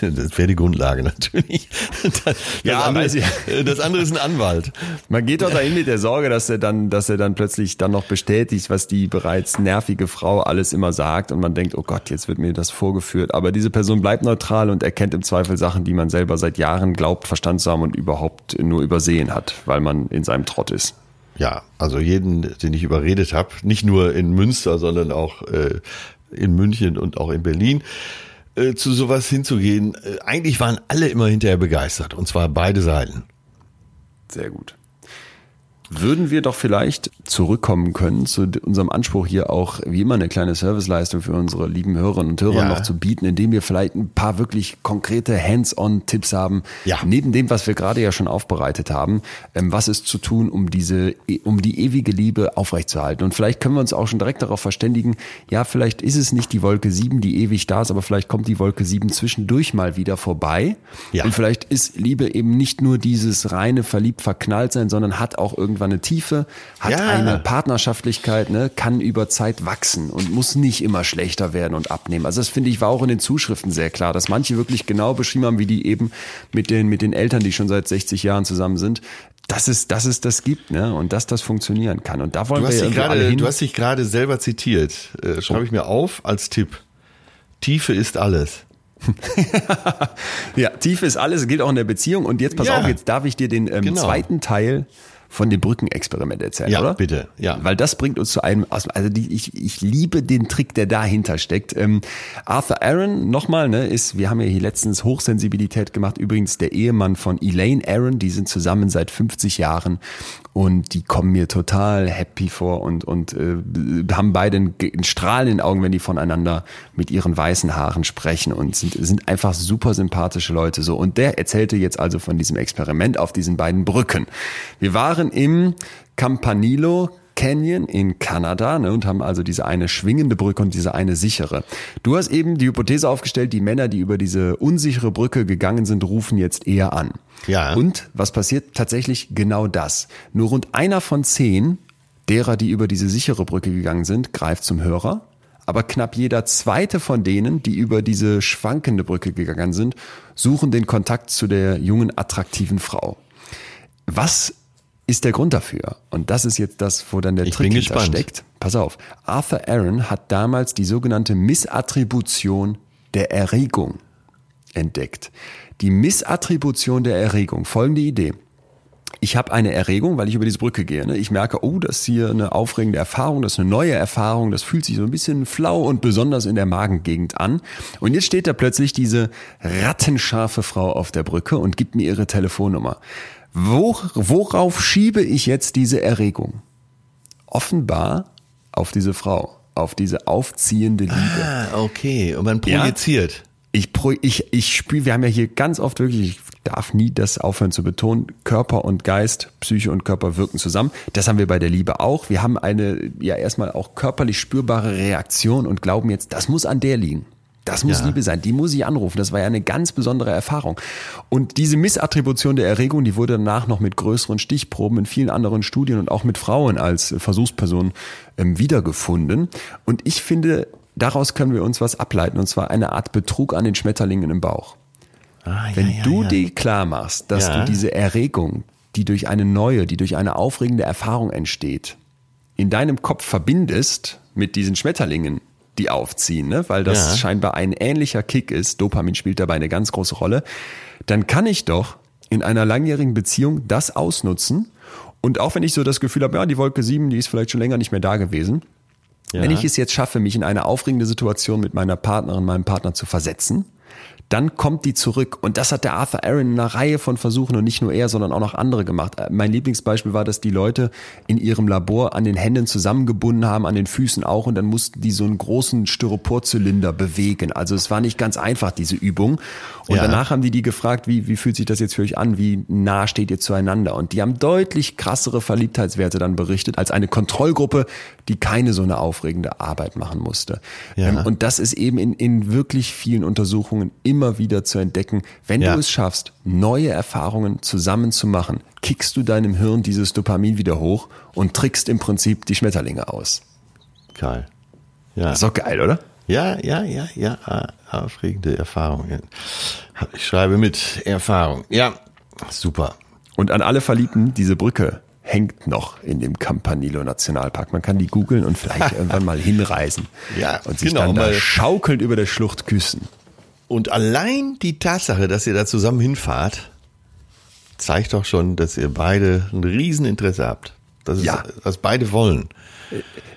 das wäre die Grundlage natürlich. Das, Ja, das, andere, weiß ich. das andere ist ein Anwalt. Man geht doch dahin mit der Sorge, dass er dann, dass er dann plötzlich dann noch bestätigt, was die bereits nervige Frau alles immer sagt und man denkt, oh Gott, jetzt wird mir das vorgeführt. Aber diese Person bleibt neutral und erkennt im Zweifel Sachen, die man selber seit Jahren glaubt, verstanden zu haben und überhaupt nur übersehen hat, weil man in seinem Trott ist. Ja, also jeden, den ich überredet habe, nicht nur in Münster, sondern auch äh, in München und auch in Berlin, äh, zu sowas hinzugehen. Äh, eigentlich waren alle immer hinterher begeistert, und zwar beide Seiten. Sehr gut. Würden wir doch vielleicht zurückkommen können zu unserem Anspruch hier auch wie immer eine kleine Serviceleistung für unsere lieben Hörerinnen und Hörer Ja. noch zu bieten, indem wir vielleicht ein paar wirklich konkrete Hands-on-Tipps haben, Ja. neben dem, was wir gerade ja schon aufbereitet haben, ähm, was ist zu tun, um diese, um die ewige Liebe aufrechtzuerhalten. Und vielleicht können wir uns auch schon direkt darauf verständigen, ja, vielleicht ist es nicht die Wolke 7, die ewig da ist, aber vielleicht kommt die Wolke 7 zwischendurch mal wieder vorbei. Ja. Und vielleicht ist Liebe eben nicht nur dieses reine verliebt verknallt sein, sondern hat auch irgendwann eine Tiefe, hat Ja. eine Partnerschaftlichkeit, ne, kann über Zeit wachsen und muss nicht immer schlechter werden und abnehmen. Also das finde ich war auch in den Zuschriften sehr klar, dass manche wirklich genau beschrieben haben, wie die eben mit den mit den Eltern, die schon seit 60 Jahren zusammen sind, dass es dass es das gibt, ne, und dass das funktionieren kann. Und da wollen Du wir hast, ja gerade, hin. du hast dich gerade selber zitiert. Äh, Schreibe ich mir auf als Tipp. Tiefe ist alles. Ja, Tiefe ist alles, gilt auch in der Beziehung. Und jetzt pass Ja. auf, jetzt darf ich dir den ähm, Genau. zweiten Teil von dem Brückenexperiment erzählen, Ja, oder? bitte, ja. Weil das bringt uns zu einem, also die, ich, ich liebe den Trick, der dahinter steckt. Ähm, Arthur Aaron, nochmal, ne, ist, wir haben ja hier letztens Hochsensibilität gemacht, übrigens der Ehemann von Elaine Aaron, die sind zusammen seit 50 Jahren und die kommen mir total happy vor und, und äh, haben beide ein, ein Strahlen in den Augen, wenn die voneinander mit ihren weißen Haaren sprechen und sind, sind einfach super sympathische Leute so. Und der erzählte jetzt also von diesem Experiment auf diesen beiden Brücken. Wir waren im Campanilo Canyon in Kanada ne, und haben also diese eine schwingende Brücke und diese eine sichere. Du hast eben die Hypothese aufgestellt, die Männer, die über diese unsichere Brücke gegangen sind, rufen jetzt eher an. Ja. Und was passiert? Tatsächlich genau das. Nur rund einer von zehn derer, die über diese sichere Brücke gegangen sind, greift zum Hörer. Aber knapp jeder zweite von denen, die über diese schwankende Brücke gegangen sind, suchen den Kontakt zu der jungen, attraktiven Frau. Was ist der Grund dafür? Und das ist jetzt das, wo dann der Ich Trick hinter steckt. Pass auf. Arthur Aaron hat damals die sogenannte Missattribution der Erregung entdeckt. Die Missattribution der Erregung. Folgende Idee. Ich habe eine Erregung, weil ich über diese Brücke gehe. Ne? Ich merke, oh, das ist hier eine aufregende Erfahrung, das ist eine neue Erfahrung, das fühlt sich so ein bisschen flau und besonders in der Magengegend an. Und jetzt steht da plötzlich diese rattenscharfe Frau auf der Brücke und gibt mir ihre Telefonnummer. Wo, worauf schiebe ich jetzt diese Erregung? Offenbar auf diese Frau, auf diese aufziehende Liebe. Ah, okay. Und man Ja? projiziert. Ich, pro- ich, ich spüre, wir haben ja hier ganz oft wirklich, ich darf nie das aufhören zu betonen, Körper und Geist, Psyche und Körper wirken zusammen. Das haben wir bei der Liebe auch. Wir haben eine ja erstmal auch körperlich spürbare Reaktion und glauben jetzt, das muss an der liegen. Das muss Ja. Liebe sein, die muss ich anrufen. Das war ja eine ganz besondere Erfahrung. Und diese Missattribution der Erregung, die wurde danach noch mit größeren Stichproben in vielen anderen Studien und auch mit Frauen als Versuchspersonen ähm, wiedergefunden. Und ich finde, daraus können wir uns was ableiten, und zwar eine Art Betrug an den Schmetterlingen im Bauch. Ah, Wenn ja, du ja. dir klar machst, dass du diese Erregung, die durch eine neue, die durch eine aufregende Erfahrung entsteht, in deinem Kopf verbindest mit diesen Schmetterlingen, die aufziehen, ne? weil das Ja. scheinbar ein ähnlicher Kick ist, Dopamin spielt dabei eine ganz große Rolle, dann kann ich doch in einer langjährigen Beziehung das ausnutzen und auch wenn ich so das Gefühl habe, ja, die Wolke 7, die ist vielleicht schon länger nicht mehr da gewesen, Ja. wenn ich es jetzt schaffe, mich in eine aufregende Situation mit meiner Partnerin, meinem Partner zu versetzen, dann kommt die zurück. Und das hat der Arthur Aaron in einer Reihe von Versuchen und nicht nur er, sondern auch noch andere gemacht. Äh, Mein Lieblingsbeispiel war, dass die Leute in ihrem Labor an den Händen zusammengebunden haben, an den Füßen auch, und dann mussten die so einen großen Styroporzylinder bewegen. Also es war nicht ganz einfach, diese Übung. Und Ja. danach haben die die gefragt, wie, wie fühlt sich das jetzt für euch an? Wie nah steht ihr zueinander? Und die haben deutlich krassere Verliebtheitswerte dann berichtet als eine Kontrollgruppe, die keine so eine aufregende Arbeit machen musste. Ja. Ähm, und das ist eben in, in wirklich vielen Untersuchungen immer wieder zu entdecken. Wenn Ja. du es schaffst, neue Erfahrungen zusammen zu machen, kickst du deinem Hirn dieses Dopamin wieder hoch und trickst im Prinzip die Schmetterlinge aus. Geil. Ja. Das ist doch geil, oder? Ja, ja, ja, ja, ah, aufregende Erfahrung. Ja. Ich schreibe mit Erfahrung. Ja, super. Und an alle Verliebten, diese Brücke hängt noch in dem Campanile Nationalpark. Man kann die googeln und vielleicht irgendwann mal hinreisen. Ja, und sich genau, dann da mal- schaukelnd über der Schlucht küssen. Und allein die Tatsache, dass ihr da zusammen hinfahrt, zeigt doch schon, dass ihr beide ein Rieseninteresse habt. Das ist, Ja. was beide wollen.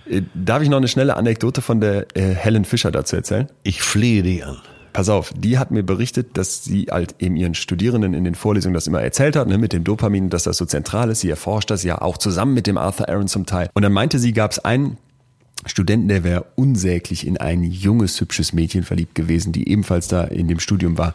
Äh, Darf ich noch eine schnelle Anekdote von der äh, Helen Fischer dazu erzählen? Ich flehe dich an. Pass auf, die hat mir berichtet, dass sie halt eben ihren Studierenden in den Vorlesungen das immer erzählt hat, ne, mit dem Dopamin, dass das so zentral ist. Sie erforscht das ja auch zusammen mit dem Arthur Aaron zum Teil. Und dann meinte sie, gab es einen Studenten, der wäre unsäglich in ein junges, hübsches Mädchen verliebt gewesen, die ebenfalls da in dem Studium war.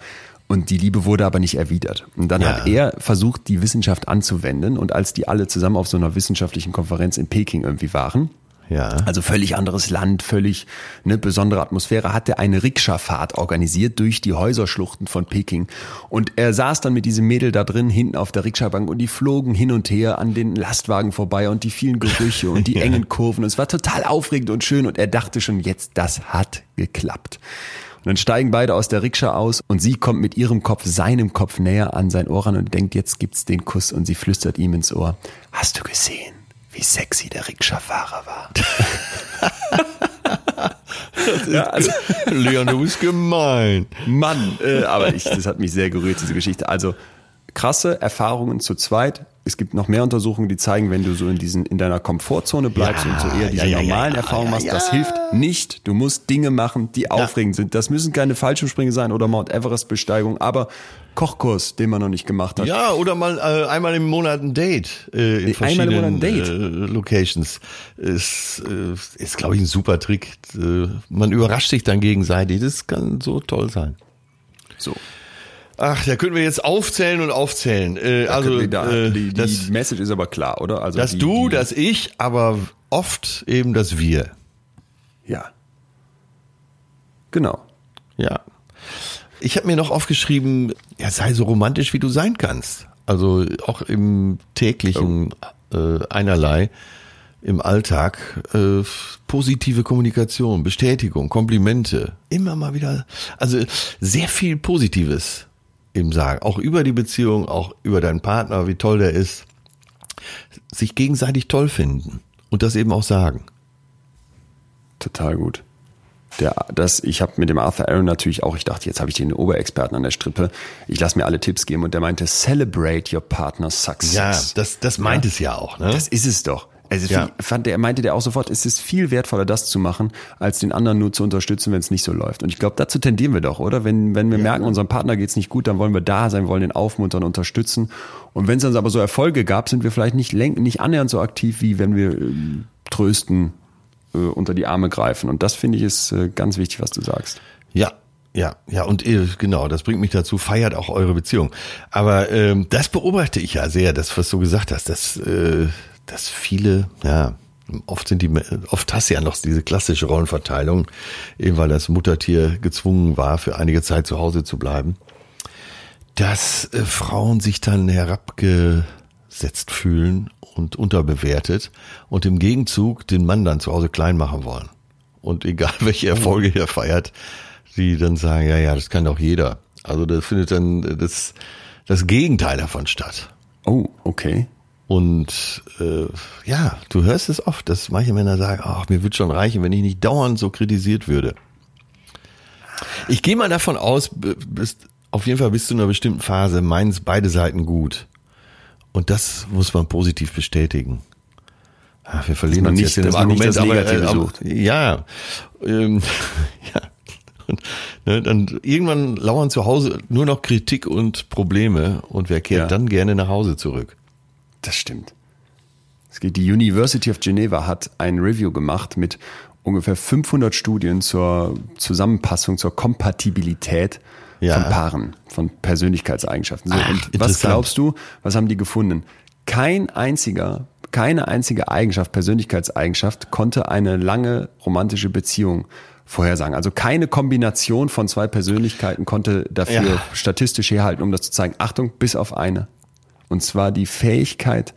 Und die Liebe wurde aber nicht erwidert. Und dann Ja. hat er versucht, die Wissenschaft anzuwenden. Und als die alle zusammen auf so einer wissenschaftlichen Konferenz in Peking irgendwie waren, Ja. also völlig anderes Land, völlig ne, besondere Atmosphäre, hat er eine Rikscha-Fahrt organisiert durch die Häuserschluchten von Peking. Und er saß dann mit diesem Mädel da drin, hinten auf der Rikscha-Bank und die flogen hin und her an den Lastwagen vorbei und die vielen Gerüche und die engen Kurven. Und es war total aufregend und schön und er dachte schon, jetzt, das hat geklappt. Und dann steigen beide aus der Rikscha aus und sie kommt mit ihrem Kopf seinem Kopf näher an sein Ohr ran und denkt, jetzt gibt's den Kuss und sie flüstert ihm ins Ohr, hast du gesehen, wie sexy der Rikscha-Fahrer war? ja, also, Leon, du bist gemein. Mann, äh, aber ich, das hat mich sehr gerührt, diese Geschichte. Also krasse Erfahrungen zu zweit. Es gibt noch mehr Untersuchungen, die zeigen, wenn du so in diesen in deiner Komfortzone bleibst Ja, und so eher diese ja, ja, normalen Erfahrungen machst, das hilft nicht. Du musst Dinge machen, die aufregend sind. Das müssen keine Fallschirmsprünge sein oder Mount Everest Besteigung, aber Kochkurs, den man noch nicht gemacht hat. Ja, oder mal äh, einmal im Monat ein Date äh, in Einmal im verschiedenen Monat ein Date. Äh, Locations. Ist, äh, ist glaube ich, ein super Trick. Äh, man überrascht sich dann gegenseitig. Das kann so toll sein. So. Ach, da können wir jetzt aufzählen und aufzählen. Äh, also, da, äh, die, die das, Message ist aber klar, oder? Also dass die, du, die, dass ich, aber oft eben das Wir. ja. Genau. Ja. Ich habe mir noch aufgeschrieben, ja, sei so romantisch, wie du sein kannst. Also auch im täglichen äh, einerlei. im Alltag äh, positive Kommunikation, Bestätigung, Komplimente, immer mal wieder, also sehr viel Positives im Sagen, auch über die Beziehung, auch über deinen Partner, wie toll der ist, sich gegenseitig toll finden und das eben auch sagen. Total gut. Der, das, ich habe mit dem Arthur Aaron natürlich auch, ich dachte, jetzt habe ich den Oberexperten an der Strippe. Ich lasse mir alle Tipps geben und der meinte, celebrate your partner's success. Ja, das, das meint ja. es ja auch. Ne? Das ist es doch. Also ja. fand der, meinte der auch sofort, es ist viel wertvoller, das zu machen, als den anderen nur zu unterstützen, wenn es nicht so läuft. Und ich glaube, dazu tendieren wir doch, oder? Wenn, wenn wir ja, merken, unserem Partner geht's nicht gut, dann wollen wir da sein, wollen den aufmuntern, unterstützen. Und wenn es dann aber so Erfolge gab, sind wir vielleicht nicht, nicht annähernd so aktiv, wie wenn wir äh, trösten, äh, unter die Arme greifen. Und das finde ich ist äh, ganz wichtig, was du sagst. Ja, ja, ja, und äh, genau, das bringt mich dazu, feiert auch eure Beziehung. Aber ähm, das beobachte ich ja sehr, das, was du gesagt hast, dass, äh, dass viele, ja, oft sind die, oft hast du ja noch diese klassische Rollenverteilung, eben weil das Muttertier gezwungen war, für einige Zeit zu Hause zu bleiben, dass äh, Frauen sich dann herabgesetzt fühlen und unterbewertet und im Gegenzug den Mann dann zu Hause klein machen wollen. Und egal welche Erfolge er feiert, die dann sagen, ja, ja, das kann doch jeder. Also das findet dann das, das Gegenteil davon statt. Oh, okay. Und äh, ja, du hörst es oft, dass manche Männer sagen, ach, mir würde schon reichen, wenn ich nicht dauernd so kritisiert würde. Ich gehe mal davon aus, bis, auf jeden Fall bis zu einer bestimmten Phase meinen es beide Seiten gut. Und das muss man positiv bestätigen. Ach, wir verlieren uns nicht, jetzt in dem Argument, aber, äh, aber, ja, ähm, ja. Und, ne, dann irgendwann lauern zu Hause nur noch Kritik und Probleme und wer kehrt ja. dann gerne nach Hause zurück? Das stimmt. Es geht, die University of Geneva hat ein Review gemacht mit ungefähr 500 Studien zur Zusammenpassung, zur Kompatibilität ja. von Paaren, von Persönlichkeitseigenschaften. So, Ach, und was glaubst du, was haben die gefunden? Kein einziger, keine einzige Eigenschaft, Persönlichkeitseigenschaft konnte eine lange romantische Beziehung vorhersagen. Also keine Kombination von zwei Persönlichkeiten konnte dafür ja. statistisch herhalten, um das zu zeigen. Achtung, bis auf eine. Und zwar die Fähigkeit,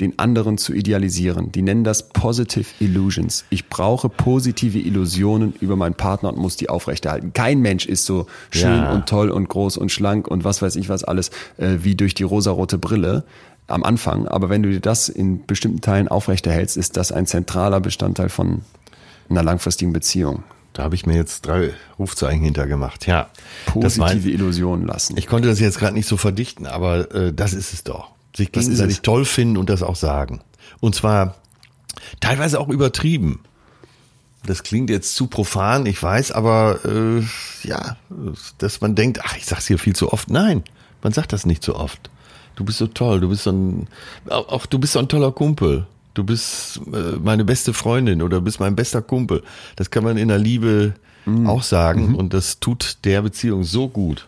den anderen zu idealisieren. Die nennen das Positive Illusions. Ich brauche positive Illusionen über meinen Partner und muss die aufrechterhalten. Kein Mensch ist so schön ja. und toll und groß und schlank und was weiß ich was alles äh, wie durch die rosarote Brille am Anfang. Aber wenn du dir das in bestimmten Teilen aufrechterhältst, ist das ein zentraler Bestandteil von einer langfristigen Beziehung. Da habe ich mir jetzt drei Rufzeichen hintergemacht. Ja, positive Illusionen lassen. Ich konnte das jetzt gerade nicht so verdichten, aber äh, das ist es doch sich gegenseitig toll finden und das auch sagen. Und zwar teilweise auch übertrieben. Das klingt jetzt zu profan, ich weiß, aber äh, ja, dass man denkt, ach, ich sag's hier viel zu oft. Nein, man sagt das nicht so oft. Du bist so toll, du bist so ein, auch du bist so ein toller Kumpel. Du bist äh, meine beste Freundin oder bist mein bester Kumpel. Das kann man in der Liebe mhm. auch sagen mhm. und das tut der Beziehung so gut.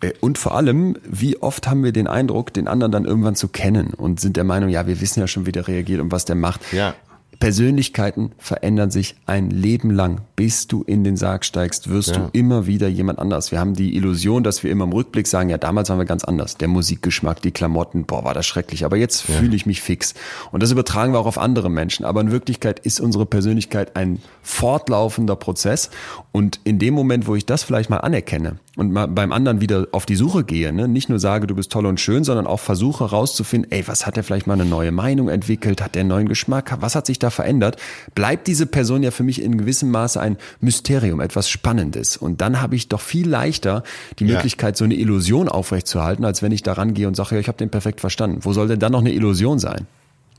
Äh, und vor allem, wie oft haben wir den Eindruck, den anderen dann irgendwann zu kennen und sind der Meinung, ja, wir wissen ja schon, wie der reagiert und was der macht. Ja. Persönlichkeiten verändern sich ein Leben lang. Bis du in den Sarg steigst, wirst ja. du immer wieder jemand anders. Wir haben die Illusion, dass wir immer im Rückblick sagen, ja, damals waren wir ganz anders. Der Musikgeschmack, die Klamotten, boah, war das schrecklich. Aber jetzt ja. fühle ich mich fix. Und das übertragen wir auch auf andere Menschen. Aber in Wirklichkeit ist unsere Persönlichkeit ein fortlaufender Prozess. Und in dem Moment, wo ich das vielleicht mal anerkenne und mal beim anderen wieder auf die Suche gehe, ne, nicht nur sage, du bist toll und schön, sondern auch versuche herauszufinden, ey, was hat der vielleicht mal eine neue Meinung entwickelt? Hat der einen neuen Geschmack? Was hat sich da verändert? Bleibt diese Person ja für mich in gewissem Maße ein Mysterium, etwas Spannendes. Und dann habe ich doch viel leichter die ja. Möglichkeit, so eine Illusion aufrechtzuerhalten, als wenn ich da rangehe und sage, ja, ich habe den perfekt verstanden. Wo soll denn dann noch eine Illusion sein?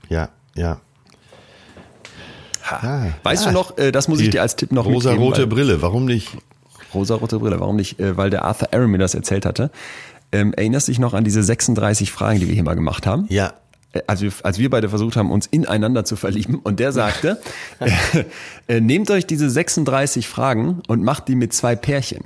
Ja, ja. Ah, weißt ah, du noch, äh, das muss ich dir als Tipp noch rosa mitgeben. Rosa-rote Brille, warum nicht? Rosa-rote Brille, warum nicht? Äh, weil der Arthur Aaron mir das erzählt hatte. Ähm, erinnerst du dich noch an diese 36 Fragen, die wir hier mal gemacht haben? Ja. Äh, als wir, als wir beide versucht haben, uns ineinander zu verlieben. Und der sagte, äh, äh, nehmt euch diese 36 Fragen und macht die mit zwei Pärchen.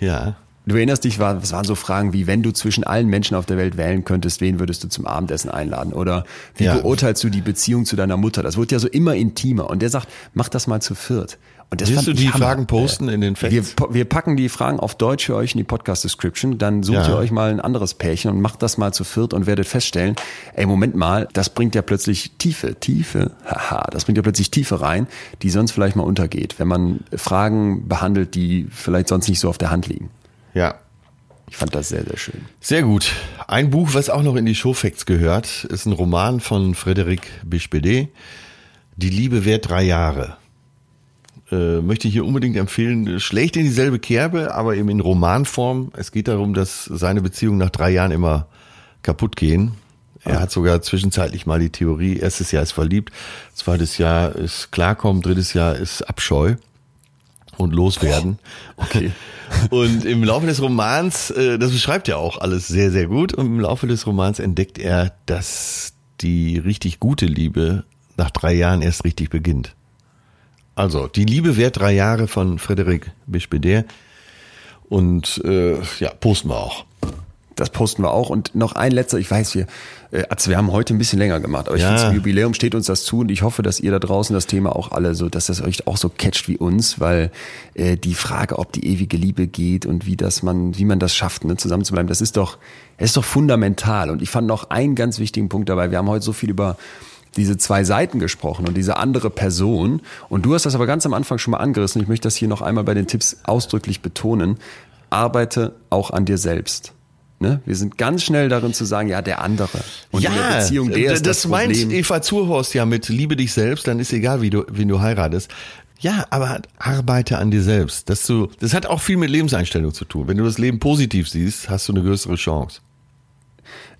Ja. Du erinnerst dich, es waren so Fragen wie, wenn du zwischen allen Menschen auf der Welt wählen könntest, wen würdest du zum Abendessen einladen? Oder wie ja. beurteilst du die Beziehung zu deiner Mutter? Das wird ja so immer intimer. Und der sagt, mach das mal zu viert. Und Willst du die Fragen posten in den Facts? Wir, wir, packen die Fragen auf Deutsch für euch in die Podcast-Description. Dann sucht ja. ihr euch mal ein anderes Pärchen und macht das mal zu viert und werdet feststellen, ey, Moment mal, das bringt ja plötzlich Tiefe, Tiefe, haha, das bringt ja plötzlich Tiefe rein, die sonst vielleicht mal untergeht, wenn man Fragen behandelt, die vielleicht sonst nicht so auf der Hand liegen. Ja. Ich fand das sehr, sehr schön. Sehr gut. Ein Buch, was auch noch in die Showfacts gehört, ist ein Roman von Frédéric Bispede. Die Liebe währt drei Jahre äh, möchte ich hier unbedingt empfehlen. Schlecht in dieselbe Kerbe, aber eben in Romanform. Es geht darum, dass seine Beziehungen nach drei Jahren immer kaputt gehen. Er ah. hat sogar zwischenzeitlich mal die Theorie, erstes Jahr ist verliebt, zweites Jahr ist Klarkommen, drittes Jahr ist Abscheu und loswerden. Okay. Und im Laufe des Romans, äh, das beschreibt er auch alles sehr, sehr gut, und im Laufe des Romans entdeckt er, dass die richtig gute Liebe nach drei Jahren erst richtig beginnt. Also, die Liebe währt drei Jahre von Frederik Bispeder. Und äh, ja, posten wir auch. Das posten wir auch. Und noch ein letzter, ich weiß, wir, äh, also wir haben heute ein bisschen länger gemacht, aber ich ja. finde, zum Jubiläum steht uns das zu und ich hoffe, dass ihr da draußen das Thema auch alle so, dass das euch auch so catcht wie uns, weil äh, die Frage, ob die ewige Liebe geht und wie das man, wie man das schafft, ne, zusammenzubleiben, das ist doch, das ist doch fundamental. Und ich fand noch einen ganz wichtigen Punkt dabei. Wir haben heute so viel über diese zwei Seiten gesprochen und diese andere Person. Und du hast das aber ganz am Anfang schon mal angerissen. Ich möchte das hier noch einmal bei den Tipps ausdrücklich betonen. Arbeite auch an dir selbst. Ne? Wir sind ganz schnell darin zu sagen, ja, der andere. Und ja, in der Beziehung, der ist das, das meint Eva Zurhorst ja mit Liebe dich selbst, dann ist egal, wie du, wen du heiratest. Ja, aber arbeite an dir selbst. Dass du, das hat auch viel mit Lebenseinstellung zu tun. Wenn du das Leben positiv siehst, hast du eine größere Chance.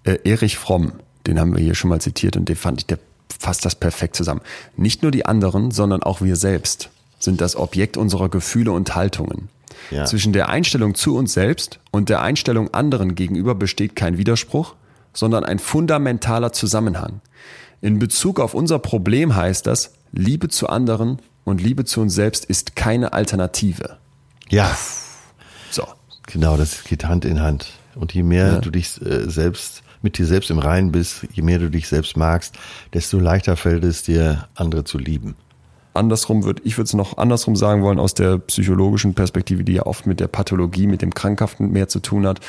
Äh, Erich Fromm, den haben wir hier schon mal zitiert und den fand ich, der fasst das perfekt zusammen. Nicht nur die anderen, sondern auch wir selbst sind das Objekt unserer Gefühle und Haltungen. Ja. Zwischen der Einstellung zu uns selbst und der Einstellung anderen gegenüber besteht kein Widerspruch, sondern ein fundamentaler Zusammenhang. In Bezug auf unser Problem heißt das, Liebe zu anderen und Liebe zu uns selbst ist keine Alternative. Ja. So. Genau, das geht Hand in Hand. Und je mehr ja. du dich äh, selbst mit dir selbst im Reinen bist, je mehr du dich selbst magst, desto leichter fällt es dir, andere zu lieben. Andersrum würde ich würde es noch andersrum sagen wollen aus der psychologischen Perspektive, die ja oft mit der Pathologie, mit dem Krankhaften mehr zu tun hat.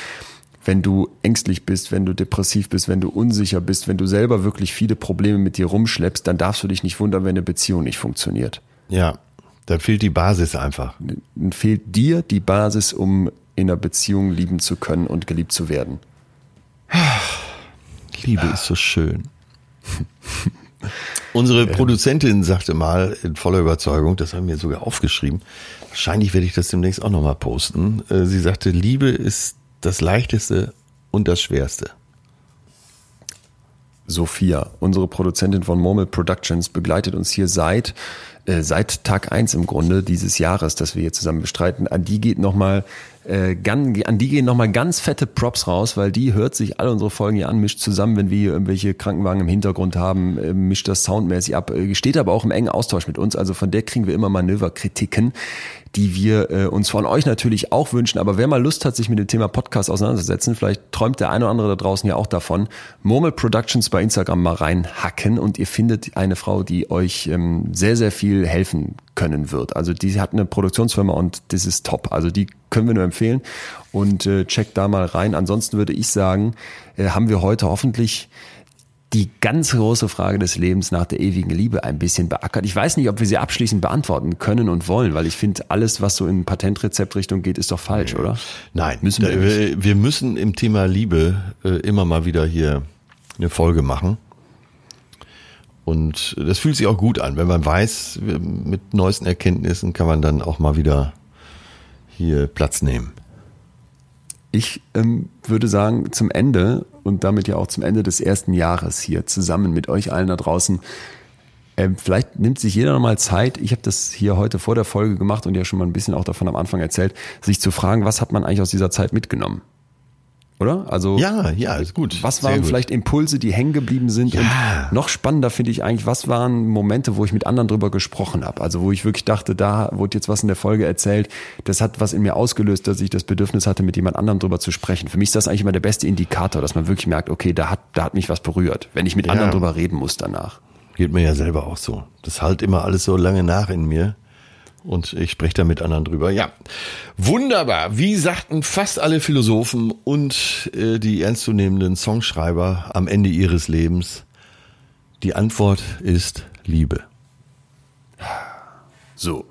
Wenn du ängstlich bist, wenn du depressiv bist, wenn du unsicher bist, wenn du selber wirklich viele Probleme mit dir rumschleppst, dann darfst du dich nicht wundern, wenn eine Beziehung nicht funktioniert. Ja, dann fehlt die Basis einfach. Dann fehlt dir die Basis, um in einer Beziehung lieben zu können und geliebt zu werden. Liebe ist so schön. Unsere Produzentin sagte mal in voller Überzeugung, das haben wir sogar aufgeschrieben, wahrscheinlich werde ich das demnächst auch nochmal posten. Äh, sie sagte, Liebe ist das Leichteste und das Schwerste. Sophia, unsere Produzentin von Murmel Productions, begleitet uns hier seit äh, seit Tag eins im Grunde dieses Jahres, das wir hier zusammen bestreiten. An die geht nochmal äh, an die gehen nochmal ganz fette Props raus, weil die hört sich alle unsere Folgen hier an, mischt zusammen, wenn wir hier irgendwelche Krankenwagen im Hintergrund haben, äh, mischt das soundmäßig ab, äh, steht aber auch im engen Austausch mit uns, also von der kriegen wir immer Manöverkritiken die wir äh, uns von euch natürlich auch wünschen. Aber wer mal Lust hat, sich mit dem Thema Podcast auseinanderzusetzen, vielleicht träumt der eine oder andere da draußen ja auch davon. Murmel Productions bei Instagram mal reinhacken und ihr findet eine Frau, die euch ähm, sehr, sehr viel helfen können wird. Also die hat eine Produktionsfirma und das ist top. Also die können wir nur empfehlen und äh, checkt da mal rein. Ansonsten würde ich sagen, äh, haben wir heute hoffentlich die ganz große Frage des Lebens nach der ewigen Liebe ein bisschen beackert. Ich weiß nicht, ob wir sie abschließend beantworten können und wollen, weil ich finde, alles, was so in Patentrezeptrichtung geht, ist doch falsch, oder? Nein, müssen wir, wir, wir müssen im Thema Liebe äh, immer mal wieder hier eine Folge machen. Und das fühlt sich auch gut an, wenn man weiß, mit neuesten Erkenntnissen kann man dann auch mal wieder hier Platz nehmen. Ich ähm, würde sagen, zum Ende und damit ja auch zum Ende des ersten Jahres hier zusammen mit euch allen da draußen, ähm, vielleicht nimmt sich jeder nochmal Zeit, ich habe das hier heute vor der Folge gemacht und ja schon mal ein bisschen auch davon am Anfang erzählt, sich zu fragen, was hat man eigentlich aus dieser Zeit mitgenommen? Oder? Also Ja, ja, ist gut. Was waren gut. vielleicht Impulse, die hängen geblieben sind? Ja. Und noch spannender finde ich eigentlich, was waren Momente, wo ich mit anderen drüber gesprochen habe? Also wo ich wirklich dachte, da wurde jetzt was in der Folge erzählt, das hat was in mir ausgelöst, dass ich das Bedürfnis hatte, mit jemand anderem drüber zu sprechen. Für mich ist das eigentlich immer der beste Indikator, dass man wirklich merkt, okay, da hat, da hat mich was berührt, wenn ich mit anderen drüber reden muss danach. Geht mir ja selber auch so. Das halt immer alles so lange nach in mir. Und ich spreche da mit anderen drüber. Ja, wunderbar. Wie sagten fast alle Philosophen und äh, die ernstzunehmenden Songschreiber am Ende ihres Lebens, die Antwort ist Liebe. So.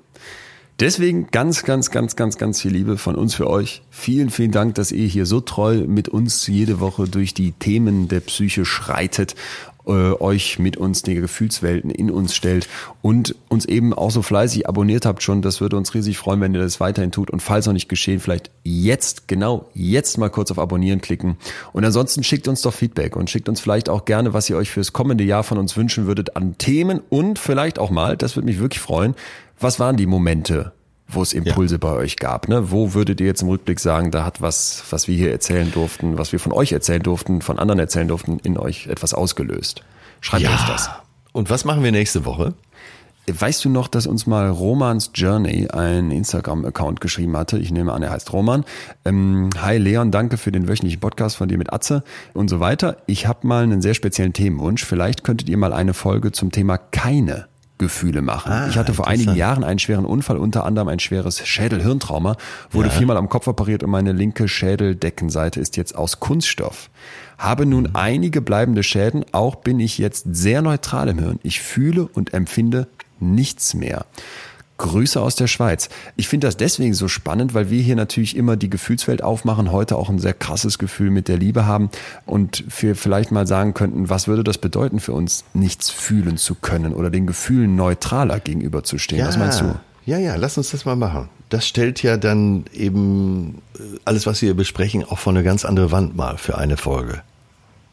Deswegen ganz, ganz, ganz, ganz, ganz viel Liebe von uns für euch. Vielen, vielen Dank, dass ihr hier so treu mit uns jede Woche durch die Themen der Psyche schreitet, euch mit uns die Gefühlswelten in uns stellt und uns eben auch so fleißig abonniert habt schon. Das würde uns riesig freuen, wenn ihr das weiterhin tut. Und falls noch nicht geschehen, vielleicht jetzt, genau jetzt mal kurz auf Abonnieren klicken. Und ansonsten schickt uns doch Feedback und schickt uns vielleicht auch gerne, was ihr euch fürs kommende Jahr von uns wünschen würdet an Themen und vielleicht auch mal, das würde mich wirklich freuen, was waren die Momente, wo es Impulse bei euch gab? Ne? Wo würdet ihr jetzt im Rückblick sagen, da hat was, was wir hier erzählen durften, was wir von euch erzählen durften, von anderen erzählen durften, in euch etwas ausgelöst? Schreibt uns das. Und was machen wir nächste Woche? Weißt du noch, dass uns mal Romans Journey ein Instagram-Account geschrieben hatte? Ich nehme an, er heißt Roman. Ähm, Hi Leon, danke für den wöchentlichen Podcast von dir mit Atze und so weiter. Ich habe mal einen sehr speziellen Themenwunsch. Vielleicht könntet ihr mal eine Folge zum Thema keine Gefühle machen. Ah, ich hatte vor einigen. Jahren einen schweren Unfall, unter anderem ein schweres Schädel-Hirntrauma, wurde Ja. viermal am Kopf operiert und meine linke Schädeldeckenseite ist jetzt aus Kunststoff. Habe nun einige bleibende Schäden, auch bin ich jetzt sehr neutral im Hirn. Ich fühle und empfinde nichts mehr. Grüße aus der Schweiz. Ich finde das deswegen so spannend, weil wir hier natürlich immer die Gefühlswelt aufmachen, heute auch ein sehr krasses Gefühl mit der Liebe haben und wir vielleicht mal sagen könnten, was würde das bedeuten für uns, nichts fühlen zu können oder den Gefühlen neutraler gegenüberzustehen? Was meinst du? Ja, ja, lass uns das mal machen. Das stellt ja dann eben äh, alles, was wir besprechen, auch vor eine ganz andere Wand mal für eine Folge.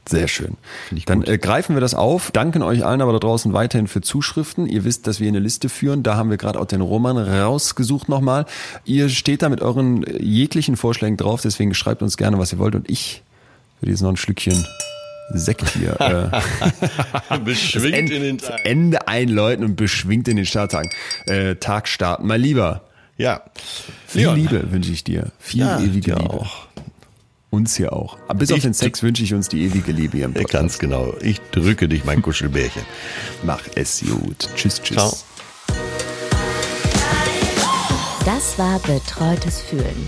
Sehr schön. Dann äh, greifen wir das auf, danken euch allen aber da draußen weiterhin für Zuschriften. Ihr wisst, dass wir eine Liste führen. Da haben wir gerade auch den Roman rausgesucht nochmal. Ihr steht da mit euren äh, jeglichen Vorschlägen drauf, deswegen schreibt uns gerne, was ihr wollt. Und ich würde jetzt noch ein Schlückchen Sekt hier äh, Beschwingt End- das Ende einläuten und beschwingt in den Starttag äh, Tag starten. Mein Lieber, Ja. viel Leon. Liebe wünsche ich dir. Viel Ja, ewige dir Liebe. auch. Uns hier auch. Aber bis auf Ich- den Sex wünsche ich uns die ewige Liebe hier im Podcast. Ganz genau. Ich drücke dich, mein Kuschelbärchen. Mach es gut. Tschüss, tschüss. Ciao. Das war Betreutes Fühlen.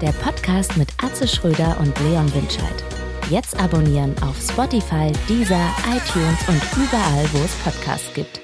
Der Podcast mit Atze Schröder und Leon Winscheid. Jetzt abonnieren auf Spotify, Deezer, iTunes und überall, wo es Podcasts gibt.